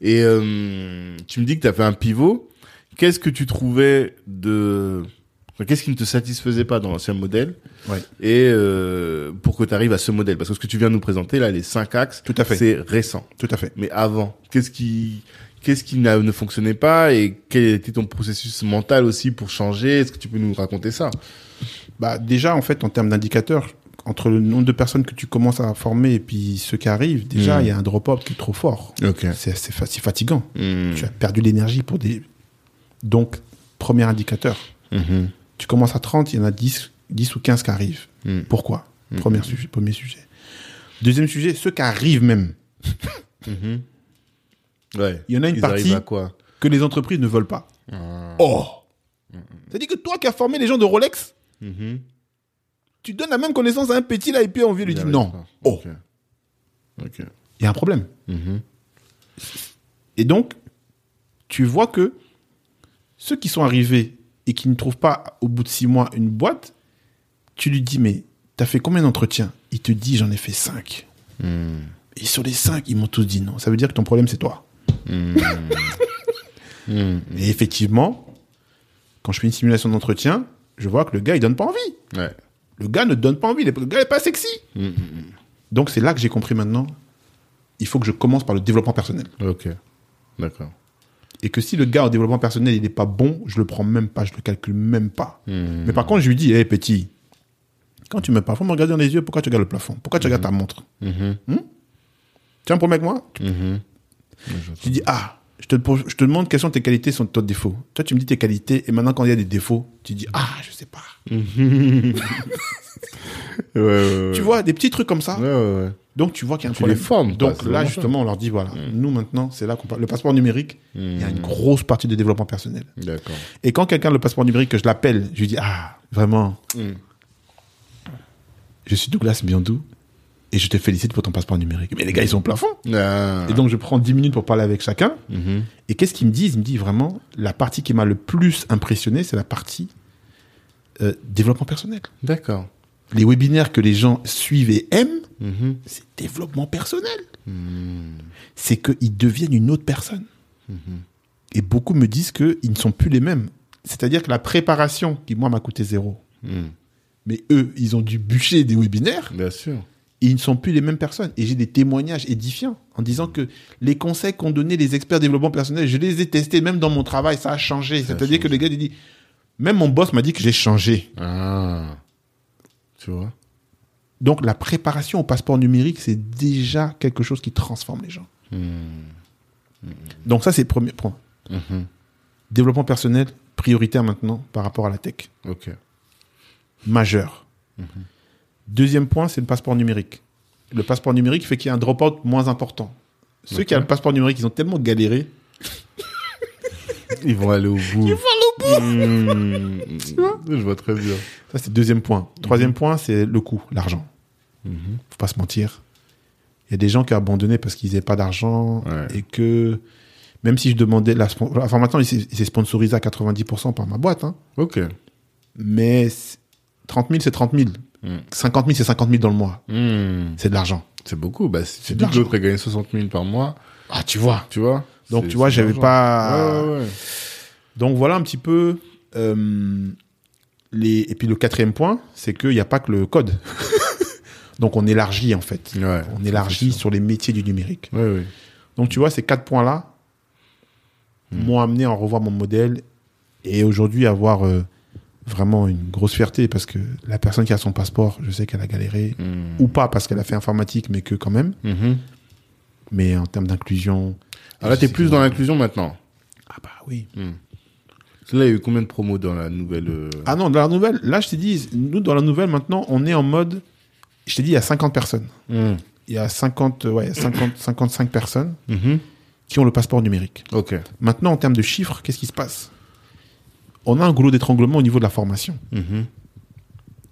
Et euh, tu me dis que tu as fait un pivot. Qu'est-ce que tu trouvais de. Qu'est-ce qui ne te satisfaisait pas dans l'ancien modèle Ouais. et euh, pour que tu arrives à ce modèle? Parce que ce que tu viens de nous présenter là, les cinq axes, Tout à fait. c'est récent. Tout à fait. Mais avant, qu'est-ce qui qu'est-ce qui ne fonctionnait pas et quel était ton processus mental aussi pour changer? Est-ce que tu peux nous raconter ça? Bah, déjà, en fait, en termes d'indicateurs, entre le nombre de personnes que tu commences à former et puis ceux qui arrivent, déjà, Mm. il y a un drop-out qui est trop fort. Ok. C'est c'est fa- c'est fatigant. Hmm. Tu as perdu l'énergie pour des. Donc, premier indicateur. Mhm. Tu commences à 30, il y en a 10, 10 ou 15 qui arrivent. Mm. Pourquoi? Premier, sujet, premier sujet. Deuxième sujet, ceux qui arrivent même, Mhm. Ouais. Il y en a une Ils partie- quoi? que les entreprises ne veulent pas. Ah. Oh C'est-à-dire que toi qui as formé les gens de Rolex, Mhm. tu donnes la même connaissance à un petit là et puis on vient lui Il dire non. pas. Oh, il y a un problème. Mhm. Et donc, tu vois que ceux qui sont arrivés et qui ne trouvent pas au bout de six mois une boîte, tu lui dis, mais t'as fait combien d'entretiens? Il te dit, j'en ai fait cinq. Hmm. Et sur les cinq, ils m'ont tous dit non. Ça veut dire que ton problème, c'est toi. Hmm. Hmm. Et effectivement, quand je fais une simulation d'entretien, je vois que le gars, il donne pas envie. Ouais. Le gars ne donne pas envie. Le gars n'est pas sexy. Donc, c'est là que j'ai compris maintenant, il faut que je commence par le développement personnel. Ok. D'accord. Et que si le gars au développement personnel, il n'est pas bon, je le prends même pas, je le calcule même pas. Hmm. Mais par contre, je lui dis, hé petit, quand tu me parles, faut me regarder dans les yeux, pourquoi tu regardes le plafond? Pourquoi tu regardes ta montre? Mhm. Tu as un problème avec moi? Tu dis, ah, je te, pose- je te demande quelles sont tes qualités, sont tes défauts. Toi, tu me dis tes qualités, et maintenant, quand il y a des défauts, tu dis, ah, je sais pas. Ouais, ouais, ouais. Tu vois, des petits trucs comme ça. Donc, tu vois qu'il y a un Tu problème. les formes, Donc, là, justement, on leur dit, voilà, nous, maintenant, c'est là qu'on parle. Le passeport numérique, il y a une grosse partie de développement personnel. D'accord. Et quand quelqu'un a le passeport numérique, que je l'appelle, je lui dis, ah, vraiment, Hmm. je suis Douglas Biandou, et je te félicite pour ton passeport numérique. Mais les gars, ils sont au plafond. Ah. Et donc, je prends 10 minutes pour parler avec chacun. Mhm. Et qu'est-ce qu'ils me disent? Ils me disent vraiment, la partie qui m'a le plus impressionné, c'est la partie euh, développement personnel. D'accord. Les webinaires que les gens suivent et aiment, Mhm. c'est développement personnel. Hmm. C'est qu'ils deviennent une autre personne. Mhm. Et beaucoup me disent qu'ils ne sont plus les mêmes. C'est-à-dire que la préparation, qui moi m'a coûté zéro, Hmm. mais eux, ils ont dû bûcher des webinaires, Bien sûr. Et ils ne sont plus les mêmes personnes. Et j'ai des témoignages édifiants en disant que les conseils qu'ont donné les experts développement personnel, je les ai testés, même dans mon travail, ça a changé. C'est-à-dire que les gars, ils disent, même mon boss m'a dit que j'ai changé. Ah. Tu vois? Donc la préparation au passeport numérique, c'est déjà quelque chose qui transforme les gens. Hmm. Donc ça, c'est le premier point. Mhm. Développement personnel, prioritaire maintenant par rapport à la tech. Ok. Majeur. Deuxième point, c'est le passeport numérique. Le passeport numérique fait qu'il y a un drop-out moins important. Ceux qui ont le passeport numérique, ils ont tellement galéré. Ils vont aller au bout. Ils vont aller au bout. Je vois très bien. Ça, c'est le deuxième point. Troisième point, c'est le coût, l'argent. Faut pas se mentir. Il y a des gens qui ont abandonné parce qu'ils n'avaient pas d'argent Ouais. et que même si je demandais la enfin maintenant il s'est sponsorisé à 90% par ma boîte hein. Ok. mais c'est- 30 000 c'est 30 000 Mm. 50 000 c'est 50 000 dans le mois Hmm. c'est de l'argent C'est beaucoup. Bah, si tu dis que l'autre a gagné 60 000 par mois, ah tu vois tu vois Donc, tu vois, j'avais pas- Ouais, ouais, ouais. donc voilà un petit peu euh, les et puis le quatrième point c'est qu'il n'y a pas que le code donc on élargit en fait on élargit sur les métiers du numérique. Donc tu vois, ces quatre points-là Hmm. m'ont amené à revoir mon modèle et aujourd'hui avoir euh, vraiment une grosse fierté parce que la personne qui a son passeport, je sais qu'elle a galéré Hmm. ou pas parce qu'elle a fait informatique, mais que quand même. Mhm. Mais en termes d'inclusion. Alors là, t'es plus dans l'inclusion maintenant. Ah bah oui. Que Là, il y a eu combien de promos dans la nouvelle euh, Ah non, dans la nouvelle, là je t'ai dit, nous dans la nouvelle maintenant, on est en mode, je t'ai dit, il y a 50 personnes. hmm. Il y a 50, ouais, 50, 55 personnes Mhm. qui ont le passeport numérique. Ok. Maintenant, en termes de chiffres, qu'est-ce qui se passe? On a un goulot d'étranglement au niveau de la formation. Mhm.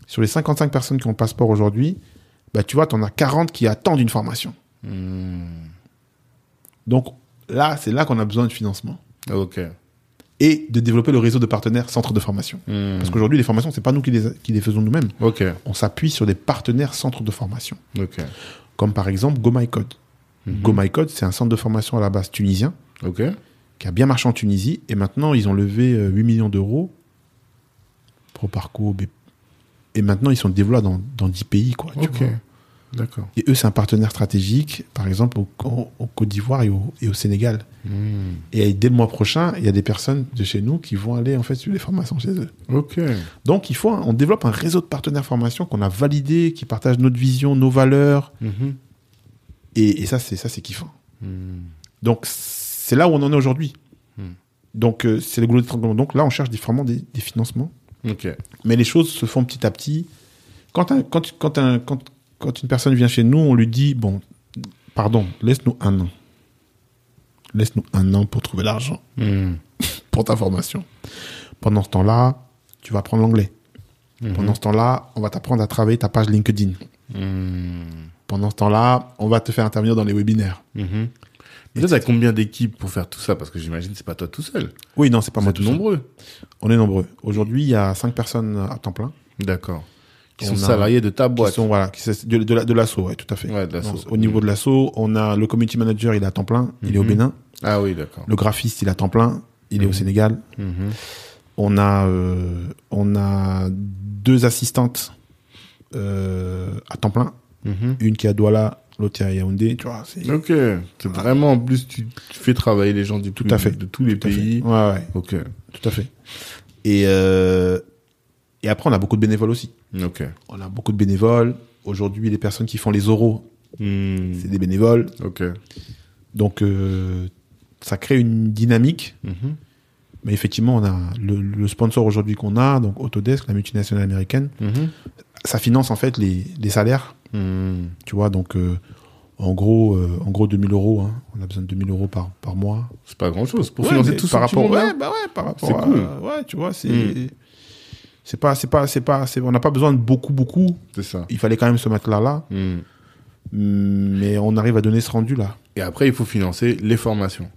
Sur les 55 personnes qui ont le passeport aujourd'hui, bah, tu vois, tu en as 40 qui attendent une formation. Hmm. Donc là, c'est là qu'on a besoin de financement. Ok. Et de développer le réseau de partenaires centres de formation. Hmm. Parce qu'aujourd'hui, les formations, c'est pas nous qui les, qui les faisons nous-mêmes. On s'appuie sur des partenaires centres de formation. Comme par exemple Go My Code. Go My Code, c'est un centre de formation à la base tunisien. Qui a bien marché en Tunisie. Et maintenant, ils ont levé euh, 8 millions d'euros Proparco. Et maintenant, ils sont développés dans, dans 10 pays, quoi. tu vois. D'accord. Et eux, c'est un partenaire stratégique, par exemple, au, au- au Côte d'Ivoire et au, et au Sénégal. Hmm. Et dès le mois prochain, il y a des personnes de chez nous qui vont aller, en fait, suivre les formations chez eux. Ok. Donc, il faut, on développe un réseau de partenaires formation qu'on a validé, qui partagent notre vision, nos valeurs. Mhm. Et, et ça, c'est, ça, c'est kiffant. Hmm. Donc, c'est là où on en est aujourd'hui. Hmm. Donc, euh, c'est le goulot d'étranglement. Donc, là, on cherche vraiment des, des financements. Mais les choses se font petit à petit. Quand, un- quand, quand, un- quand, quand une personne vient chez nous, on lui dit, bon, pardon, laisse-nous un an. Laisse-nous un an pour trouver l'argent Hmm. pour ta formation. Pendant ce temps-là, tu vas apprendre l'anglais. Mhm. Pendant ce temps-là, on va t'apprendre à travailler ta page LinkedIn. Hmm. Pendant ce temps-là, on va te faire intervenir dans les webinaires. Et toi, t'as combien d'équipes pour faire tout ça? Parce que j'imagine que c'est pas toi tout seul. Oui, non, c'est pas Vous moi êtes tout seul. nombreux. On est nombreux. Aujourd'hui, il y a cinq personnes à temps plein. D'accord. Qui On sont a- salariés de ta Qui boîte. sont, voilà, qui, de, de, la- de l'assaut, ouais, tout à fait. Ouais, de l'assaut. Non, Au niveau de l'assaut, on a le community manager, il est à temps plein, il est au Mhm. Bénin. Ah oui, d'accord. Le graphiste, il est à temps plein, il est au Mhm. Sénégal. Mhm. On a, euh, on a deux assistantes euh, à temps plein, Mhm. une qui est à Douala, l'autre est à Yaoundé, tu vois. C'est Ok. C'est vraiment, en plus, tu, tu fais travailler les gens du Tout à fait. de tous les tout à fait. pays. Ouais, ouais, Ok. tout à fait. Et, euh, et après, on a beaucoup de bénévoles aussi. Ok. On a beaucoup de bénévoles. Aujourd'hui, les personnes qui font les oraux, Hmm. c'est des bénévoles. Ok. Donc, euh, ça crée une dynamique. Mhm. Mais effectivement, on a le, le sponsor aujourd'hui qu'on a, donc Autodesk, la multinationale américaine, Mhm. ça finance en fait les, les salaires, Hmm. tu vois. Donc, euh, en gros, euh, en gros 2000 euros. hein. on a besoin de 2000 euros par, par mois. C'est pas grand chose pour Ouais, financer tout par rapport, ouais, bah ouais, par rapport. C'est à- cool. ouais, tu vois, c'est. Mm. C'est pas, c'est pas, c'est pas, c'est- on n'a pas besoin de beaucoup, beaucoup. C'est ça. Il fallait quand même se mettre là, là. Hmm. Mais on arrive à donner ce rendu là. Et après, il faut financer les formations.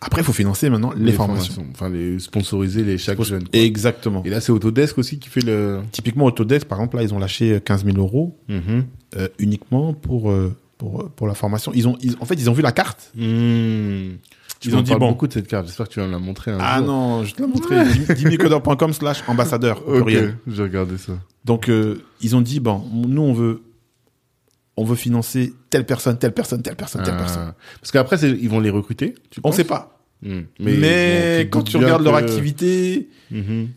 Après, il faut financer maintenant les, formations. Enfin, les sponsoriser les chaque jeune. quoi. Exactement. Et là, c'est Autodesk aussi qui fait le. Typiquement, Autodesk, par exemple, là, ils ont lâché 15 000 euros Mhm. Euh, uniquement pour, euh, pour, pour la formation. Ils ont, ils- en fait, ils ont vu la carte. Hmm. Tu Ils ont dit, bon. beaucoup de cette carte. J'espère que tu vas me la montrer un Ah jour. non, je te l'ai montré. dimicodeur.com slash ambassadeur. Ok, j'ai regardé ça. Donc, euh, ils ont dit, bon, nous, on veut, on veut financer telle personne, telle personne, telle personne, telle Ah. personne. Parce qu'après, ils vont les recruter. Tu On penses sait pas. Hmm. Mais, bon, quand tu regardes leur activité, Mhm.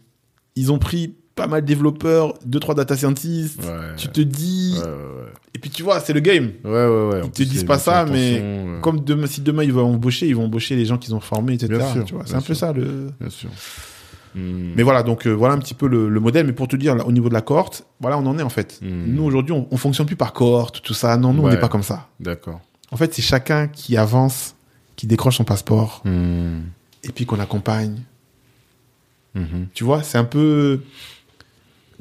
ils ont pris pas mal de développeurs, deux, trois data scientists. Ouais. Tu te dis, Ouais, ouais, et puis tu vois, c'est le game. ouais. Ouais, Ils te disent pas ça, mais Comme demain, si demain ils vont embaucher, ils vont embaucher les gens qu'ils ont formés, etc. C'est un peu ça le. Bien sûr. Hmm. Mais voilà, donc euh, voilà un petit peu le, le modèle. Mais pour te dire, là, au niveau de la cohorte, voilà, on en est en fait. Hmm. Nous aujourd'hui, on, on fonctionne plus par cohorte, tout ça. Non, nous on n'est pas comme ça. D'accord. En fait, c'est chacun qui avance, qui décroche son passeport, Hmm. et puis qu'on accompagne. Mhm. Tu vois, c'est un peu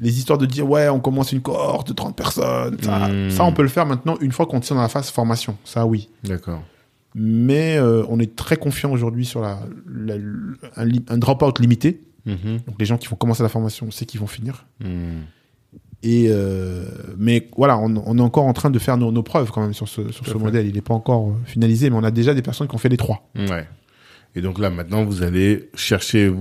les histoires de dire ouais, on commence une cohorte de 30 personnes. Ça, Hmm. ça, on peut le faire maintenant une fois qu'on tient dans la phase formation. Ça, oui. D'accord. Mais euh, on est très confiant aujourd'hui sur la, la- un, un drop-out limité. Mhm. Donc les gens qui vont commencer la formation, on sait qu'ils vont finir. Hmm. Et euh, mais voilà, on, on est encore en train de faire nos, nos preuves quand même sur ce, sur ce modèle. Il n'est pas encore euh, finalisé, mais on a déjà des personnes qui ont fait les trois. Ouais. Et donc là, maintenant, vous allez chercher.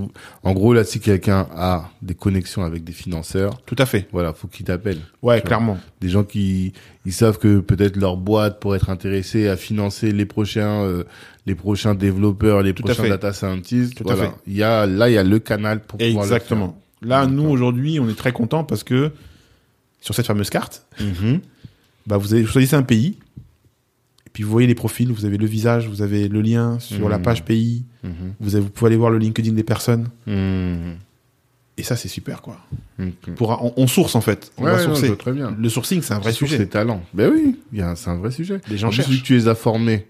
En gros, là, si quelqu'un a des connexions avec des financeurs, Tout à fait. voilà, faut qu'il t'appelle. Ouais, vois. clairement. Des gens qui ils savent que peut-être leur boîte pourrait être intéressée à financer les prochains euh, les prochains développeurs, les Tout prochains data scientists. Tout à fait. Il y a là, il y a le canal pour pouvoir le Exactement. Là, nous aujourd'hui, on est très content parce que sur cette fameuse carte. Mhm. bah vous, avez, vous choisissez un pays. Et puis vous voyez les profils, vous avez le visage, vous avez le lien sur la page pays. Mhm. Vous, avez- vous pouvez aller voir le LinkedIn des personnes. Mhm. Et ça, c'est super, quoi. Pour, on, on source, en fait. On Ouais, va sourcer. très bien. Le sourcing, c'est un vrai sujet. ces talents. Ben oui, c'est un vrai sujet. Les gens cherchent. que tu les as formés,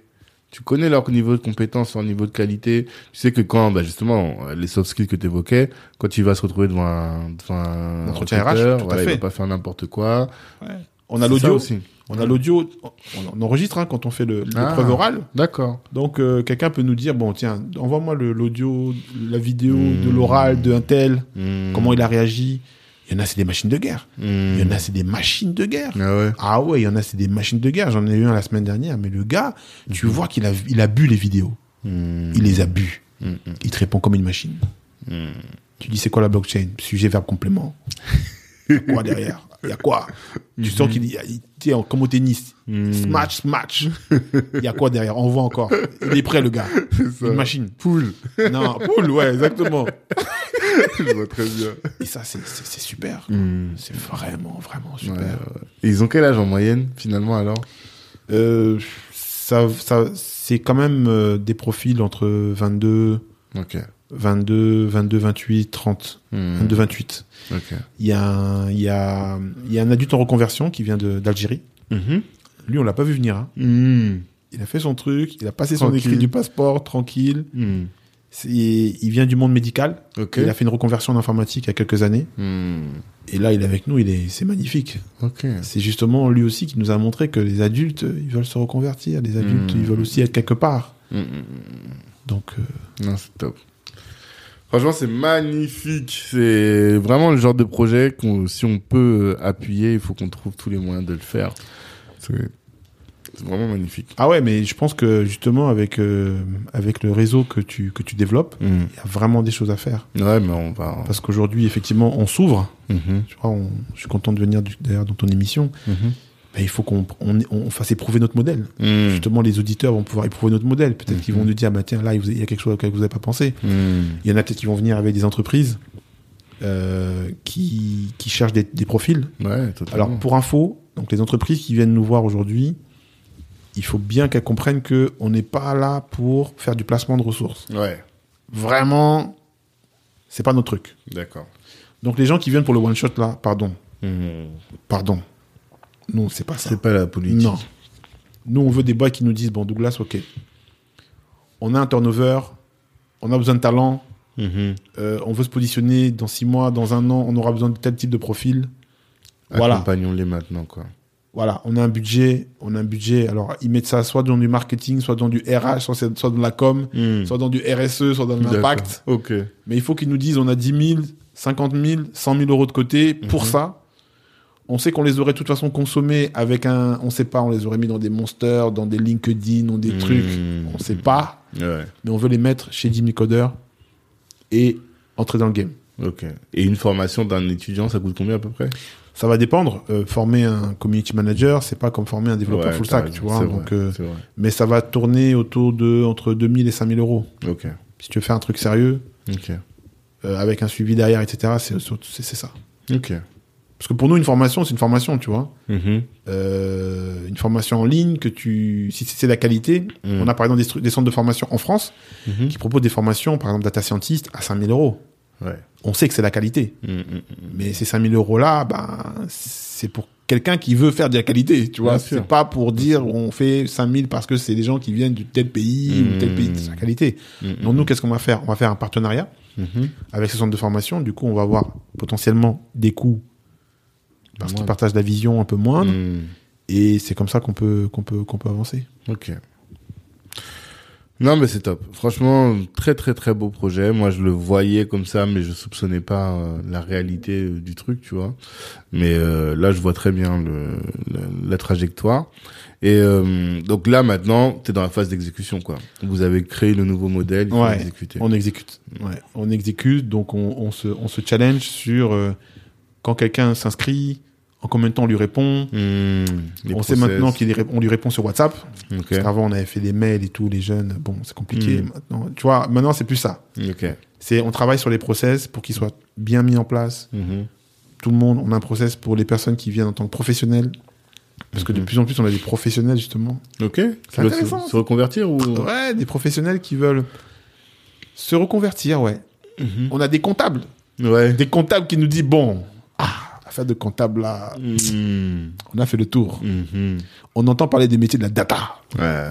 tu connais leur niveau de compétence, leur niveau de qualité. Tu sais que quand, bah, justement, les soft skills que tu évoquais, quand il va se retrouver devant un, devant un Entretien RH, tout à voilà, il va pas faire n'importe quoi. On a C'est l'audio. aussi. On a l'audio. On, on enregistre hein, quand on fait le- l'épreuve Ah. orale. D'accord. Donc, euh, quelqu'un peut nous dire, bon, tiens, envoie-moi le- l'audio, la vidéo Hmm. de l'oral de un tel. Hmm. Comment il a réagi. Il y en a, c'est des machines de guerre. Hmm. Il y en a, c'est des machines de guerre. Ah ouais. Ah ouais, il y en a, c'est des machines de guerre. J'en ai eu un la semaine dernière, mais le gars, tu vois qu'il a, il a bu les vidéos. Il les a bu. Il te répond comme une machine. Tu dis, c'est quoi la blockchain? Sujet, verbe, complément. y a quoi derrière? Il y a quoi? Tu sens qu'il y a, il- sais, comme au tennis. Mhm. Smash, smash. Il y a quoi derrière? On voit encore. Il est prêt, le gars. ça. Une machine. Poule. Non, poule, ouais, exactement. Je vois très bien. Et ça, c'est, super. Mhm. C'est vraiment, vraiment super. ouais. Et ils ont quel âge en moyenne, finalement, alors? Euh, ça, ça, c'est quand même euh, des profils entre 22, Ok. 22, 22, 28, 30, Mhm. 22, 28. Ok. Il y a, un- il y a, il y a un adulte en reconversion qui vient d'Algérie. Mhm. Lui, on l'a pas vu venir. hein. Mhm. Il a fait son truc, il a passé son écrit du passeport, tranquille. C'est- il vient du monde médical. Il a fait une reconversion en informatique il y a quelques années. Mhm. Et là, il est avec nous, il est, c'est magnifique. C'est justement lui aussi qui nous a montré que les adultes, ils veulent se reconvertir. Les adultes, ils veulent aussi être quelque part. Donc, euh, Non, c'est top. Franchement, c'est magnifique. C'est vraiment le genre de projet qu'on, si on peut euh, appuyer, il faut qu'on trouve tous les moyens de le faire. C'est, c'est vraiment magnifique. ah ouais, mais je pense que justement avec euh, avec le réseau que tu que tu développes, Mhm. il y a vraiment des choses à faire. Ouais, mais on va. Parce qu'aujourd'hui, effectivement, on s'ouvre. Mhm. Tu vois, on- je suis content de venir du- d'ailleurs dans ton émission. Mhm. Mais il faut qu'on on, on fasse éprouver notre modèle. Mhm. Justement, les auditeurs vont pouvoir éprouver notre modèle. Peut-être qu'ils Mhm. vont nous dire, bah tiens, là, il y a quelque chose auquel vous n'avez pas pensé. Mhm. Il y en a peut-être qui vont venir avec des entreprises euh, qui, qui cherchent des, des profils. Ouais. Alors, pour info, donc les entreprises qui viennent nous voir aujourd'hui, il faut bien qu'elles comprennent que on n'est pas là pour faire du placement de ressources. Ouais, Vraiment, c'est pas notre truc. d'accord. Donc les gens qui viennent pour le one shot là, pardon, pardon. Non, c'est pas ça. C'est pas la politique. Non. Nous, on veut des boîtes qui nous disent, bon, Douglas, ok. On a un turnover, on a besoin de talent, Mhm. euh, on veut se positionner dans six mois, dans un an, on aura besoin de tel type de profil. Voilà. Accompagnons-les maintenant, quoi. Voilà, on a un budget, on a un budget. Alors, ils mettent ça soit dans du marketing, soit dans du RH, soit, dans la com, Mhm. soit dans du RSE, soit dans l'impact. Ok. Mais il faut qu'ils nous disent, on a 10 000, 50 000, 100 000 euros de côté pour Mhm. ça. On sait qu'on les aurait de toute façon consommés avec un, on sait pas, on les aurait mis dans des monsters, dans des LinkedIn, dans des trucs. On sait pas, Ouais, mais on veut les mettre chez Jimmy Coder et entrer dans le game. ok. Et une formation d'un étudiant, ça coûte combien à peu près? Ça va dépendre. Euh, former un community manager, c'est pas comme former un développeur Ouais, full stack, tu vois. Donc, vrai, euh, mais ça va tourner autour de entre 2000 et 5000 euros. Ok, Si tu veux faire un truc sérieux, ok, euh, avec un suivi derrière, etc., c'est ça. ok. Parce que pour nous, une formation, c'est une formation, tu vois. Mhm. Euh, une formation en ligne que tu, si c'est la qualité, Mhm. on a par exemple des, centres de formation en France Mhm. qui proposent des formations, par exemple data scientist, à 5000 euros. Ouais. On sait que c'est la qualité, mais ces 5000 euros là, ben, c'est pour quelqu'un qui veut faire de la qualité, tu vois. C'est pas pour dire on fait 5000 parce que c'est des gens qui viennent de tel pays ou tel pays, c'est la qualité. Donc nous, qu'est-ce qu'on va faire? On va faire un partenariat avec ce centre de formation. Du coup, on va avoir potentiellement des coûts parce qu'ils partagent la vision un peu moindre. Mhm. Et c'est comme ça qu'on peut, qu'on peut, qu'on peut avancer. Ok. Non, mais c'est top. Franchement, très très très beau projet. Moi, je le voyais comme ça, mais je soupçonnais pas euh, la réalité euh, du truc, tu vois. Mais euh, là, je vois très bien le, la, la trajectoire. Et donc là, maintenant, tu es dans la phase d'exécution, quoi. Vous avez créé le nouveau modèle, il faut Ouais. On exécute. Ouais. On exécute, donc on, on, se, on se challenge sur euh, quand quelqu'un s'inscrit, en combien de temps on lui répond. Mmh, les on sait maintenant qu'on on lui répond sur WhatsApp. Ok. Parce qu'avant, on avait fait des mails et tout, les jeunes. Bon, c'est compliqué. Mm. Maintenant, tu vois, maintenant, c'est plus ça. C'est, on travaille sur les process pour qu'ils soient bien mis en place. Mhm. Tout le monde, on a un process pour les personnes qui viennent en tant que professionnels. Parce que de Mhm. plus en plus, on a des professionnels, justement. Ok. C'est veux se, intéressant, se reconvertir ou? Ouais, des professionnels qui veulent se reconvertir, ouais. Mhm. On a des comptables. Ouais. Des comptables qui nous disent, bon, affaire de comptable là, Mhm. on a fait le tour. Mhm. On entend parler des métiers de la data. Ouais.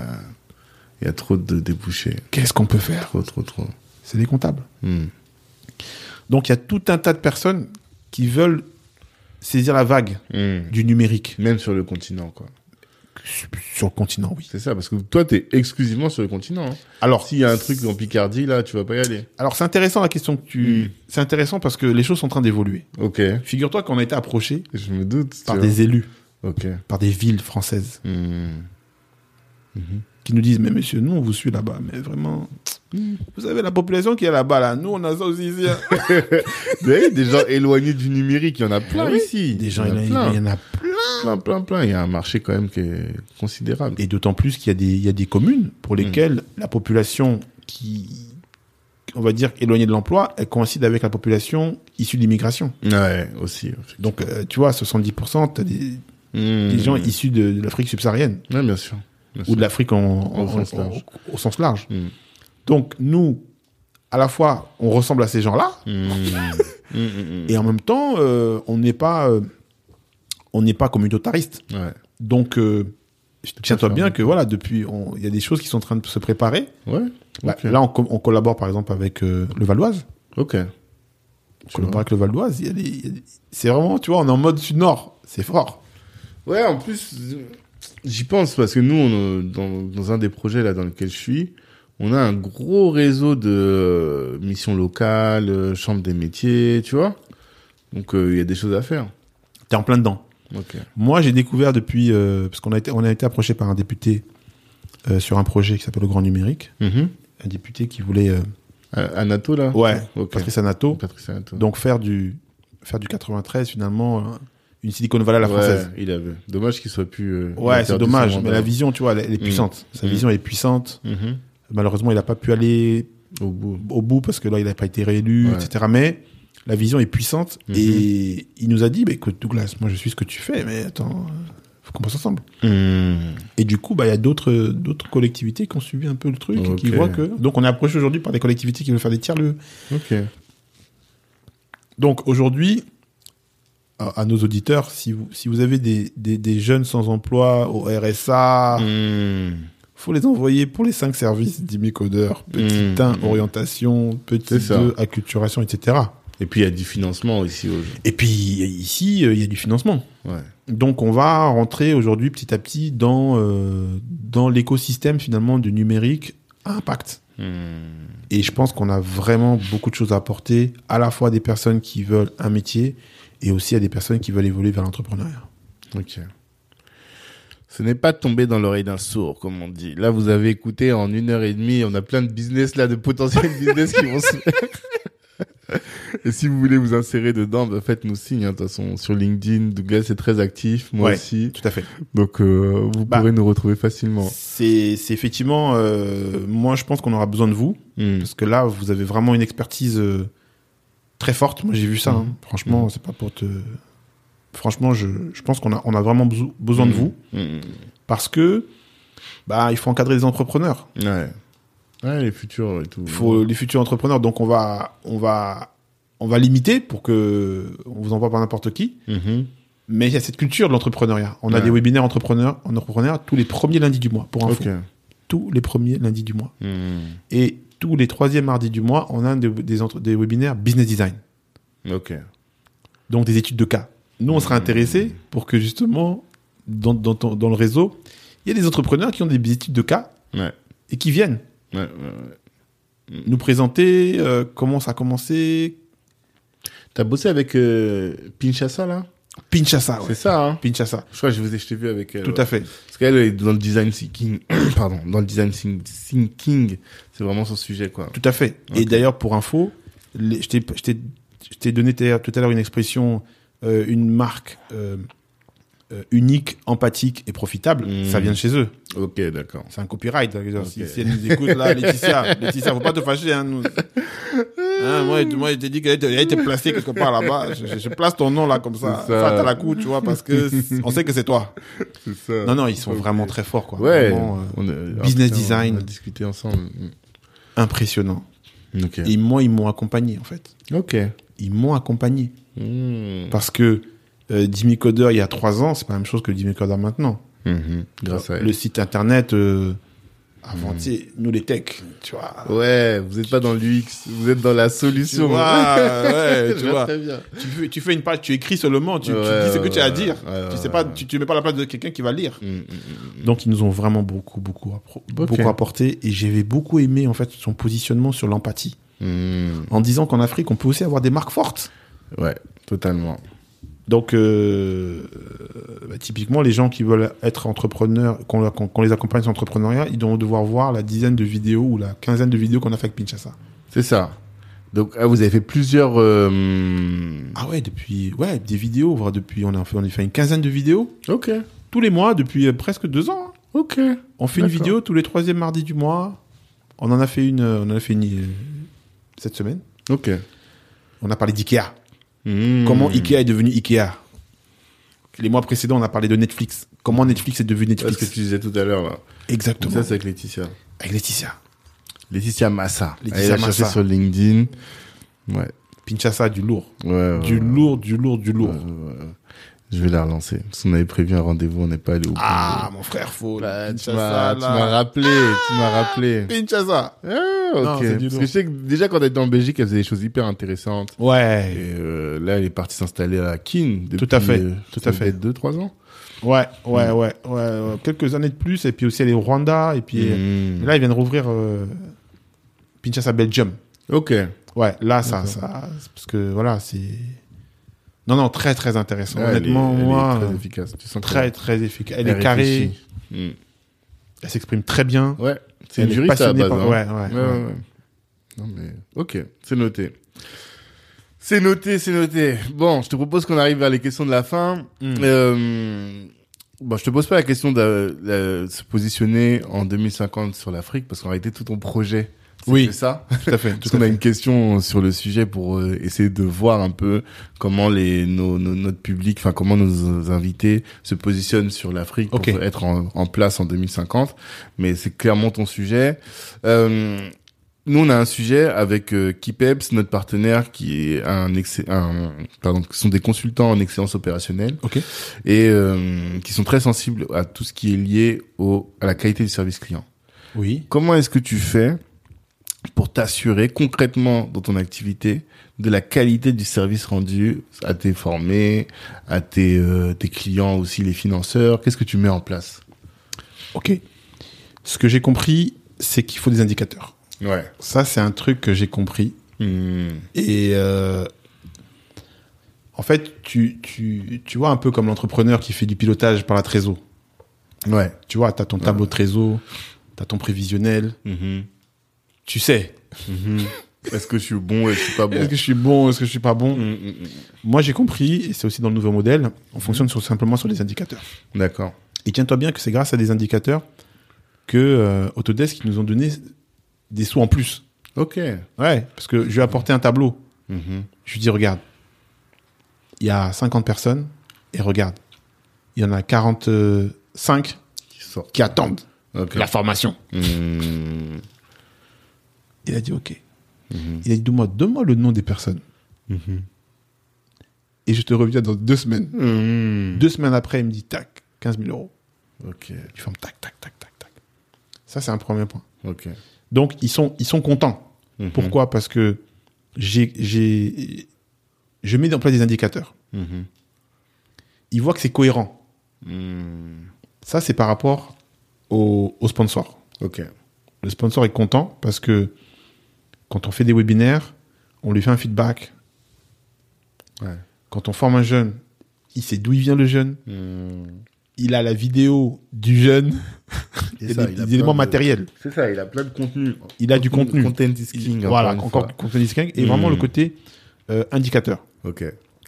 Il y a trop de débouchés. Qu'est-ce qu'on peut faire? Trop, trop, trop. C'est des comptables. Hmm. Donc il y a tout un tas de personnes qui veulent saisir la vague Hmm. du numérique Même sur le continent, quoi. Sur le continent, oui. C'est ça, parce que toi, t'es exclusivement sur le continent. hein. Alors, S'il y a un truc en Picardie, là, tu vas pas y aller. alors c'est intéressant la question que tu. Mm. C'est intéressant parce que les choses sont en train d'évoluer. Ok. Figure-toi qu'on a été approché Je me doute. tu par des élus, Ok. par des villes françaises, Hmm. Mhm. Qui nous disent, mais monsieur, nous, on vous suit là-bas, mais vraiment, vous savez, la population qui est là-bas, là, nous, on a ça aussi ici. hein. Mais des gens éloignés du numérique, il y en a plein Ah oui. ici. Des gens, il y en a il y plein. en a plein. plein, plein, plein. Il y a un marché quand même qui est considérable. Et d'autant plus qu'il y a des, il y a des communes pour lesquelles la population qui, on va dire, éloignée de l'emploi, elle coïncide avec la population issue de l'immigration. Ouais, aussi. Donc, euh, tu vois, 70%, t'as des, Mmh. des gens issus de, de l'Afrique subsaharienne Ouais, bien sûr. Bien ou sûr. de l'Afrique Au sens en- large. Mmh. Donc, nous, à la fois, on ressemble à ces gens-là, mmh, mmh. et en même temps, euh, on n'est pas, euh, on n'est pas communautariste. Ouais. Donc, euh, tiens-toi bien que voilà, depuis, il y a des choses qui sont en train de se préparer. Ouais. Bah. Là, on, co- on collabore par exemple avec euh, le Valoise. Ok. On collabore avec le Valoise. C'est vraiment, tu vois, on est en mode sud-nord. C'est fort. Ouais, en plus, j'y pense parce que nous, on, euh, dans, dans un des projets là dans lequel je suis, on a un gros réseau de euh, missions locales, euh, chambres des métiers, tu vois. Donc, euh, il y a des choses à faire. T'es en plein dedans. Ok. Moi, j'ai découvert depuis, euh, parce qu'on a été, on a été approché par un député euh, sur un projet qui s'appelle le Grand Numérique. Mhm. Un député qui voulait, euh, A- Anato, là? Ouais, Ok. Patrice Anato, Patrice Anato. donc faire du, faire du 93 finalement, une Silicon Valley à la Ouais, française. il avait. Dommage qu'il soit plus. euh, il a Ouais, c'est dommage, mais la vision, tu vois, elle, elle est Mm. puissante. Sa Mm. vision est puissante. Mhm. Malheureusement, il n'a pas pu aller Au bout. au bout parce que là, il n'a pas été réélu, Ouais. etc. Mais la vision est puissante Mhm. et il nous a dit, bah, écoute, Douglas, moi, je suis ce que tu fais, mais attends, euh, faut qu'on bosse ensemble. Mhm. Et du coup, bah, il y a d'autres, d'autres collectivités qui ont suivi un peu le truc qui voient que, donc, on est approché aujourd'hui par des collectivités qui veulent faire des tiers-lieux. Ok. Donc, aujourd'hui, à, à nos auditeurs, si vous, si vous avez des, des, des jeunes sans emploi au RSA, Mhm. faut les envoyer pour les cinq services d'Imicodeur. Petit Mmh. 1, orientation, petit C'est ça. 2, acculturation, etc. Et puis, il y a du financement gens. Et puis ici, euh, il y a du financement. Ouais. Donc on va rentrer aujourd'hui petit à petit dans, euh, dans l'écosystème finalement du numérique à impact. Mhm. Et je pense qu'on a vraiment beaucoup de choses à apporter, à la fois des personnes qui veulent un métier et aussi à des personnes qui veulent évoluer vers l'entrepreneuriat. Ok. Ce n'est pas tombé dans l'oreille d'un sourd, comme on dit. Là, vous avez écouté en une heure et demie. On a plein de business là, de potentiels business qui vont se faire. Et si vous voulez vous insérer dedans, bah, faites-nous signe. hein. De toute façon, sur LinkedIn, Douglas est très actif, moi Ouais. aussi. Tout à fait. Donc, euh, vous Bah. pourrez nous retrouver facilement. C'est c'est effectivement, euh, moi je pense qu'on aura besoin de vous, Hmm. parce que là vous avez vraiment une expertise euh, très forte. Moi j'ai vu ça. hein. Mhm. Franchement, c'est pas pour te. Franchement, je, je pense qu'on a, on a vraiment beso- besoin de vous. Hmm. parce que bah il faut encadrer les entrepreneurs. Ouais. Ouais, les futurs et tout. Il faut les futurs entrepreneurs. Donc on va on va on va limiter pour que on vous envoie pas n'importe qui. Mais il y a cette culture de l'entrepreneuriat. On a des webinaires entrepreneurs entrepreneurs tous les premiers lundis du mois pour info. Ok. Tous les premiers lundis du mois. Et tous les troisièmes mardis du mois, on a des, des, entre- des webinaires business design. Ok. Donc des études de cas. Nous, on sera intéressés pour que justement, dans, dans, ton- dans le réseau, il y a des entrepreneurs qui ont des études de cas Ouais. et qui viennent Ouais, ouais, ouais. nous présenter euh, comment ça a commencé. T'as bossé avec euh, Pinchassa, là? Pinchassa, ouais. C'est ça, hein Pinchassa. Je crois que je vous ai, je t'ai vu avec elle. Tout ouais. à fait. Parce qu'elle est dans le design thinking, pardon, dans le design think- thinking, c'est vraiment son sujet, quoi. Tout à fait. Et d'ailleurs, pour info, les- je t'ai- je t'ai je t'ai donné tout à l'heure- tout à l'heure une expression, euh, une marque euh, euh, unique, empathique et profitable. Mm. Ça vient de chez eux. Ok, d'accord. C'est un copyright. hein, si, elle nous écoute là, Laetitia, Laetitia, faut pas te fâcher. Hein, nous. Hein, moi, moi, je t'ai dit qu'elle était- placée quelque part là-bas. Je, place ton nom là comme ça, ça. ça. la coup, tu vois, parce que on sait que c'est toi. C'est ça. Non, non, ils sont vraiment très forts, quoi. Ouais. Vraiment, euh, on a- business ah, putain, design. On a discuté ensemble. impressionnant. Et moi, ils m'ont accompagné, en fait. Ok. Ils m'ont accompagné. Hmm. Parce que euh, Jimmy Coder, il y a trois ans, c'est pas la même chose que Jimmy Coder maintenant. Mhm. Grâce à elle. Le site internet, euh, avant-hier, nous les techs, tu vois. Ouais, vous êtes pas dans l'UX, vous êtes dans la Tu solution. vois, ouais, tu vois vois. très bien. Tu fais, tu fais une page, tu écris seulement, tu, tu Ouais, dis ce que tu as à ouais, dire. ouais, tu ouais, sais pas, ouais. tu, tu mets pas la place de quelqu'un qui va lire. Hmm, hmm, hmm. Donc ils nous ont vraiment beaucoup, beaucoup, beaucoup apporté et j'avais beaucoup aimé en fait son positionnement sur l'empathie, en disant qu'en Afrique on peut aussi avoir des marques fortes. Ouais, totalement. Donc, euh, bah, typiquement, les gens qui veulent être entrepreneurs, qu'on les accompagne sur l'entrepreneuriat, ils vont devoir voir la dizaine de vidéos ou la quinzaine de vidéos qu'on a fait avec Pinchasa. C'est ça. Donc, ah, vous avez fait plusieurs. euh, Ah ouais, depuis, ouais, des vidéos, voire depuis, on a fait, on a fait une quinzaine de vidéos Ok. tous les mois depuis euh, presque deux ans. hein. Ok. On fait une vidéo tous les troisièmes mardis du mois. On en a fait une, on en a fait une cette semaine. Ok. On a parlé d'IKEA. Mmh. Comment Ikea est devenu Ikea Les mois précédents, on a parlé de Netflix. Comment Netflix est devenu C'est ce Netflix que tu disais tout à l'heure, là. Exactement. Ça, c'est avec Laetitia. Avec Laetitia. Laetitia Massa. Laetitia chercher Massa. sur LinkedIn. Ouais. Pinchasa, du lourd. Ouais. ouais, Du ouais. lourd, du lourd, du lourd. Ouais, ouais, ouais. Je vais la relancer. Parce qu'on avait prévu un rendez-vous, on n'est pas allé au bout. Ah, mon frère, faux. Bah, tu m'as rappelé, tu m'as rappelé. Pinchasa. Ah, Non, ok. c'est du Parce que je sais que déjà quand elle était en Belgique, elle faisait des choses hyper intéressantes. Ouais. Et euh, là, elle est partie s'installer à Kin. Depuis, Tout à fait, euh, tout à fait. deux, trois ans. Ouais, ouais, ouais, ouais, ouais. Quelques années de plus. Et puis aussi, elle est au Rwanda. Et puis Mmh. et là, ils viennent rouvrir euh, Pinchasa Belgium. Ok. Ouais, là, ça, ça, parce que voilà, c'est. Non, non, très, très intéressant. Ouais, elle est- Honnêtement, elle est moi, très efficace. Tu sens très, très efficace. Elle, elle est carrée. Mmh. elle s'exprime très bien. Ouais. C'est une juriste à la base. par- hein. ouais, ouais, Ouais, ouais. ouais, ouais. Non, mais, ok, c'est noté. C'est noté, c'est noté. Bon, je te propose qu'on arrive vers les questions de la fin. Mm. Euh, bon, je te pose pas la question de, de se positionner en 2050 sur l'Afrique, parce qu'en réalité, tout ton projet, c'est Oui. ça. Tout à fait. Tout Parce qu'on a une question sur le sujet pour euh, essayer de voir un peu comment les nos, nos- notre public, enfin comment nos invités se positionnent sur l'Afrique pour être en, en place en 2050. Mais c'est clairement ton sujet. Euh, nous, on a un sujet avec euh, Kipeps, notre partenaire, qui est un, un pardon, qui sont des consultants en excellence opérationnelle Ok. et euh, qui sont très sensibles à tout ce qui est lié au à la qualité du service client. Oui. Comment est-ce que tu fais pour t'assurer concrètement dans ton activité de la qualité du service rendu à tes formés, à tes, euh, tes clients aussi, les financeurs Qu'est-ce que tu mets en place? Ok. Ce que j'ai compris, c'est qu'il faut des indicateurs. Ouais. Ça, c'est un truc que j'ai compris. Hmm. Et euh, en fait, tu, tu, tu vois un peu comme l'entrepreneur qui fait du pilotage par la trésor. Ouais. Tu vois, tu as ton tableau de trésor, tu as ton prévisionnel. Mhm. Tu sais, Mhm. Est-ce que je suis bon et je suis pas bon est-ce que je suis bon, est-ce que je suis pas bon Mhm, mhm. Moi, j'ai compris, et c'est aussi dans le nouveau modèle, on fonctionne sur, simplement sur des indicateurs. D'accord. Et tiens-toi bien que c'est grâce à des indicateurs que euh, Autodesk ils nous ont donné des sous en plus. Ok. Ouais, parce que je lui ai apporté un tableau. Mhm. Je lui dis, regarde, il y a 50 personnes, et regarde, il y en a 45 Qui qui attendent la formation. Il a dit, ok. Mhm. Il a dit, donne-moi donne le nom des personnes. Mhm. Et je te reviens dans deux semaines. Mhm. Deux semaines après, il me dit, tac, 15 000 euros. Ok. Tu formes, tac, tac, tac, tac, tac. Ça, c'est un premier point. Ok. Donc, ils sont, ils sont contents. Pourquoi? Parce que j'ai, je mets en place des indicateurs. Ils voient que c'est cohérent. Ça, c'est par rapport au, au sponsor. Ok. Le sponsor est content parce que quand on fait des webinaires, on lui fait un feedback. Ouais. Quand on forme un jeune, il sait d'où il vient le jeune. Mhm. Il a la vidéo du jeune et ça, des, il a des éléments de- matériels. C'est ça, il a plein de contenu. Il a du contenu. Content is king. voilà, encore fois. contenu distinct et vraiment le côté euh, indicateur. Ok.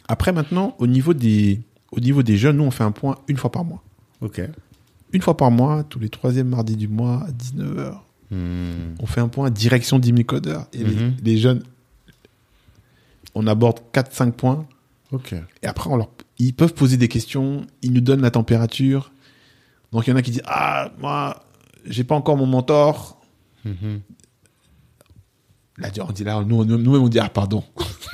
Après, maintenant, au niveau des, au niveau des jeunes, nous, on fait un point une fois par mois. Ok. Une fois par mois, tous les troisièmes mardis du mois, à 19h, Hmm. on fait un point direction 10 000 codeurs. Et les- Mhm. les, jeunes, on aborde 4-5 points. Et après, on leur, ils peuvent poser des questions. Ils nous donnent la température. Donc, il y en a qui disent Ah, moi, j'ai pas encore mon mentor. Là, on dit là, nous, nous, nous-mêmes, on dit Ah, pardon.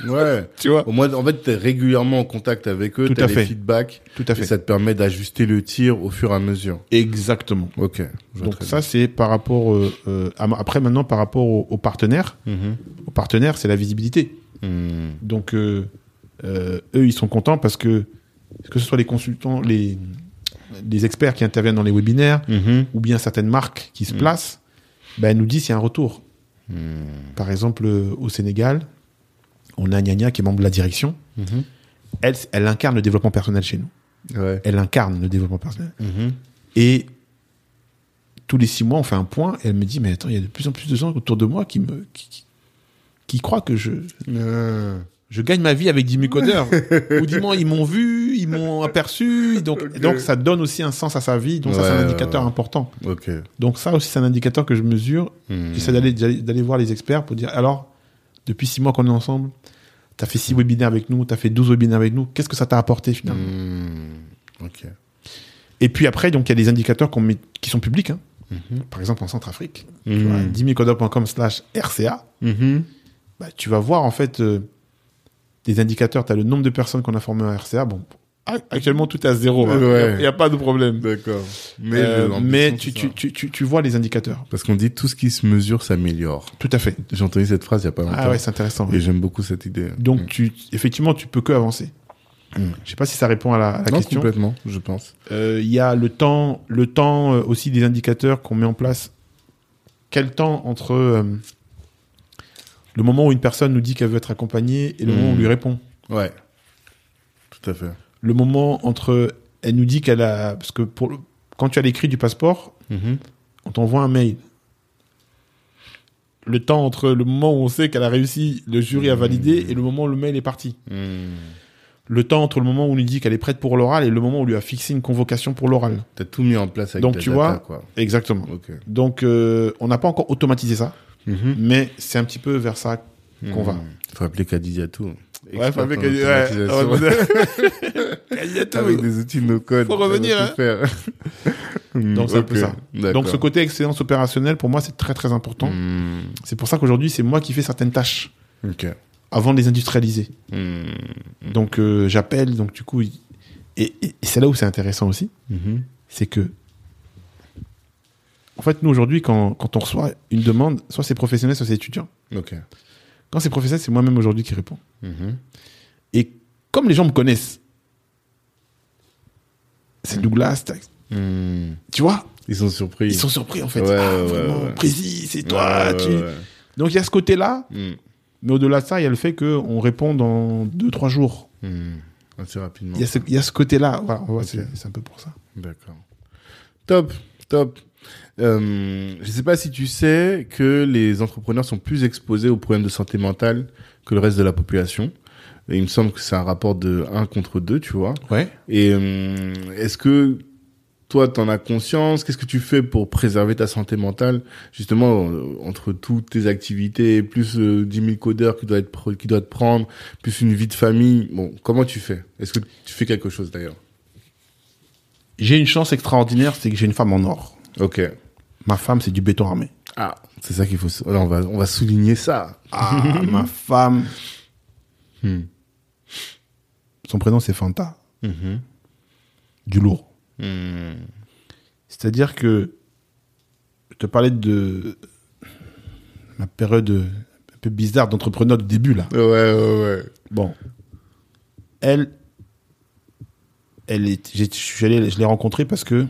Ouais. tu vois Au moins, en fait, t'es régulièrement en contact avec eux, Tout t'as à fait. feedbacks, Tout à et fait. ça te permet d'ajuster le tir au fur et à mesure. Exactement. Ok. je vois Donc, très ça, c'est par rapport. euh, euh, à- après, maintenant, par rapport aux, partenaires. Mhm. Aux partenaires, c'est la visibilité. Hmm. Donc, euh, euh, eux, ils sont contents parce que, que ce soit les consultants, les, les experts qui interviennent dans les webinaires, Mhm. ou bien certaines marques qui se Mm. placent, ben, elles nous disent qu'il y a un retour. Hmm. Par exemple, euh, au Sénégal, on a Gnagna qui est membre de la direction. Mhm. elle, elle incarne le développement personnel chez nous. Ouais. Elle incarne le développement personnel. Mhm. Et tous les six mois, on fait un point. Et elle me dit, mais attends, il y a de plus en plus de gens autour de moi qui me, qui, qui- qui croient que je, Ah. Je gagne ma vie avec 10 000 codeurs. Ou dis moi ils m'ont vu, ils m'ont aperçu. Donc, donc, ça donne aussi un sens à sa vie. Donc, ça, c'est un indicateur ouais. important. Donc, ça aussi, c'est un indicateur que je mesure. Mhm. J'essaie d'aller, d'aller voir les experts pour dire, alors, depuis six mois qu'on est ensemble, t'as fait six webinaires avec nous, t'as fait 12 webinaires avec nous. Qu'est-ce que ça t'a apporté finalement? Ok. Et puis après, donc, il y a des indicateurs qu'on met, qui sont publics. hein. Mhm. Par exemple, en Centrafrique, tu vois, 10 000codeurs.com slash RCA. Mhm. bah, tu vas voir en fait euh, des indicateurs. Tu as le nombre de personnes qu'on a formées en RCA. Bon, actuellement tout est à zéro. Il Ouais. n'y a, pas de problème. D'accord. Mais, Euh, mais tu, vois les indicateurs. Parce qu'on dit tout ce qui se mesure s'améliore. Tout à fait. J'ai entendu cette phrase il y a pas longtemps. Ah ouais, c'est intéressant. Et j'aime beaucoup cette idée. Donc, Mm. tu, effectivement, tu peux que avancer. Mm. Je sais pas si ça répond à la, à la non, question. complètement, je pense. Euh, Il y a le temps, le temps euh, aussi des indicateurs qu'on met en place. Quel temps entre euh, le moment où une personne nous dit qu'elle veut être accompagnée et le moment où on lui répond Ouais. Tout à fait. le moment entre elle nous dit qu'elle a parce que pour le- quand tu as l'écrit du passeport Mhm. on t'envoie un mail le temps entre le moment où on sait qu'elle a réussi le jury a validé et le moment où le mail est parti Mhm. le temps entre le moment où on lui dit qu'elle est prête pour l'oral et le moment où on lui a fixé une convocation pour l'oral T'as tout mis en place avec Donc, ta tu data, vois, quoi. exactement donc euh, on n'a pas encore automatisé ça Mhm. mais c'est un petit peu vers ça qu'on va Mhm. Faut appeler Kadidia tout. ouais faut en avec ouais, Avec des outils no code. Faut revenir, hein. faire. Hmm, donc c'est un peu ça donc ce côté excellence opérationnelle pour moi c'est très très important Hmm. C'est pour ça qu'aujourd'hui, c'est moi qui fais certaines tâches Ok. avant de les industrialiser. Hmm. Donc, euh, j'appelle, donc du coup, il- et, et- et c'est là où c'est intéressant aussi, Mhm. c'est que, en fait, nous aujourd'hui, quand, quand on reçoit une demande, soit c'est professionnel, soit c'est étudiant. Ok. Quand c'est professionnel, c'est moi-même aujourd'hui qui réponds. Mhm. Et comme les gens me connaissent, c'est Douglas, t'as- Hmm. tu vois, Ils sont surpris. ils sont surpris en fait. Ouais, ah, ouais, vraiment, ouais. précis, c'est toi. Tu-. Donc il y a ce côté-là, mais au-delà de ça, il y a le fait qu'on répond dans deux, trois jours. Assez rapidement. Il y a ce, côté-là. Voilà, c'est un peu pour ça. D'accord. Top, top. Euh, je ne sais pas si tu sais que les entrepreneurs sont plus exposés aux problèmes de santé mentale que le reste de la population. Et il me semble que c'est un rapport de 1 contre 2, tu vois. Ouais. Et euh, est-ce que toi, tu en as conscience? Qu'est-ce que tu fais pour préserver ta santé mentale? Justement, euh, entre toutes tes activités, plus euh, 10 000 codeurs qui doivent, être, qui doivent te prendre, plus une vie de famille. Bon, comment tu fais? Est-ce que tu fais quelque chose d'ailleurs? J'ai une chance extraordinaire, c'est que j'ai une femme en or. Ok. Ma femme, c'est du béton armé. Ah, c'est ça qu'il faut. On va, on va souligner ça. Ah, ma femme. Hmm. Son prénom, c'est Fanta. Mhm. Du lourd. Hmm. C'est-à-dire que je te parlais de ma période un peu bizarre d'entrepreneur du début, là. Ouais, ouais, ouais. Bon. Elle, elle est, je l'ai rencontrée parce que,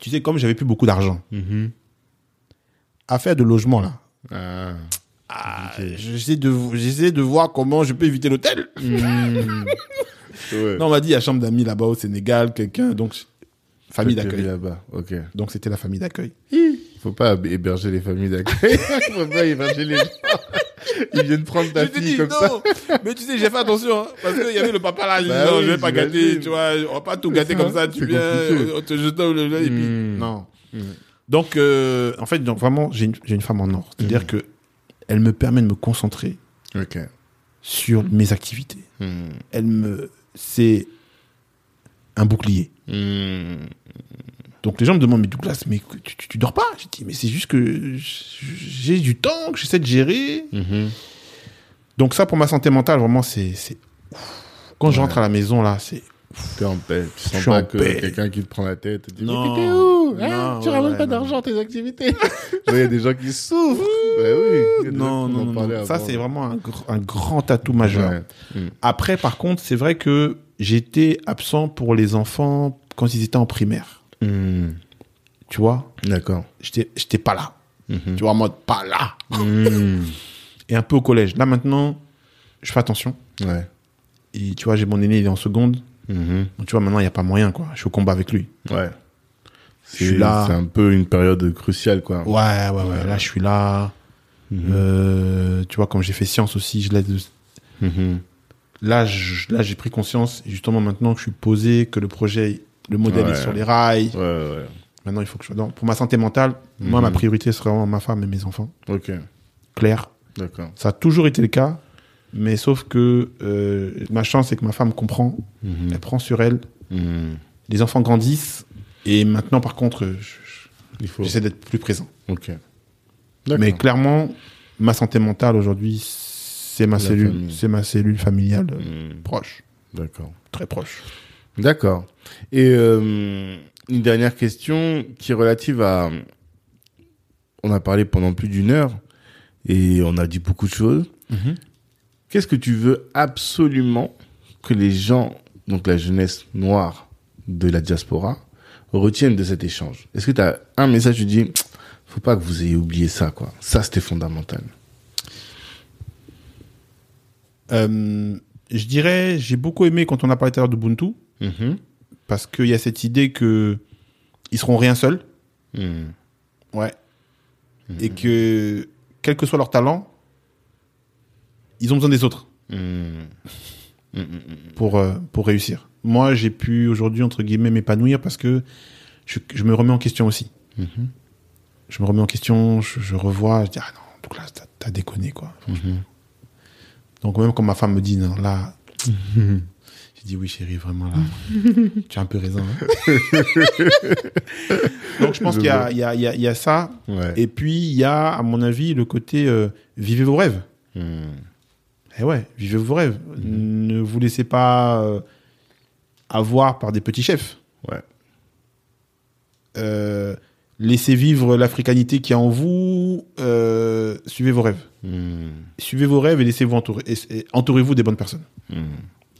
tu sais, comme j'avais plus beaucoup d'argent, Mhm. affaire de logement, là. Ah. Ah, j'essaie de, j'essaie de voir comment je peux éviter l'hôtel. Ouais. Non, on m'a dit, il y a chambre d'amis là-bas au Sénégal, quelqu'un, donc, famille d'accueil. là-bas. Ok. Donc, c'était la famille d'accueil. Faut pas héberger les familles d'accueil. Faut pas héberger les gens. Ils viennent prendre ta Je fille dis, comme ça. non, mais tu sais, j'ai fait attention, hein, parce qu'il y avait le papa là, dit, Bah non, oui, je vais pas gâter, tu vois, on va pas tout gâter ça, comme ça, tu c'est viens, on te jette le, le- et puis, Hmm. non. Hmm. Donc, euh, en fait, donc vraiment, j'ai une, femme en or. C'est-à-dire que elle me permet de me concentrer sur mes activités. Hmm. Elle me, c'est un bouclier. Donc les gens me demandent, mais Douglas, mais tu, tu, tu dors pas? Je dis, mais c'est juste que j'ai du temps, que j'essaie de gérer. Mhm. Donc ça, pour ma santé mentale, vraiment, c'est... Quand je rentre à la maison, là, c'est... T'es en paix. Tu sens pas que quelqu'un qui te prend la tête te dit Non. Mais t'es où? Hein? Tu ouais, ramènes ouais, pas d'argent tes activités. Il y a des gens qui souffrent. bah oui. Non, non, non. Ça, c'est vraiment un, gr- un grand atout majeur. Ouais. Hmm. Après, par contre, c'est vrai que j'étais absent pour les enfants quand ils étaient en primaire. Tu vois? D'accord. J'étais pas là. Mhm. Tu vois, en mode pas là. Hmm. Et un peu au collège. Là, maintenant, je fais attention. Ouais. Et tu vois, j'ai mon aîné, il est en seconde. Mhm. Donc, tu vois, maintenant, il n'y a pas moyen, quoi. Je suis au combat avec lui. Ouais. Je suis là. c'est un peu une période cruciale, quoi. Ouais, ouais, ouais. Là, je suis là. Mhm. Euh, tu vois, comme j'ai fait science aussi, je. Mhm. Là, je- là, j'ai pris conscience, justement, maintenant que je suis posé, que le projet, le modèle Ouais. est sur les rails. Ouais, ouais. Maintenant, il faut que je. Pour ma santé mentale, moi, Mhm. ma priorité serait vraiment ma femme et mes enfants. Ok. Clair. D'accord. Ça a toujours été le cas. Mais sauf que euh, ma chance, c'est que ma femme comprend. Mhm. Elle prend sur elle. Mhm. Les enfants grandissent. Et maintenant, par contre, je- je- j'essaie d'être plus présent. Ok. Mais clairement, ma santé mentale aujourd'hui, c'est ma La cellule, c'est ma cellule familiale euh, Mhm. proche, D'accord. très proche. D'accord. Et euh, une dernière question qui est relative à... On a parlé pendant plus d'une heure et on a dit beaucoup de choses. Qu'est-ce que tu veux absolument que les gens, donc la jeunesse noire de la diaspora, retiennent de cet échange? Est-ce que tu as un message, tu dis, faut pas que vous ayez oublié ça, quoi. Ça, c'était fondamental. Euh, je dirais, j'ai beaucoup aimé quand on a parlé tout à l'heure d'Ubuntu, Mhm. parce qu'il y a cette idée que ils seront rien seuls, Mhm. ouais, et que quel que soit leur talent, ils ont besoin des autres Mhm. pour euh, pour réussir. Moi, j'ai pu aujourd'hui entre guillemets m'épanouir parce que je, je me remets en question aussi. Mhm. Je me remets en question, je, je revois, je dis ah non, donc là t'as- déconné quoi. Mhm. Donc même quand ma femme me dit non là, j'ai dit oui chérie vraiment là, tu as un peu raison. hein. Donc je pense qu'il y a, il y, a, il y, a, il y a ça. Ouais. Et puis il y a à mon avis le côté euh, vivez vos rêves. Mhm. Eh ouais, vivez vos rêves. Ne vous laissez pas euh, avoir par des petits chefs. Ouais. Euh, laissez vivre l'africanité qui est en vous. euh, suivez vos rêves. Mhm. Suivez vos rêves et laissez-vous entourer. et- et entourez-vous des bonnes personnes.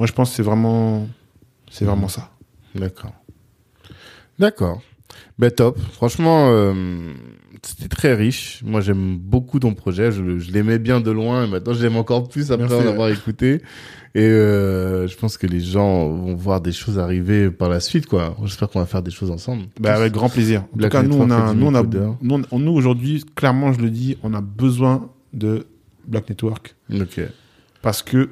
Moi, je pense que c'est vraiment, c'est vraiment ça. D'accord. D'accord. Ben top. Franchement, euh, c'était très riche. Moi, j'aime beaucoup ton projet. Je, l'aimais bien de loin et maintenant, je l'aime encore plus après en avoir écouté. Et euh, je pense que les gens vont voir des choses arriver par la suite, quoi. J'espère qu'on va faire des choses ensemble. Bah, avec grand plaisir. En Black tout cas, nous, on a, nous, on a, on- nous, aujourd'hui, clairement, je le dis, on a besoin de Black Network Ok. parce que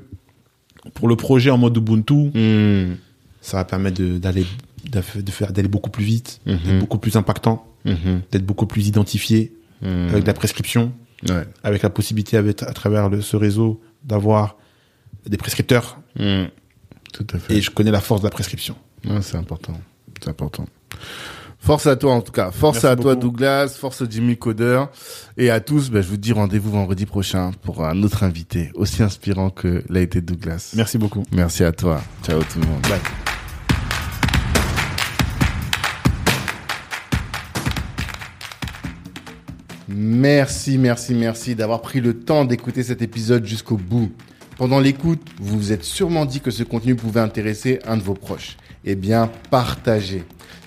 pour le projet en mode Ubuntu, Mhm. ça va permettre d'aller, de faire, d'aller beaucoup plus vite, Mhm. d'être beaucoup plus impactant, Mhm. d'être beaucoup plus identifié Mhm. avec de la prescription, Ouais. avec la possibilité avec, à travers le- ce réseau d'avoir des prescripteurs. Mhm. Tout à fait. Et je connais la force de la prescription. Ouais, c'est important. C'est important. Force à toi en tout cas. Force Merci à toi. Douglas, force à Jimmy Coder. Et à tous, ben, je vous dis rendez-vous vendredi prochain pour un autre invité aussi inspirant que l'a été Douglas. Merci beaucoup. Merci à toi. Ciao tout le monde. Bye. Merci, merci, merci d'avoir pris le temps d'écouter cet épisode jusqu'au bout. Pendant l'écoute, vous vous êtes sûrement dit que ce contenu pouvait intéresser un de vos proches. Eh bien, partagez.